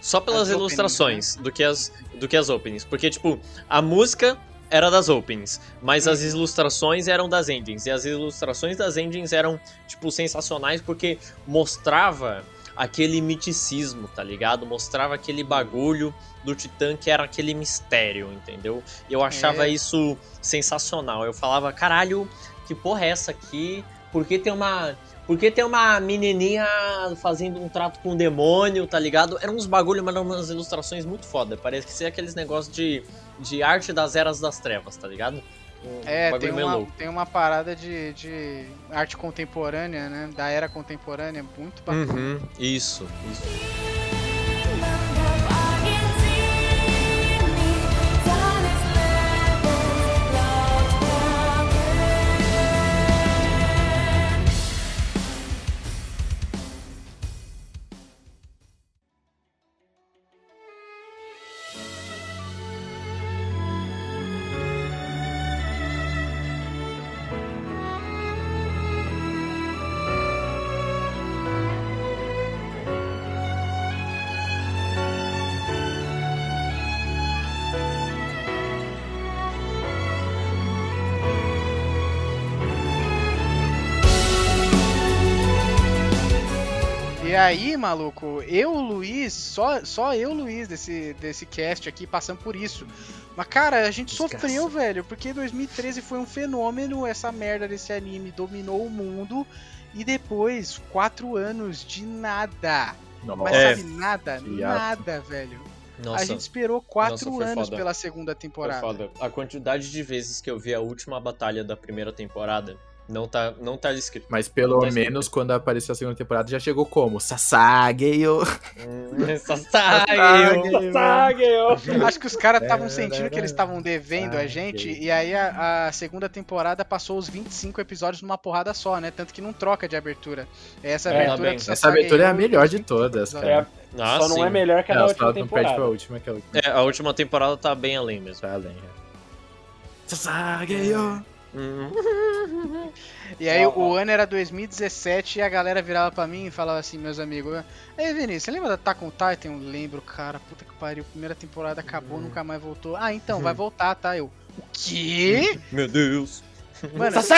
só pelas As openings, ilustrações, do que as do que as openings, porque tipo, a música era das openings, mas as ilustrações eram das endings, e as ilustrações das endings eram tipo sensacionais porque mostrava aquele miticismo, tá ligado? Mostrava aquele bagulho do Titã que era aquele mistério, entendeu? Eu achava É. isso sensacional. Eu falava, caralho, que porra é essa aqui? Por que tem uma. Por que tem uma menininha fazendo um trato com o demônio, tá ligado? Eram uns bagulho, mas eram umas ilustrações muito foda. Parece que ser aqueles negócios de, de arte das eras das trevas, tá ligado? Um É, tem uma, tem uma parada de, de arte contemporânea, né? Da era contemporânea, muito bacana. Uhum, isso, isso. Maluco, eu, Luiz, só, só eu, Luiz, desse, desse cast aqui, passando por isso. Mas, cara, a gente Desgraça. sofreu, velho, porque 2013 foi um fenômeno, essa merda desse anime dominou o mundo. E depois, quatro anos de nada. Nossa. Mas É. sabe nada? Que ato. Nada, velho. Nossa, a gente esperou quatro Nossa, anos foda. pela segunda foi temporada. foda. A quantidade de vezes que eu vi a última batalha da primeira temporada não tá, não tá escrito. Mas pelo Não tá escrito. menos quando apareceu a segunda temporada já chegou como? Sasageyo. Hum, saiu. Sague! Acho que os caras É, estavam sentindo que eles estavam devendo a gente, e aí a, a segunda temporada passou os 25 episódios numa porrada só, né? Tanto que não troca de abertura. Essa É, abertura bem. do Essa abertura é a melhor de 25 todas, episódios. cara. Ah, Só não sim. é melhor que a última não perde temporada. última que a última. É, a última temporada tá bem além mesmo. Vai além. é. Sasageyo. E aí o ano era 2017 e a galera virava pra mim e falava assim, meus amigos, Ei Vinícius, você lembra da Attack on Titan? Eu lembro, cara, puta que pariu, primeira temporada acabou, nunca mais voltou. Ah, então, vai voltar, tá? Eu, o quê? Meu Deus. Mano, foi,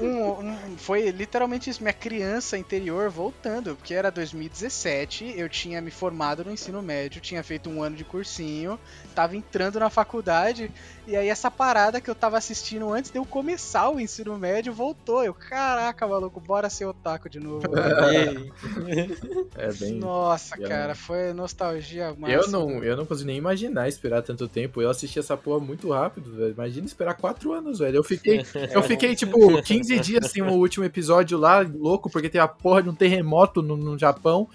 um- um- foi literalmente isso, minha criança interior voltando, porque era 2017, eu tinha me formado no ensino médio, tinha feito um ano de cursinho, tava entrando na faculdade, e aí essa parada que eu tava assistindo antes de eu começar o ensino médio voltou. Eu, caraca, maluco, bora ser otaku de novo. É bem. Nossa, Eu cara, foi nostalgia Eu máxima. não, eu não consigo nem imaginar esperar tanto tempo. Eu assisti essa porra muito rápido, velho. Imagina esperar quatro anos, velho. Eu fiquei, eu fiquei tipo, 15 dias sem o último episódio lá, louco, porque tem a porra de um terremoto no, no Japão.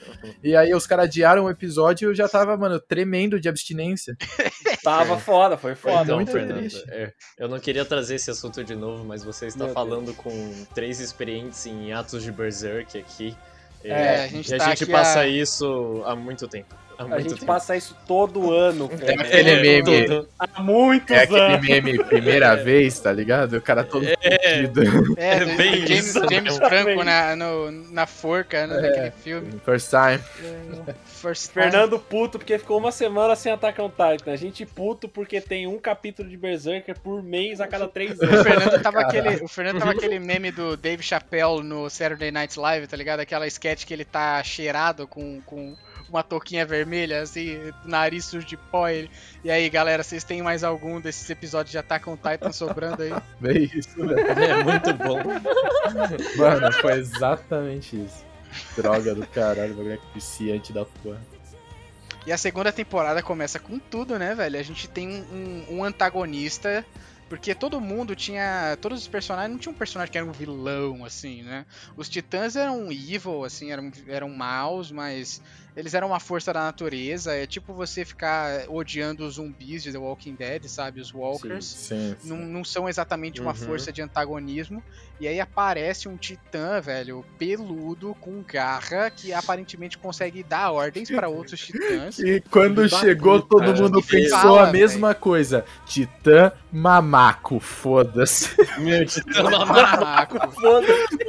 E aí os caras adiaram o episódio e eu já tava, mano, tremendo de abstinência. Tava foda, foi foda. Então, muito Fernando, triste. é, eu não queria trazer esse assunto de novo, mas você está Meu falando com três experientes em atos de Berserk aqui. É, a gente e a tá gente aqui passa a- isso há muito tempo. Há A gente tempo. passa isso todo ano, Tem cara. aquele meme, Tudo. Há muitos é aquele anos. meme primeira vez, tá ligado? O cara todo É. fudido. É, É bem James, isso James. Franco na, no- na forca, né, É. naquele filme. First time. First time. Fernando puto porque ficou uma semana sem Attack on Titan. A gente puto porque tem um capítulo de Berserker por mês a cada três O anos. Fernando tava aquele, o Fernando tava aquele meme do Dave Chappelle no Saturday Night Live, tá ligado? Aquela sketch que ele tá cheirado com, com uma touquinha vermelha, assim, nariz sujo de pó. Ele... E aí, galera, vocês têm mais algum desses episódios de Attack on Titan sobrando aí? Bem isso, velho. É muito bom. Mano, foi exatamente isso. Droga do caralho, bagulho é viciante da porra. E a segunda temporada começa com tudo, né, velho? A gente tem um, um- um antagonista, porque todo mundo tinha. Todos os personagens não tinha um personagem que era um vilão, assim, né? Os titãs eram evil, assim, eram, eram maus, mas eles eram uma força da natureza. É tipo você ficar odiando os zumbis de The Walking Dead, sabe? Os walkers. Sim. Não, não são exatamente uma Uhum. força de antagonismo. E aí aparece um titã, velho, peludo, com garra, que aparentemente consegue dar ordens para outros titãs. E quando chegou, puta, todo mundo pensou fala, a mesma coisa. Titã mamaco, foda-se. Meu titã Mamaco.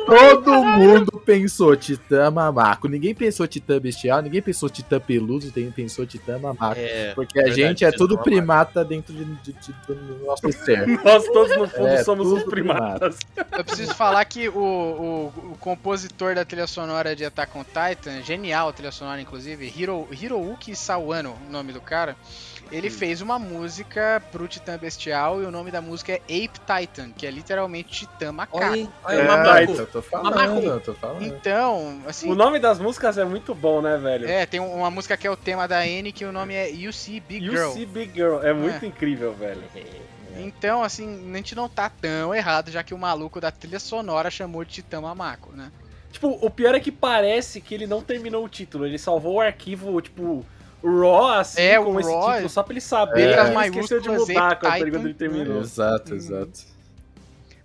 Todo mundo pensou Titã mamaco. Ninguém pensou Titã bestial, ninguém pensou Titã peludo, ninguém pensou Titã mamaco. É, Porque a verdade, gente é tudo primata dentro de, de- de- do nosso ser. Nós todos no fundo É, somos tudo primatas. Eu preciso falar que o, o, o compositor da trilha sonora de Attack on Titan, genial a trilha sonora, inclusive, Hiro, Hirouki Sawano, o nome do cara, ele fez uma música pro Titã Bestial e o nome da música é Ape Titan, que é literalmente Titã Macaco. Olha, olha É, o mamaco. eu tô falando, Mamaco. eu tô falando. Então, assim, O nome das músicas é muito bom, né, velho? É, tem uma música que é o tema da N, que o nome é You See Big You Girl. See Big Girl. É muito incrível, velho. Então, assim, a gente não tá tão errado, já que o maluco da trilha sonora chamou de Titã Mamaco, né? Tipo, o pior é que parece que ele não terminou o título. Ele salvou o arquivo, tipo, raw, assim, É, o com esse raw, título, só pra ele saber. Ele esqueceu de mudar quando Titan. ele terminou. Exato, Hum. exato.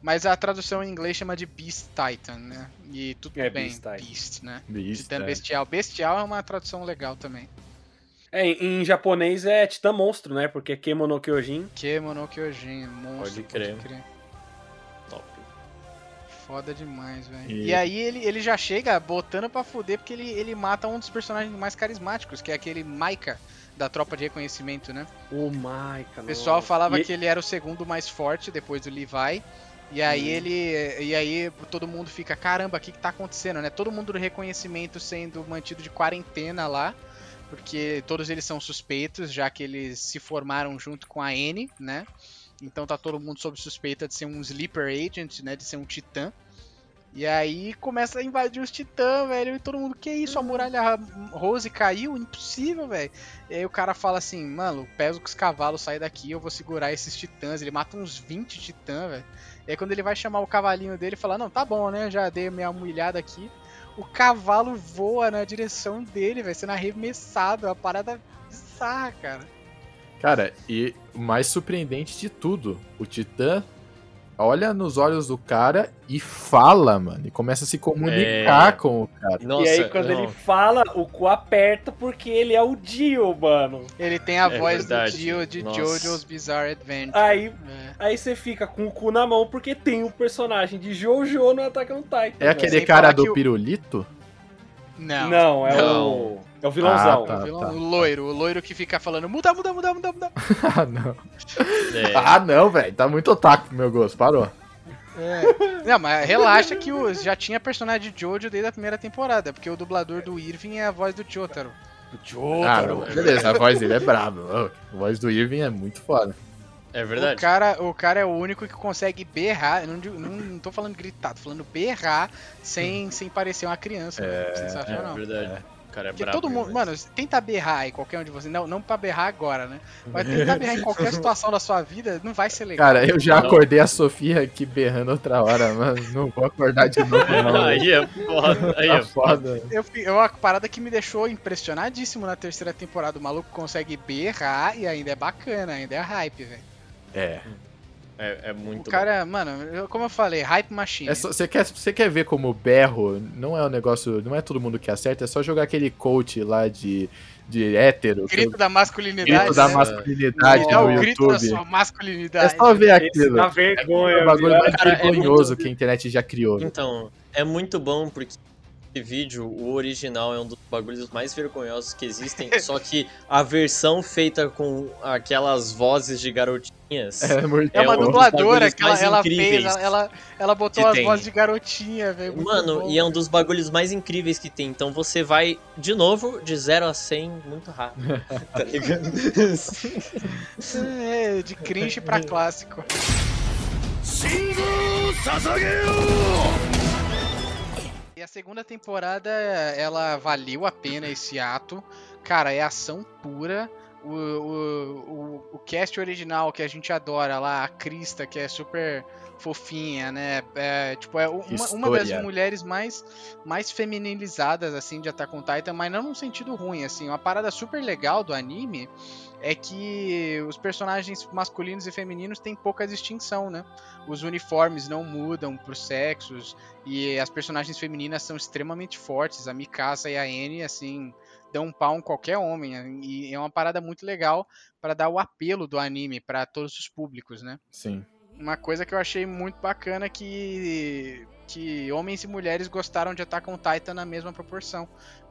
Mas a tradução em inglês chama de Beast Titan, né? E tudo É, bem, Beast Beast, Titan. né? Bicho, Titã é. Bestial. Bestial é uma tradução legal também. É, em, em japonês é Titã Monstro, né? Porque é Kemono Kyojin. Kemono Kyojin, monstro. Pode crer. crer. Foda demais, velho. E- E... aí ele, ele já chega botando pra fuder porque ele, ele mata um dos personagens mais carismáticos, que é aquele Maika da tropa de reconhecimento, né? Oh my, cara. O pessoal falava E- que ele era o segundo mais forte depois do Levi. E aí Hum. ele. E aí todo mundo fica, caramba, o que, que tá acontecendo, né? Todo mundo do reconhecimento sendo mantido de quarentena lá. Porque todos eles são suspeitos, já que eles se formaram junto com a N, né? Então tá todo mundo sob suspeita de ser um sleeper agent, né? De ser um titã. E aí começa a invadir os titãs, velho. E todo mundo, que isso? A muralha Rose caiu? Impossível, velho. E aí o cara fala assim, mano, pesa que os cavalos saem daqui, eu vou segurar esses titãs. Ele mata uns 20 titãs, velho. E aí quando ele vai chamar o cavalinho dele, fala, não, tá bom, né? Já dei minha humilhada aqui. O cavalo voa na direção dele, vai sendo arremessado. É uma parada bizarra, cara. Cara, e o mais surpreendente de tudo, o Titã olha nos olhos do cara e fala, mano, e começa a se comunicar É. com o cara. Nossa, e aí, quando não. ele fala, o cu aperta porque ele é o Dio, mano. Ele tem a É voz verdade. do Dio de Nossa. JoJo's Bizarre Adventure. Aí, É. aí você fica com o cu na mão porque tem um personagem de Jojo no Attack on Titan. É aquele cara do o- pirulito? Não. Não, é Não. o. É o vilãozão. Ah, tá. O, vilão- o loiro, o loiro que fica falando muda, muda, muda, muda, muda. ah, não. É. Ah, não, velho. Tá muito otaku pro meu gosto. Parou. É. Não, mas relaxa que o, já tinha personagem de Jojo desde a primeira temporada, porque o dublador do Irving é a voz do Chotaro. Ah, Jotaro. não, beleza. A voz dele é braba. Ô, A voz do Irving é muito foda. É O verdade. cara, o cara é o único que consegue berrar, não, não, não tô falando gritar, tô falando berrar sem, sem parecer uma criança. É, É Sensacional. verdade. O cara é Porque brabo. todo mundo, mano, tenta berrar aí, qualquer um de vocês, não, não pra berrar agora, né? Mas tentar berrar em qualquer situação da sua vida não vai ser legal. Cara, eu já Não. acordei a Sofia aqui berrando outra hora, mano. Não vou acordar de novo, não. Aí é foda. Aí Tá é foda. Eu, fi- é uma parada que me deixou impressionadíssimo na terceira temporada. O maluco consegue berrar e ainda é bacana, ainda é hype, velho. É. É, é O muito cara, mano, eu- como eu falei, hype machine. É Você quer, você quer ver como berro não é um negócio. Não é todo mundo que acerta, é só jogar aquele coach lá de, de hétero. que é grito o da masculinidade. grito da né? masculinidade Me dá o no grito da sua É masculinidade. só ver Esse aquilo. dá É vergonha. o bagulho mais Cara, é vergonhoso muito- que a internet já criou. Então, é muito bom porque esse vídeo, o original é um dos bagulhos mais vergonhosos que existem, só que a versão feita com aquelas vozes de garotinhas. É, é, uma dubladora que ela, ela fez, ela, ela botou as vozes de garotinha, velho. Mano, bom. e é um dos bagulhos mais incríveis que tem. Então você vai, de novo, de 0 a 100 muito rápido. tá ligado? é, de cringe pra clássico a segunda temporada, ela valeu a pena esse ato. Cara, é ação pura. O, o, o, o cast original que a gente adora lá, a Krista, que é super fofinha, né? É, tipo, é uma, uma das mulheres mais, mais feminilizadas, assim, de Attack on Titan, mas não num sentido ruim, assim. Uma parada super legal do anime é que os personagens masculinos e femininos têm pouca distinção, né? Os uniformes não mudam pros sexos, e as personagens femininas são extremamente fortes. A Mikasa e a Anne, assim, dão um pau em qualquer homem. E é uma parada muito legal para dar o apelo do anime para todos os públicos, né? Sim. Uma coisa que eu achei muito bacana é que que homens e mulheres gostaram de Attack on Titan na mesma proporção,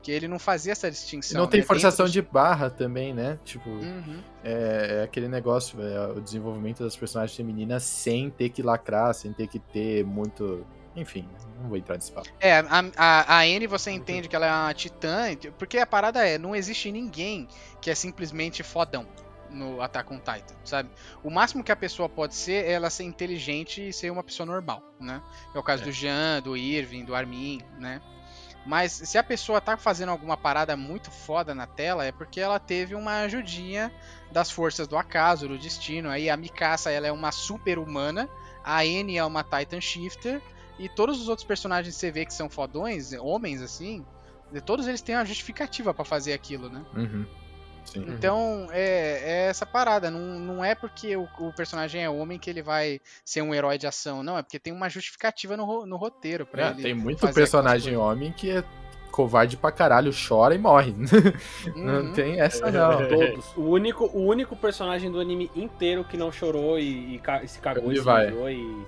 que ele não fazia essa distinção. não tem né? forçação de barra também, né? Tipo, Uhum. é, é aquele negócio, é, o desenvolvimento das personagens femininas sem ter que lacrar, sem ter que ter muito. Enfim, não vou entrar nesse papo. É, a, a, a Anne você entende que ela é uma titã, porque a parada é, não existe ninguém que é simplesmente fodão no Attack on Titan, sabe? O máximo que a pessoa pode ser é ela ser inteligente e ser uma pessoa normal, né? É o caso É. do Jean, do Irving, do Armin, né? Mas se a pessoa tá fazendo alguma parada muito foda na tela, é porque ela teve uma ajudinha das forças do acaso, do destino. Aí a Mikasa, ela é uma super humana, a Anne é uma Titan Shifter, e todos os outros personagens que você vê que são fodões, homens assim, todos eles têm uma justificativa pra fazer aquilo, né? Uhum. Sim. Então, é, é essa parada. Não, não é porque o, o personagem é homem que ele vai ser um herói de ação. Não, é porque tem uma justificativa no, no roteiro pra É, ele. tem muito fazer personagem homem que é covarde pra caralho, chora e morre. coisas. Não Uhum. tem essa, não. Todos. O único, o único personagem do anime inteiro que não chorou e, e e se cagou e se mijou e,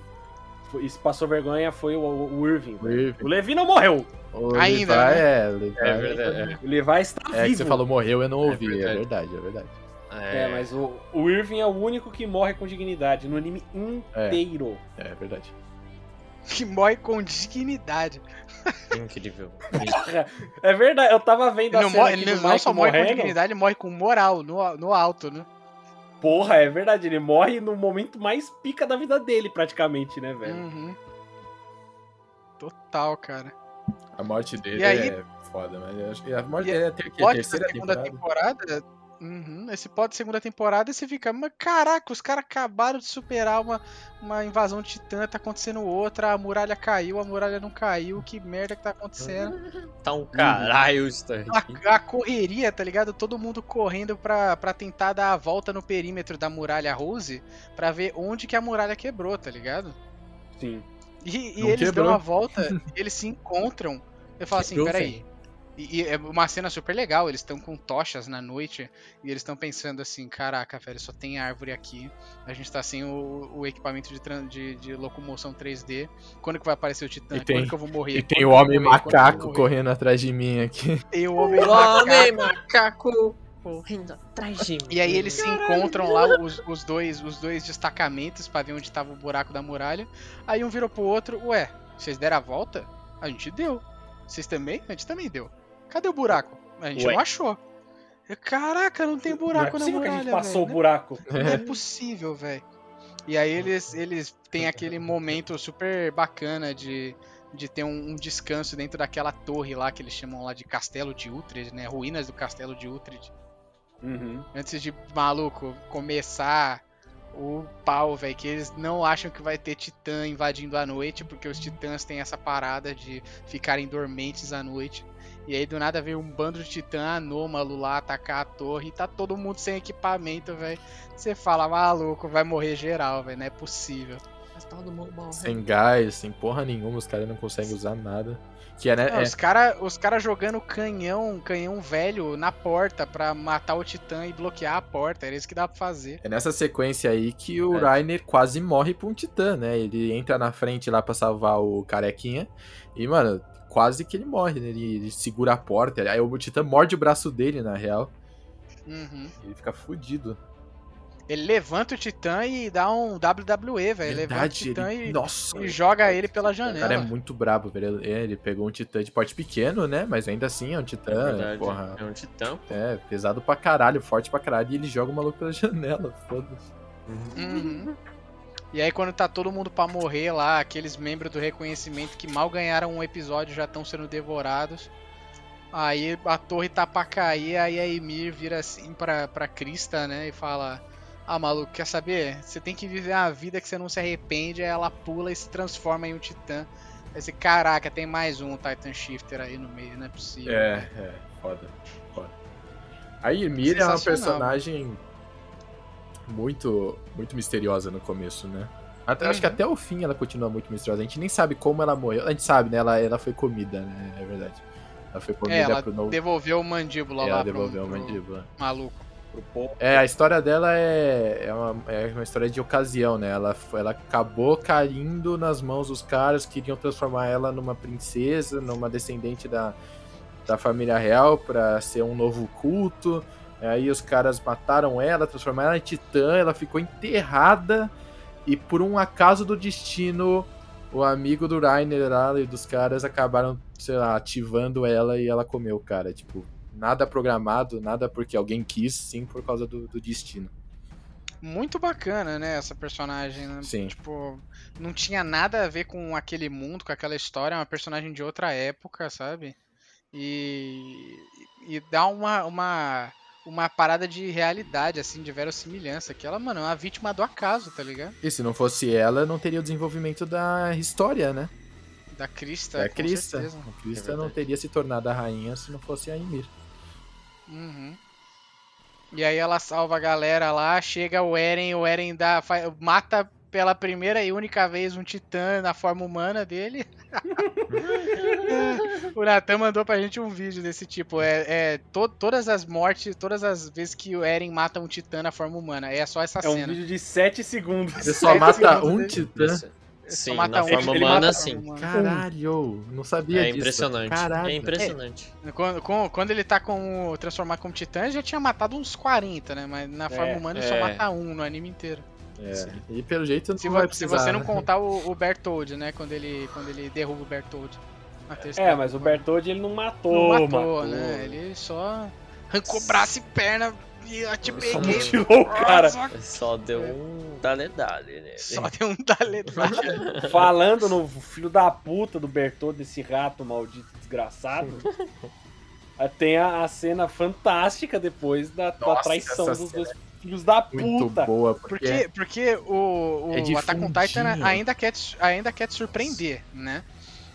e se passou vergonha foi o, o Irving. O Irving. O Levi não morreu. O Ainda, Levi né? é, o Levi É verdade. O Levi está É vivo. que você falou morreu, eu não ouvi. É verdade. verdade, é verdade. É, É, mas o, o Irving é o único que morre com dignidade no anime inteiro. É verdade. Que morre com dignidade. incrível. É verdade, eu tava vendo Ele a não, cena morre, ele não só morre com morrendo. dignidade, ele morre com moral, no, no alto, né? Porra, é verdade, ele morre no momento mais pica da vida dele, praticamente, né, velho? Uhum. Total, cara. A morte dele E aí- é foda, mas eu acho que a morte E dele é a Pode da terceira segunda temporada. temporada. Uhum, esse pode segunda temporada e você fica, mas caraca, os caras acabaram de superar uma, uma invasão de titã, tá acontecendo outra, a muralha caiu, a muralha não caiu, que merda que tá acontecendo? Tá um caralho isso daqui. A, a correria, tá ligado? Todo mundo correndo pra, pra tentar dar a volta no perímetro da muralha Rose pra ver onde que a muralha quebrou, tá ligado? Sim. E, e eles quebrou. dão a volta, e eles se encontram. Eu falo assim, Quebrou, peraí. E, e é uma cena super legal, eles estão com tochas na noite e eles estão pensando assim, caraca, velho, só tem árvore aqui. A gente tá sem o, o equipamento de, de, de locomoção 3D. Quando que vai aparecer o Titã? E tem- Quando que eu vou morrer? E tem o homem morrer? Macaco correndo atrás de mim aqui. Tem o homem Homem macaco. macaco correndo atrás de mim. E aí eles se encontram lá, os, os dois, os dois destacamentos, pra ver onde tava o buraco da muralha. Aí um virou pro outro, ué, vocês deram a volta? A gente deu. Vocês também? A gente também deu. Cadê o buraco? A gente Ué. não achou. Caraca, não tem Não é buraco na possível que a muralha, gente passou o velho. buraco. Não é possível, velho. E aí eles, eles têm aquele momento super bacana de, de ter um, um descanso dentro daquela torre lá que eles chamam lá de Castelo de Uhtred, né? Ruínas do Castelo de Uhtred. Uhum. Antes de, maluco, começar o pau, velho, que eles não acham que vai ter titã invadindo a noite, porque os titãs têm essa parada de ficarem dormentes à noite. E aí do nada veio um bando de titã anômalo lá atacar a torre e tá todo mundo sem equipamento, velho. Você fala, maluco, vai morrer geral, velho, não é possível. Mas todo mundo morre. Sem gás, sem porra nenhuma, os caras não conseguem usar nada. Que é, né? Não, é- Os caras os cara jogando canhão, canhão velho na porta pra matar o titã e bloquear a porta, era isso que dá pra fazer. É nessa sequência aí que o É. Rainer quase morre pra um titã, né? Ele entra na frente lá pra salvar o carequinha. E, mano, quase que ele morre, né? Ele, ele segura a porta. Aí o titã morde o braço dele, na real. Uhum. Ele fica fudido. Ele levanta o Titã e dá um WWE, velho. Ele Levanta o Titã ele... e, Nossa, e joga ele pela o janela. cara é muito brabo, velho. Ele, ele pegou um titã de porte pequeno, né? Mas ainda assim é um titã, Verdade, porra. É um titã. É, pesado pra caralho, forte pra caralho. E ele joga o maluco pela janela, foda-se. Uhum. E aí quando tá todo mundo pra morrer lá, aqueles membros do reconhecimento que mal ganharam um episódio já estão sendo devorados. Aí a torre tá pra cair, aí a Emir vira assim pra, pra Krista, né? E fala: Ah, maluco, quer saber? Você tem que viver uma vida que você não se arrepende. Aí ela pula e se transforma em um titã. Aí você, caraca, tem mais um Titan Shifter aí no meio, não é possível. É, é, foda, foda. A Ymir é uma personagem muito, muito misteriosa no começo, né? Até- Acho que Uhum. até o fim ela continua muito misteriosa. A gente nem sabe como ela morreu. A gente sabe, né? Ela, ela foi comida, né? É verdade. Ela foi comida É, ela pro novo. devolveu o mandíbula ela lá pro- devolveu pro uma mandíbula. maluco. Pro povo. É, a história dela é, é, uma, é uma história de ocasião, né? Ela, foi- ela acabou caindo nas mãos dos caras que queriam transformar ela numa princesa, numa descendente da, da família real pra ser um novo culto. Aí os caras mataram ela, transformaram ela em titã, ela ficou enterrada e por um acaso do destino, o amigo do Rainer lá e dos caras acabaram, sei lá, ativando ela e ela comeu o cara, tipo, nada programado, nada porque alguém quis, sim por causa do, do destino. Muito bacana, né, essa personagem, né? Sim. Tipo, não tinha nada a ver com aquele mundo, com aquela história, é uma personagem de outra época, sabe? E, e dá uma, uma, uma parada de realidade, assim, de verossimilhança, que ela, mano, é uma vítima do acaso, tá ligado? E se não fosse ela, não teria o desenvolvimento da história, né? Da Crista, Da Crista. certeza. A Crista É não teria se tornado a rainha se não fosse a Ymir. Uhum. E aí ela salva a galera lá, chega o Eren, o Eren dá, fa- mata pela primeira e única vez um titã na forma humana dele. o Natan mandou pra gente um vídeo desse tipo. É, é to- todas as mortes, todas as vezes que o Eren mata um titã na forma humana. É só essa É um cena. vídeo de 7 segundos. Você só Sete mata segundos um dele. titã. É só Sim, matar na um, forma ele humana, a sim. Caralho, não sabia É disso. impressionante. Caralho. É impressionante. Quando, com- quando ele tá com o transformar como titã, ele já tinha matado uns 40, né? Mas na forma É, humana ele só é. mata um no anime inteiro. É, E pelo jeito não Se, vai vo- se precisar. você não né? contar o, o Bertold, né? Quando ele, quando ele derruba o Bertold. na terceira É, mas o. Bertold ele não matou, não matou, matou. né? Ele só Arrancou braço e perna e eu te Só. Mutilou o cara. Nossa, Só deu um dale-dale, né? Só deu um daledade. Falando no filho da puta do Bertoldo, desse rato maldito desgraçado. Tem a, a cena fantástica depois da, da Nossa, traição essa dos cena dois filhos da Muito puta. boa, porque, Porque, porque o, o É Attack on. Titan ainda quer, te- ainda quer te surpreender, né?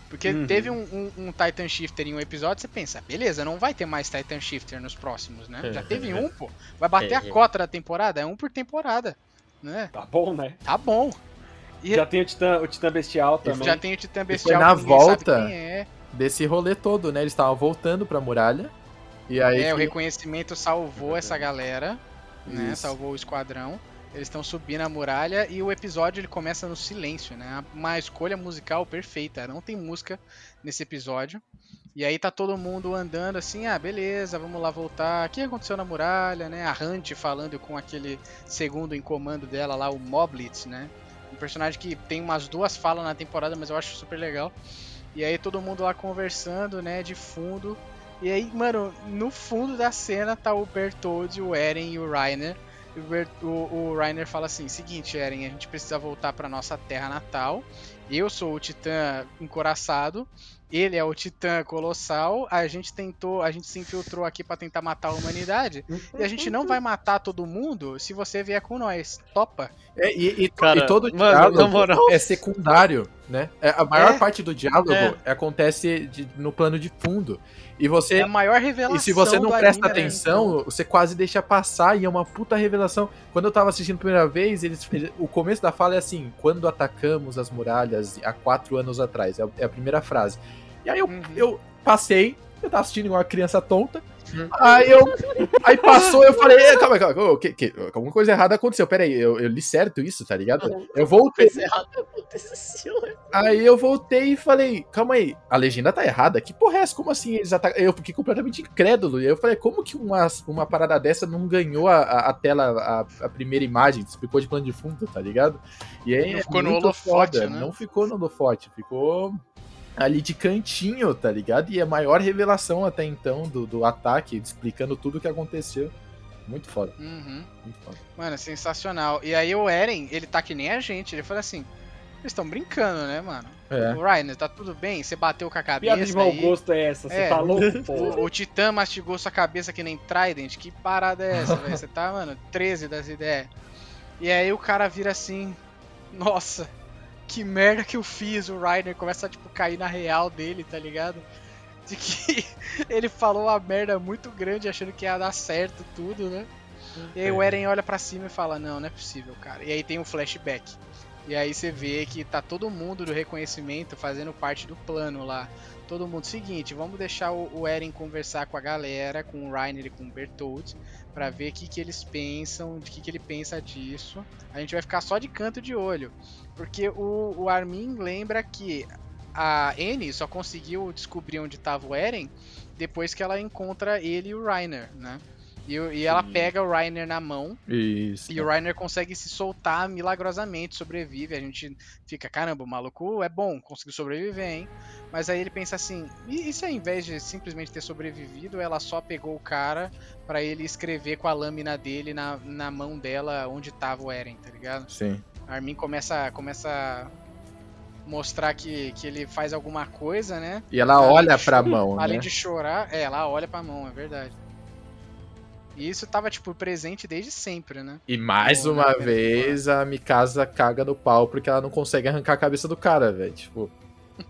Porque Uhum. teve um, um- um Titan Shifter em um episódio, você pensa, beleza, não vai ter mais Titan Shifter nos próximos, né? Já teve um, pô. Vai bater a cota da temporada, é um por temporada, né? Tá bom, né? Tá bom. E Já tem o Titã, o Titã Bestial também. já tem o Titã foi Bestial na que ninguém sabe volta. quem é. desse rolê todo, né? Eles estavam voltando pra muralha. E aí. É, o que- reconhecimento salvou essa galera, né? Isso. Salvou o esquadrão. Eles estão subindo a muralha e o episódio ele começa no silêncio, né? Uma escolha musical perfeita. Não tem música nesse episódio. E aí tá todo mundo andando assim, ah, beleza, vamos lá voltar. O que aconteceu na muralha, né? A Hunt falando com aquele segundo em comando dela lá, o Moblitz, né? Um personagem que tem umas duas falas na temporada, mas eu acho super legal. E aí todo mundo lá conversando, né, de fundo. E aí, mano, no fundo da cena tá o Bertoldi, o Eren e o Reiner. E o, Bert- o, o Reiner fala assim: seguinte, Eren, a gente precisa voltar pra nossa terra natal. Eu sou o Titã encoraçado. Ele é o Titã Colossal. A gente tentou, a gente se infiltrou aqui pra tentar matar a humanidade. E a gente não vai matar todo mundo se você vier com nós. Topa? É, e, e- Cara, e todo mano, diálogo na moral. é secundário, né? É, a maior É. parte do diálogo É. acontece de- no plano de fundo. E você. É a maior revelação. E se você não presta né? atenção, você quase deixa passar e é uma puta revelação. Quando eu tava assistindo a primeira vez, eles, ele- o começo da fala é assim: quando atacamos as muralhas há quatro anos atrás. É a- é a primeira frase. E aí eu, Uhum. eu passei, eu tava assistindo igual uma criança tonta. Uhum. Aí eu. Aí passou, eu falei, "Eh, calma, calma, calma, que, que, alguma coisa errada aconteceu. Pera aí, eu, eu li certo isso, tá ligado? Eu voltei. Coisa errada aconteceu. Aí eu voltei e falei, calma aí, a legenda tá errada? Que porra é essa? Como assim eles atacam? Eu fiquei completamente incrédulo. E aí eu falei, como que uma, uma parada dessa não ganhou a, a, a tela, a, a primeira imagem? Ficou de plano de fundo, tá ligado? E aí Não é ficou no holofote, foda, né? Não ficou no holofote, ficou ali de cantinho, tá ligado? E a maior revelação até então do, do ataque, explicando tudo o que aconteceu. Muito foda, Uhum. muito foda. Mano, sensacional. E aí o Eren, ele tá que nem a gente. Ele fala assim: Vocês estão brincando, né, mano? É. O Reiner, tá tudo bem? Você bateu com a cabeça. Piada de mau gosto é essa? Você É. tá louco? O, o Titã mastigou sua cabeça que nem Trident. Que parada é essa, velho? Você tá, mano, 13 das ideias. E aí o cara vira assim: Nossa, que merda que eu fiz. O Reiner começa a, tipo, cair na real dele, tá ligado? De que ele falou uma merda muito grande achando que ia dar certo tudo, né? E aí o Eren olha pra cima e fala: Não, não é possível, cara. E aí tem um flashback. E aí você vê que tá todo mundo do reconhecimento fazendo parte do plano lá. Todo mundo, seguinte, vamos deixar o, Eren conversar com a galera, com o Reiner e com o Bertold, pra ver o que, que eles pensam, de que, que ele pensa disso. A gente vai ficar só de canto de olho. Porque o, o Armin lembra que a Annie só conseguiu descobrir onde tava o Eren depois que ela encontra ele e o Reiner, né? E, e ela pega o Reiner na mão Isso. e o Reiner consegue se soltar milagrosamente, sobrevive. A gente fica, caramba, o maluco é bom, conseguiu sobreviver, hein? Mas aí ele pensa assim: e, e se ao invés de simplesmente ter sobrevivido, ela só pegou o cara pra ele escrever com a lâmina dele na, na mão dela onde tava o Eren, tá ligado? Sim. Armin começa, começa a mostrar que, que ele faz alguma coisa, né? E ela Além olha de pra mão, Além né? de chorar, é, ela olha pra mão, é verdade. E isso tava, tipo, presente desde sempre, né? E mais uma né, vez a Mikasa caga no pau porque ela não consegue arrancar a cabeça do cara, velho. Tipo,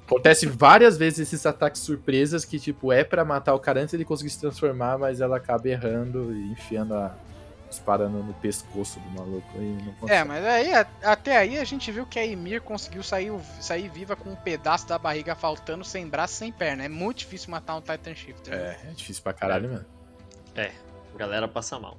acontece várias vezes esses ataques surpresas que, tipo, é pra matar o cara antes dele conseguir se transformar, mas ela acaba errando e enfiando a espada no, no pescoço do maluco e. É, mas aí, até aí a gente viu que a Ymir conseguiu sair, sair viva com um pedaço da barriga faltando, sem braço, sem perna. É muito difícil matar um Titan Shifter. né? É, é difícil pra caralho, mano. A galera passa mal.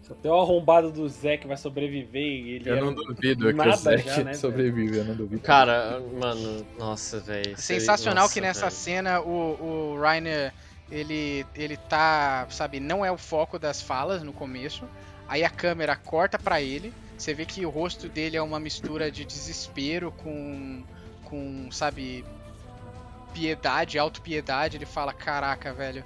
Só tem o arrombado do Zé que vai sobreviver e ele Eu é não duvido que nada o já, né, sobrevive, eu não duvido. Cara, mano, nossa, velho. Sensacional nossa, que nessa velho. cena o, o Reiner, ele, ele tá, sabe, não é o foco das falas no começo. Aí a câmera corta pra ele. Você vê que o rosto dele é uma mistura de desespero com, com sabe, piedade, autopiedade. Ele fala: Caraca, velho,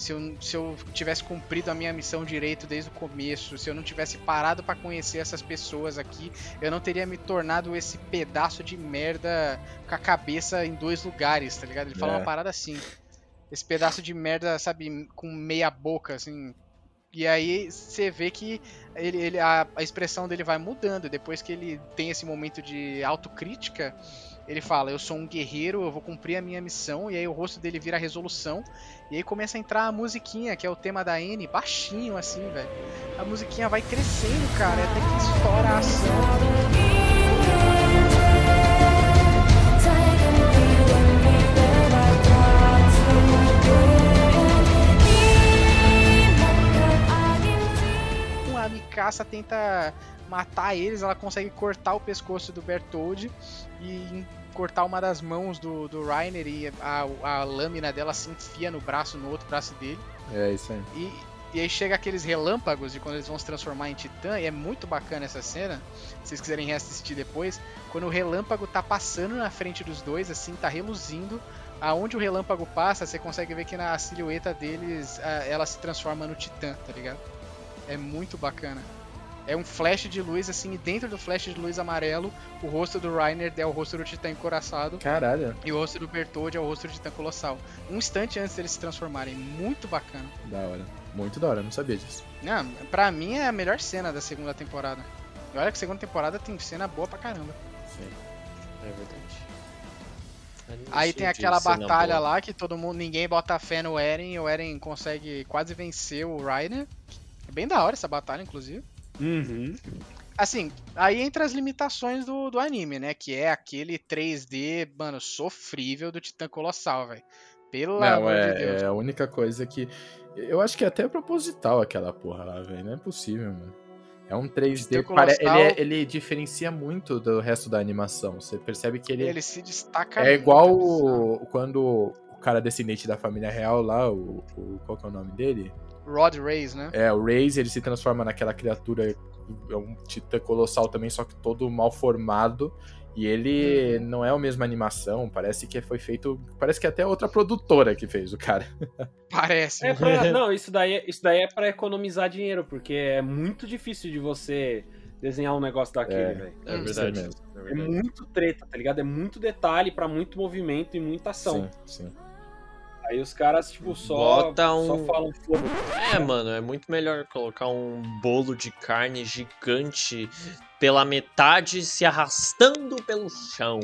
se eu, se eu tivesse cumprido a minha missão direito desde o começo, se eu não tivesse parado pra conhecer essas pessoas aqui, eu não teria me tornado esse pedaço de merda com a cabeça em dois lugares, tá ligado? Ele fala É. uma parada assim. Esse pedaço de merda, sabe, com meia boca, assim. E aí você vê que ele, ele- a, a expressão dele vai mudando. Depois que ele tem esse momento de autocrítica, ele fala: Eu sou um guerreiro, eu vou cumprir a minha missão. E aí o rosto dele vira resolução. E aí começa a entrar a musiquinha, que é o tema da N, baixinho assim, velho. A musiquinha vai crescendo, cara, até que estoura a ação. Mikasa tenta matar eles, ela consegue cortar o pescoço do Bertoldi e cortar uma das mãos do, do Reiner e a, a lâmina dela se enfia no braço, no outro braço dele. É isso aí. E, e aí chega aqueles relâmpagos de quando eles vão se transformar em titã, e é muito bacana essa cena, se vocês quiserem reassistir depois, quando o relâmpago tá passando na frente dos dois, assim, tá reluzindo, aonde o relâmpago passa, você consegue ver que na silhueta deles, a- ela se transforma no titã, tá ligado? É muito bacana. É um flash de luz, assim, e dentro do flash de luz amarelo, o rosto do Reiner é o rosto do titã encoraçado, Caralho, e o rosto do Bertold é o rosto do titã colossal. Um instante antes deles se transformarem, muito bacana. da hora. Muito da hora, não sabia disso. Não, pra mim é a melhor cena da segunda temporada. E olha que a segunda temporada tem cena boa pra caramba. Sim. É verdade. Aí tem aquela batalha lá que todo mundo, ninguém bota fé no Eren e o Eren consegue quase vencer o Reiner. É bem da hora essa batalha, inclusive. Uhum. Assim, aí entra as limitações do, do anime, né? Que é aquele 3D, mano, sofrível do Titã Colossal, velho. Pelo Não, amor de é, Deus. é a única coisa que. Eu acho que é até proposital aquela porra lá, velho. Não é possível, mano. É um 3D. Titã pare- Ele, Colossal- é- ele diferencia muito do resto da animação. Você percebe que ele, Ele se destaca é muito, igual o- quando o cara descendente da família real lá, o, o- qual que é o nome dele? Rod Reis, né? É, o Raze, ele se transforma naquela criatura, é um titã colossal também, só que todo mal formado. E ele Uhum. não é a mesma animação, parece que foi feito. Parece que é até outra produtora que fez o cara. Parece. É pra- não, isso daí, é- isso daí é pra economizar dinheiro, porque é muito difícil de você desenhar um negócio daquele, É. velho. É Hum, verdade. Mesmo. É É muito treta, tá ligado? É muito detalhe pra muito movimento e muita ação. Sim, sim. Aí os caras, tipo, só, Bota um- só falam foda. É, mano, é muito melhor colocar um bolo de carne gigante pela metade se arrastando pelo chão.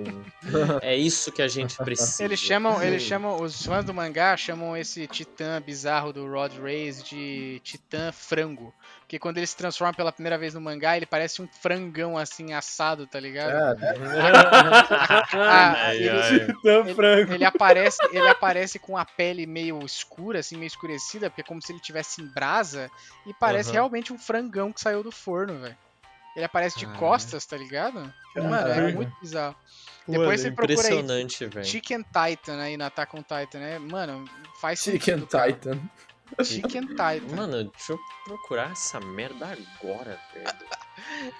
É isso que a gente precisa. Eles chamam, eles chamam, os fãs do mangá chamam esse titã bizarro do Rod Reis de titã frango. Porque quando ele se transforma pela primeira vez no mangá, ele parece um frangão assim assado, tá ligado? Ah, Ai, ele- franco. Ele aparece, ele aparece com a pele meio escura, assim, meio escurecida, porque é como se ele tivesse em brasa, e parece Aham. realmente um frangão que saiu do forno, velho. Ele aparece de Caralho. costas, tá ligado? Mano, é muito bizarro. Mano, Depois você procura aí. Chicken Titan aí na Attack on Titan, né? Mano, faz Chicken sentido, cara. Chicken Titan. Mano, deixa eu procurar essa merda agora, velho.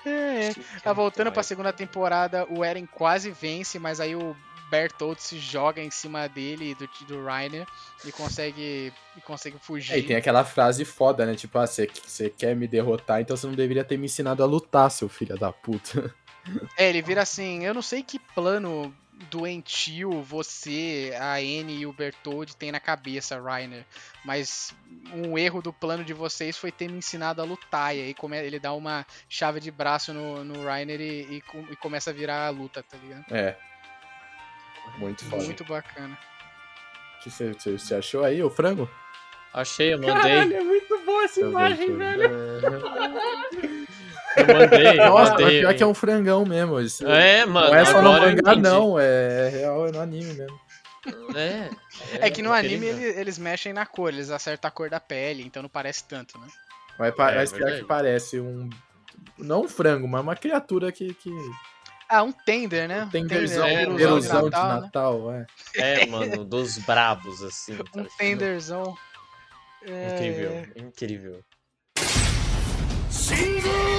É, é. Tá voltando pra segunda temporada, o Eren quase vence, mas aí o Bertolt se joga em cima dele, do, do Reiner, e consegue, e consegue fugir. É, e tem aquela frase foda, né? Tipo, ah, você quer me derrotar, então você não deveria ter me ensinado a lutar, seu filho da puta. É, ele vira assim, eu não sei que plano doentio você, a Anne e o Bertold tem na cabeça, Reiner, mas um erro do plano de vocês foi ter me ensinado a lutar, e aí come- ele dá uma chave de braço no, no Reiner e, e com- e começa a virar a luta, tá ligado? É. Muito foda. Muito bacana. Você, você, você achou aí o frango? Achei, eu mandei. Caralho, é muito boa essa Eu imagem, velho. Mandei, Nossa, mandei. pior que é um frangão mesmo. Isso. É, mano. Não é só no mangá, não. É real, é no anime mesmo. É. É, é que no anime eles, eles, mexem na cor, eles acertam a cor da pele, então não parece tanto, né? Mas parece é, que parece um. Não um frango, mas uma criatura que. que... Ah, um tender, né? Um tenderzão, é, um de Natal, né? É. é. Mano, dos bravos assim. um tá tenderzão. É. Incrível, incrível. Single!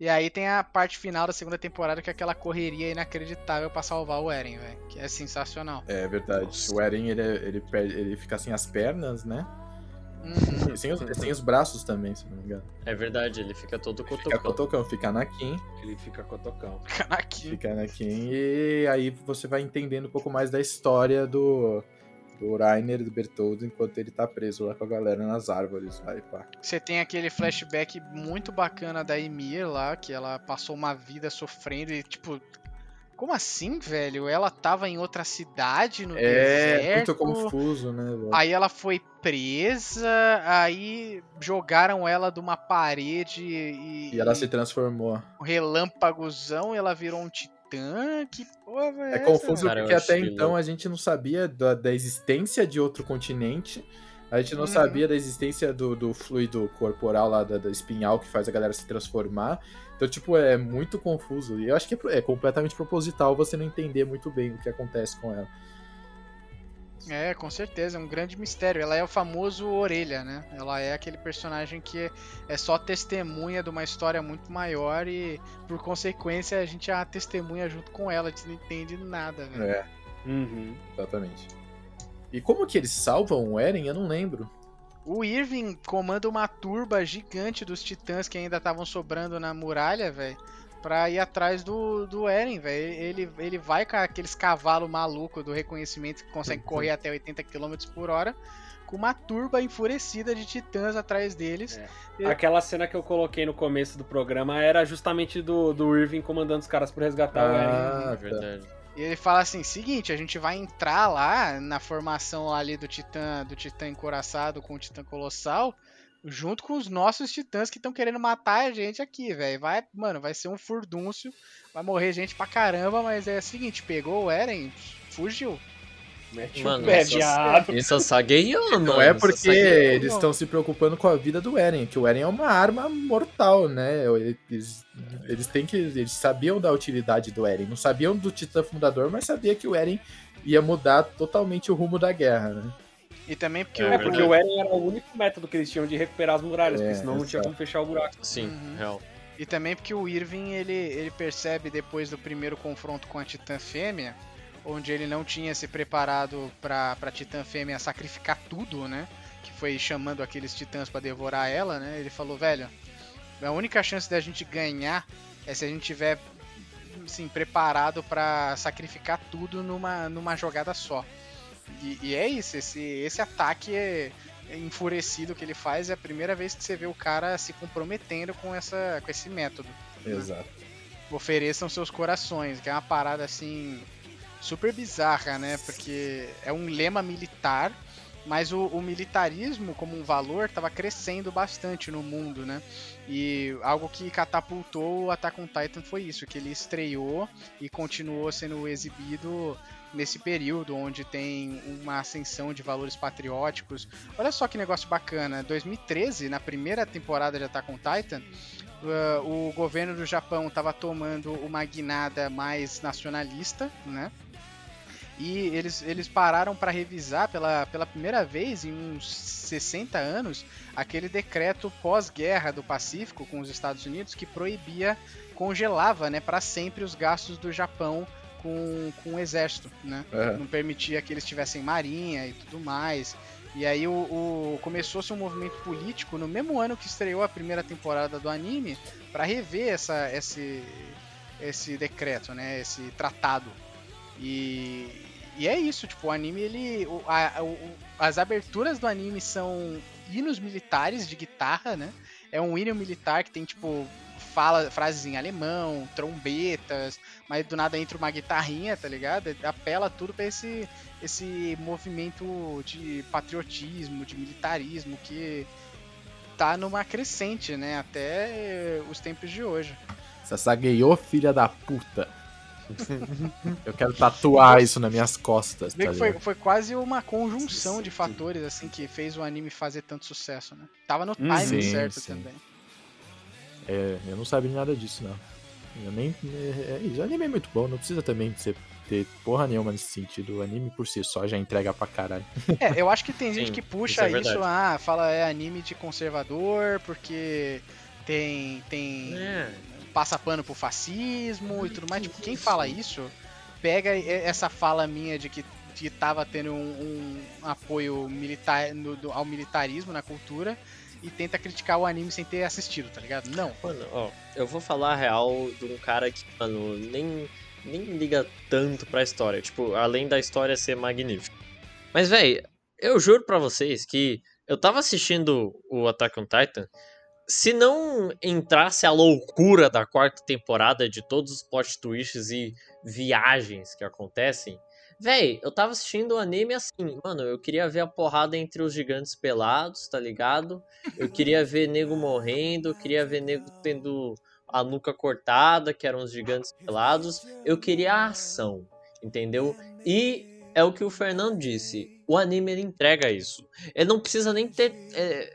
E aí tem a parte final da segunda temporada, que é aquela correria inacreditável pra salvar o Eren, velho. Que é sensacional. É verdade. O Eren, ele, ele, perde- ele fica sem as pernas, né? Uhum. E sem os, sem os braços também, se não me engano. É verdade, ele fica todo Fica cotocão. Cotocão, fica Anakin, Ele fica cotocão. Aqui. fica Anakin, e aí você vai entendendo um pouco mais da história do, do Rainer e do Bertoldo enquanto ele tá preso lá com a galera nas árvores. Vai, pá. Você tem aquele flashback muito bacana da Emir lá, que ela passou uma vida sofrendo e, tipo. Como assim, velho? Ela tava em outra cidade no É deserto. muito confuso, né? velho? Aí ela foi presa, aí jogaram ela de uma parede e, E ela se transformou. um relâmpagozão e ela virou um titã. Que porra é, É essa, confuso Cara, porque até então a gente não sabia da, da existência de outro continente. A gente não Uhum. sabia da existência do, do fluido corporal lá, da, da espinhal que faz a galera se transformar. Então, tipo, é muito confuso. E eu acho que é, é completamente proposital você não entender muito bem o que acontece com ela. É, com certeza, é um grande mistério. Ela é o famoso orelha, né? Ela é aquele personagem que é só testemunha de uma história muito maior e, por consequência, a gente é a testemunha junto com ela, a gente não entende nada, velho. É, Uhum. exatamente. E como que eles salvam o Eren, eu não lembro. O Irving comanda uma turba gigante dos titãs que ainda estavam sobrando na muralha, velho. Pra ir atrás do, do Eren, velho. Ele, ele vai com aqueles cavalos malucos do reconhecimento que consegue correr até 80 km por hora. Com uma turba enfurecida de titãs atrás deles. É. Aquela cena que eu coloquei no começo do programa era justamente do, do Irving comandando os caras pra resgatar o Eren. Ah, É tá. verdade. E ele fala assim: seguinte, a gente vai entrar lá na formação ali do Titã, do Titã encoraçado com o Titã Colossal, junto com os nossos titãs que estão querendo matar a gente aqui, velho. Vai, mano, vai ser um furdúncio, vai morrer gente pra caramba, mas é o seguinte, pegou o Eren, fugiu. Mete Mano, o pé, isso- viado. Isso é sagueiano, Não mano. é isso porque eles estão se preocupando com a vida do Eren, que o Eren é uma arma mortal, né? Eles, eles têm que. Eles sabiam da utilidade do Eren. Não sabiam do Titã Fundador, mas sabia que o Eren ia mudar totalmente o rumo da guerra, né? E também porque É É, o. porque o Eren era o único método que eles tinham de recuperar as muralhas, É, porque senão não tinha como fechar o buraco. Sim, Uhum. real. E também porque o Irving ele, ele percebe depois do primeiro confronto com a Titã Fêmea, onde ele não tinha se preparado pra, pra Titã Fêmea sacrificar tudo, né? Que foi chamando aqueles titãs pra devorar ela, né? Ele falou, velho, a única chance da gente ganhar é se a gente tiver assim, preparado pra sacrificar tudo numa, numa jogada só. E, e é isso, esse, esse ataque é, é enfurecido que ele faz é a primeira vez que você vê o cara se comprometendo com, essa, com esse método. Exato. Ofereçam seus corações, que é uma parada assim super bizarra, né? Porque é um lema militar, mas o, o militarismo como um valor estava crescendo bastante no mundo, né? E algo que catapultou o Attack on Titan foi isso, que ele estreou e continuou sendo exibido nesse período onde tem uma ascensão de valores patrióticos. Olha só que negócio bacana, 2013, na primeira temporada de Attack on Titan, uh, o governo do Japão estava tomando uma guinada mais nacionalista, né? E eles, eles pararam para revisar pela, pela primeira vez em uns 60 anos aquele decreto pós-guerra do Pacífico com os Estados Unidos que proibia, congelava né, para sempre os gastos do Japão com, com o exército, né? Aham. Não permitia que eles tivessem marinha e tudo mais. E aí o, o- começou-se um movimento político no mesmo ano que estreou a primeira temporada do anime para rever essa, esse, esse decreto, né? Esse tratado. E, e é isso, tipo, o anime ele. o- a- o- as aberturas do anime são hinos militares de guitarra, né? É um hino militar que tem, tipo, fala, frases em alemão, trombetas, mas do nada entra uma guitarrinha, tá ligado? Apela tudo pra esse, esse movimento de patriotismo, de militarismo que tá numa crescente, né? Até os tempos de hoje. Sasageou, filha da puta. Eu quero tatuar isso nas minhas costas. Tá foi, foi quase uma conjunção de fatores assim que fez o anime fazer tanto sucesso, né? Tava no Hum, timing sim, certo sim. também. É, eu não sabia nada disso, não. Eu nem. É, é isso. O anime é muito bom, não precisa também ser, ter porra nenhuma nesse sentido. O anime por si só já entrega pra caralho. É, eu acho que tem gente Sim, que isso puxa é isso, ah, fala é anime de conservador, porque tem. tem É. passa pano pro fascismo e tudo mais. Tipo, quem fala isso, pega e- essa fala minha de que, que tava tendo um, um apoio militar no- do- ao militarismo na cultura e tenta criticar o anime sem ter assistido, tá ligado? Não. Mano, ó, eu vou falar a real de um cara que, mano, nem, nem liga tanto pra história. Tipo, além da história ser magnífica. Mas, véi, eu juro pra vocês que eu tava assistindo o Attack on Titan. Se não entrasse a loucura da quarta temporada de todos os plot twists e viagens que acontecem, véi, eu tava assistindo o anime assim, mano, eu queria ver a porrada entre os gigantes pelados, tá ligado? Eu queria ver nego morrendo, eu queria ver nego tendo a nuca cortada, que eram os gigantes pelados. Eu queria a ação, entendeu? E é o que o Fernando disse. O anime ele entrega isso. Ele não precisa nem ter. é,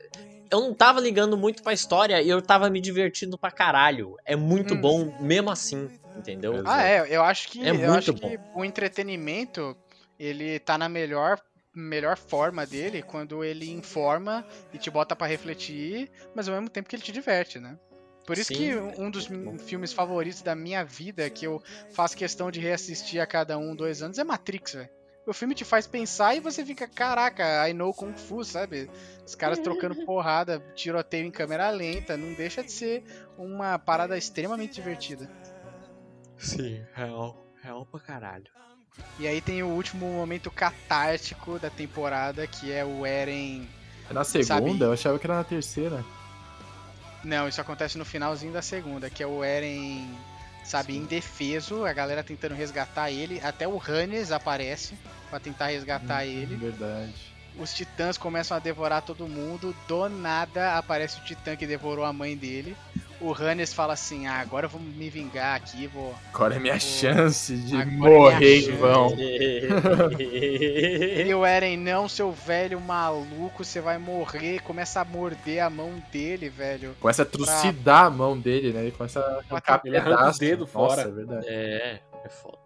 eu não tava ligando muito pra história e eu tava me divertindo pra caralho. É muito Hum. bom mesmo assim, entendeu? Exato. Ah, é, eu acho que, É eu acho bom. que o entretenimento, ele tá na melhor melhor forma dele quando ele informa e te bota pra refletir, mas ao mesmo tempo que ele te diverte, né? Por isso Sim. que um dos filmes favoritos da minha vida, que eu faço questão de reassistir a cada um, dois anos, é Matrix, velho. O filme te faz pensar e você fica, caraca, I know Kung Fu, sabe? Os caras trocando porrada, tiroteio em câmera lenta, não deixa de ser uma parada extremamente divertida. Sim, real. Real pra caralho. E aí tem o último momento catártico da temporada, que é o Eren. É na segunda? Sabe- Eu achava que era na terceira. Não, isso acontece no finalzinho da segunda, que é o Eren, sabe, indefeso, a galera tentando resgatar ele, até o Hannes aparece pra tentar resgatar ele. Verdade. Os titãs começam a devorar todo mundo, do nada aparece o titã que devorou a mãe dele. O Hannes fala assim: "Ah, agora eu vou me vingar aqui, vou Agora é minha Pô, chance de agora é morrer em vão. E o Eren, não, seu velho maluco, você vai morrer. Começa a morder a mão dele, velho. Começa a trucidar a mão dele, né? Ele começa a arrancar Ele arranca os pedaços. dedos Nossa, fora. é verdade. é, é foda.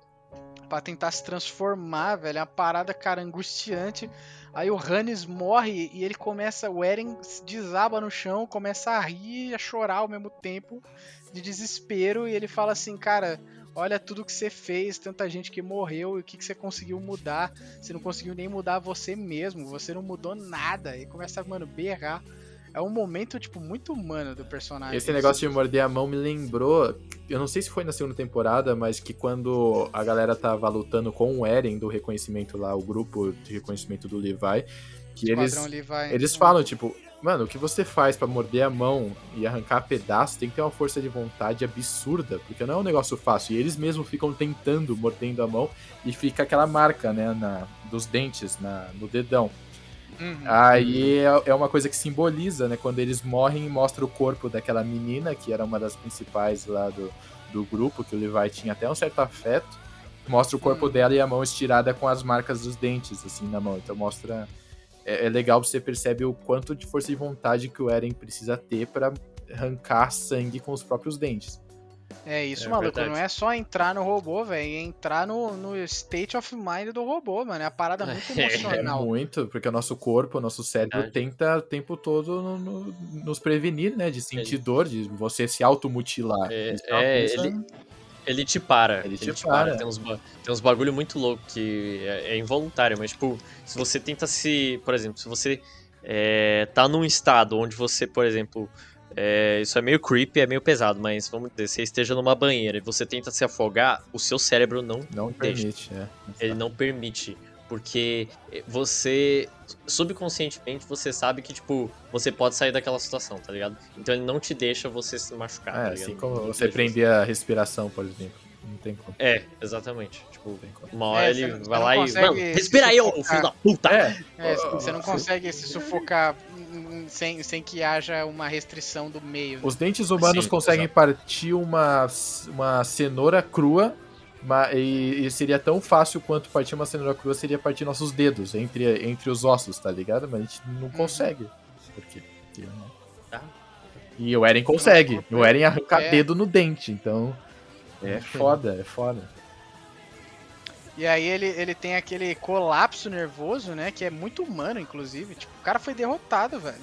Pra tentar se transformar, velho. É uma parada, cara, angustiante. Aí o Hannes morre e ele começa. O Eren desaba no chão, começa a rir e a chorar ao mesmo tempo, de desespero. E ele fala assim, cara. Olha tudo que você fez, tanta gente que morreu e o que, que você conseguiu mudar. Você não conseguiu nem mudar você mesmo, você não mudou nada. E começa, mano, berrar. É um momento, tipo, muito humano do personagem. Esse negócio de morder a mão me lembrou. Eu não sei se foi na segunda temporada, mas que quando a galera tava lutando com o Eren do reconhecimento lá, o grupo de reconhecimento do Levi, que eles, Levi. eles falam, tipo, mano, o que você faz pra morder a mão e arrancar pedaço tem que ter uma força de vontade absurda, porque não é um negócio fácil. E eles mesmos ficam tentando, mordendo a mão, e fica aquela marca, né, na, dos dentes na, no dedão. Uhum. Aí é- é uma coisa que simboliza, né? Quando eles morrem, mostra o corpo daquela menina, que era uma das principais lá do, do grupo, que o Levi tinha até um certo afeto. Mostra o corpo Hum. dela e a mão estirada com as marcas dos dentes, assim, na mão. Então mostra. É, é legal, você percebe o quanto de força de vontade que o Eren precisa ter pra arrancar sangue com os próprios dentes. É isso, É maluco. verdade. Não é só entrar no robô, velho. É entrar no, no state of mind do robô, mano. É uma parada muito É, É emocional. muito, porque o nosso corpo, o nosso cérebro Verdade. tenta o tempo todo no- no- nos prevenir, né? De sentir dor, de você se automutilar. É, é, coisa- ele, ele te para. Ele te para. Tem uns, tem uns bagulho muito louco que é, é involuntário, mas, tipo, se você tenta se. Por exemplo, se você é, tá num estado onde você, por exemplo. É, isso é meio creepy, é meio pesado, mas vamos dizer, você esteja numa banheira e você tenta se afogar, o seu cérebro não Não Deixa. permite, é. ele não permite. Porque você, subconscientemente, você sabe que, tipo, você pode sair daquela situação, tá ligado? Então ele não te deixa você se machucar, tá É, ligado? assim como Não você prender a respiração, por exemplo. Não tem como. É, exatamente. Tipo, Não uma hora É, ele você vai não lá e. consegue Mano, respira aí, ô filho da puta! É, É, você não consegue se sufocar sem, sem que haja uma restrição do meio. né? Os dentes humanos Sim, conseguem exato. partir uma, uma cenoura crua, e, e seria tão fácil quanto partir uma cenoura crua seria partir nossos dedos entre, entre os ossos, tá ligado? Mas a gente não consegue. Por quê? Porque, né? Tá. E o Eren consegue. O Eren arranca É. dedo no dente, então. É foda, é foda. E aí ele, ele tem aquele colapso nervoso, né? Que é muito humano, inclusive. Tipo, o cara foi derrotado, velho.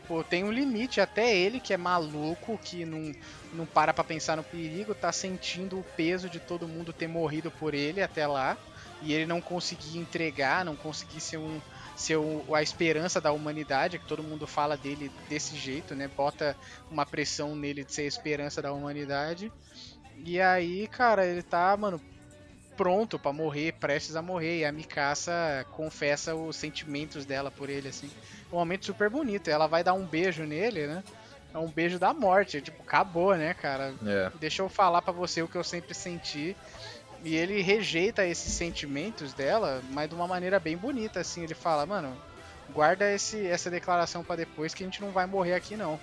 tipo, tem um limite. Até ele, que é maluco, que não, não para pra pensar no perigo, tá sentindo o peso de todo mundo ter morrido por ele até lá. E ele não conseguir entregar, não conseguir ser um. Ser a esperança da humanidade, que todo mundo fala dele desse jeito, né? Bota uma pressão nele de ser a esperança da humanidade. E aí, cara, ele tá, mano, pronto pra morrer, prestes a morrer. E a Mikasa confessa os sentimentos dela por ele, assim. Um momento super bonito. Ela vai dar um beijo nele, né? É um beijo da morte. Tipo, acabou, né, cara? É. Deixa eu falar pra você o que eu sempre senti. E ele rejeita esses sentimentos dela, mas de uma maneira bem bonita, assim. Ele fala, mano, guarda esse, essa declaração pra depois que a gente não vai morrer aqui, não.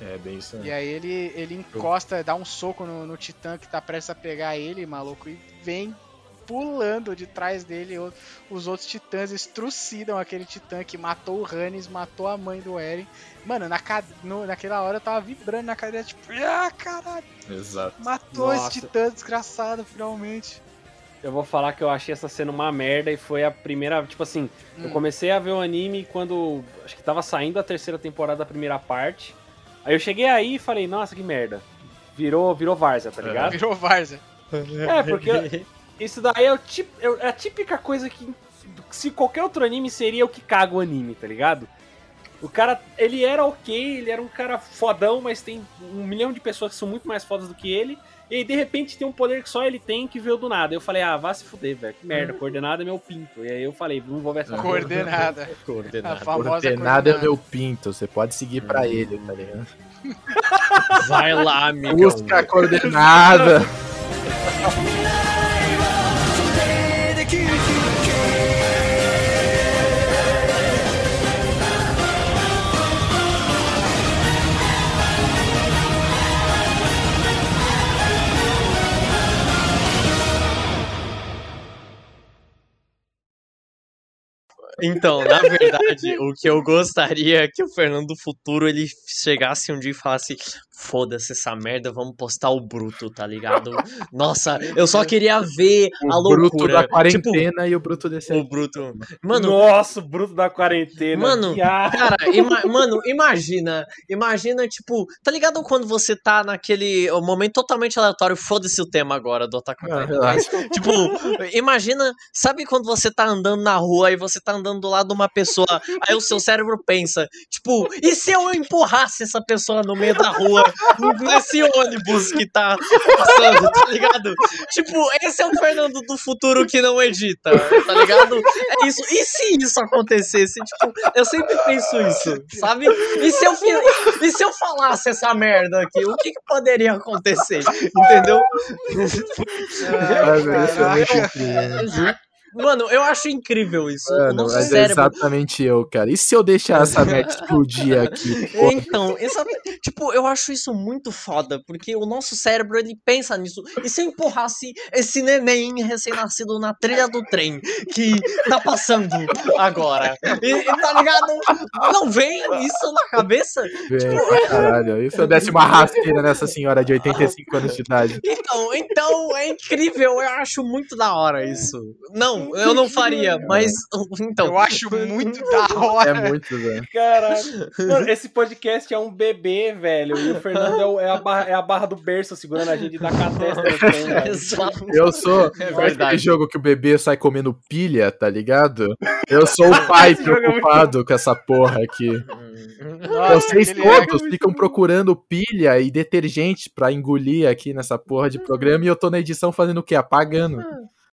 É bem isso. E aí ele, ele encosta, dá um soco no, no titã que tá prestes a pegar ele, maluco, e vem pulando de trás dele. Os outros titãs estrucidam aquele titã que matou o Hannes, matou a mãe do Eren. Mano, na, ca- no- naquela hora eu tava vibrando na cadeira, tipo, ah, caralho, Exato. matou Nossa. esse titã desgraçado, finalmente. Eu vou falar que eu achei essa cena uma merda e foi a primeira. Tipo assim, eu Hum. comecei a ver o anime quando. Acho que tava saindo a terceira temporada da primeira parte. Aí eu cheguei aí e falei, nossa, que merda. Virou, virou Várzea, tá ligado? Virou Varza. É, porque isso daí é, o tip- é a típica coisa que se qualquer outro anime seria o que caga o anime, tá ligado? O cara, ele era ok, ele era um cara fodão, mas tem um milhão de pessoas que são muito mais fodas do que ele. E aí, de repente, tem um poder que só ele tem que veio do nada. Eu falei, ah, vá se fuder, velho. Que merda, coordenada é meu pinto. E aí eu falei, não vou ver essa. Coordenada. A Coordenado. famosa Coordenada é coordenada. meu pinto, você pode seguir pra ele, tá ligado? Vai lá, amigão. Busca a coordenada.「Então, na verdade, o que eu gostaria é que o Fernando do Futuro ele chegasse um dia e falasse: foda-se essa merda, vamos postar o bruto, tá ligado? Nossa, eu só queria ver a O bruto loucura. da tipo, quarentena e o bruto desse o bruto. Mano, Nossa, o bruto da quarentena. Mano. Cara, ima- mano, imagina, imagina, tipo, tá ligado quando você tá naquele momento totalmente aleatório, foda-se o tema agora do on Ah, tipo, imagina, sabe quando você tá andando na rua e você tá andando do lado de uma pessoa, aí o seu cérebro pensa, tipo, e se eu empurrasse essa pessoa no meio da rua, nesse ônibus que tá passando, tá ligado? Tipo, esse é o Fernando do futuro que não edita, tá ligado? É isso. E se isso acontecesse? Tipo, eu sempre penso isso, sabe? E se eu, e se eu falasse essa merda aqui? O que, que poderia acontecer? Entendeu? Ah, velho, isso é muito incrível. Mano, eu acho incrível isso. Mano, mas é cérebro. exatamente eu, cara. E se eu deixar essa merda explodir aqui? Então, essa- tipo, eu acho isso muito foda, porque o nosso cérebro ele pensa nisso. E se eu empurrasse esse neném recém-nascido na trilha do trem que tá passando agora? E, e tá ligado? Não vem isso na cabeça? velho, pra caralho. E se eu desse uma rasteira nessa senhora de 85 anos de idade? Então, então é incrível, eu acho muito da hora isso. Não, eu não faria, mas então. Eu acho muito da hora. É muito, velho. Caralho. Mano, esse podcast é um bebê, velho. E o Fernando é, o- é a, barra, é a barra do berço segurando a gente da testa no trem, velho. Exato. Eu sou. É aquele jogo que o bebê sai comendo pilha, tá ligado? Eu sou o pai Esse jogo é muito preocupado com essa porra aqui. Nossa, Vocês é- todos ficam procurando pilha e detergente pra engolir aqui nessa porra de programa e eu tô na edição fazendo o quê? Apagando.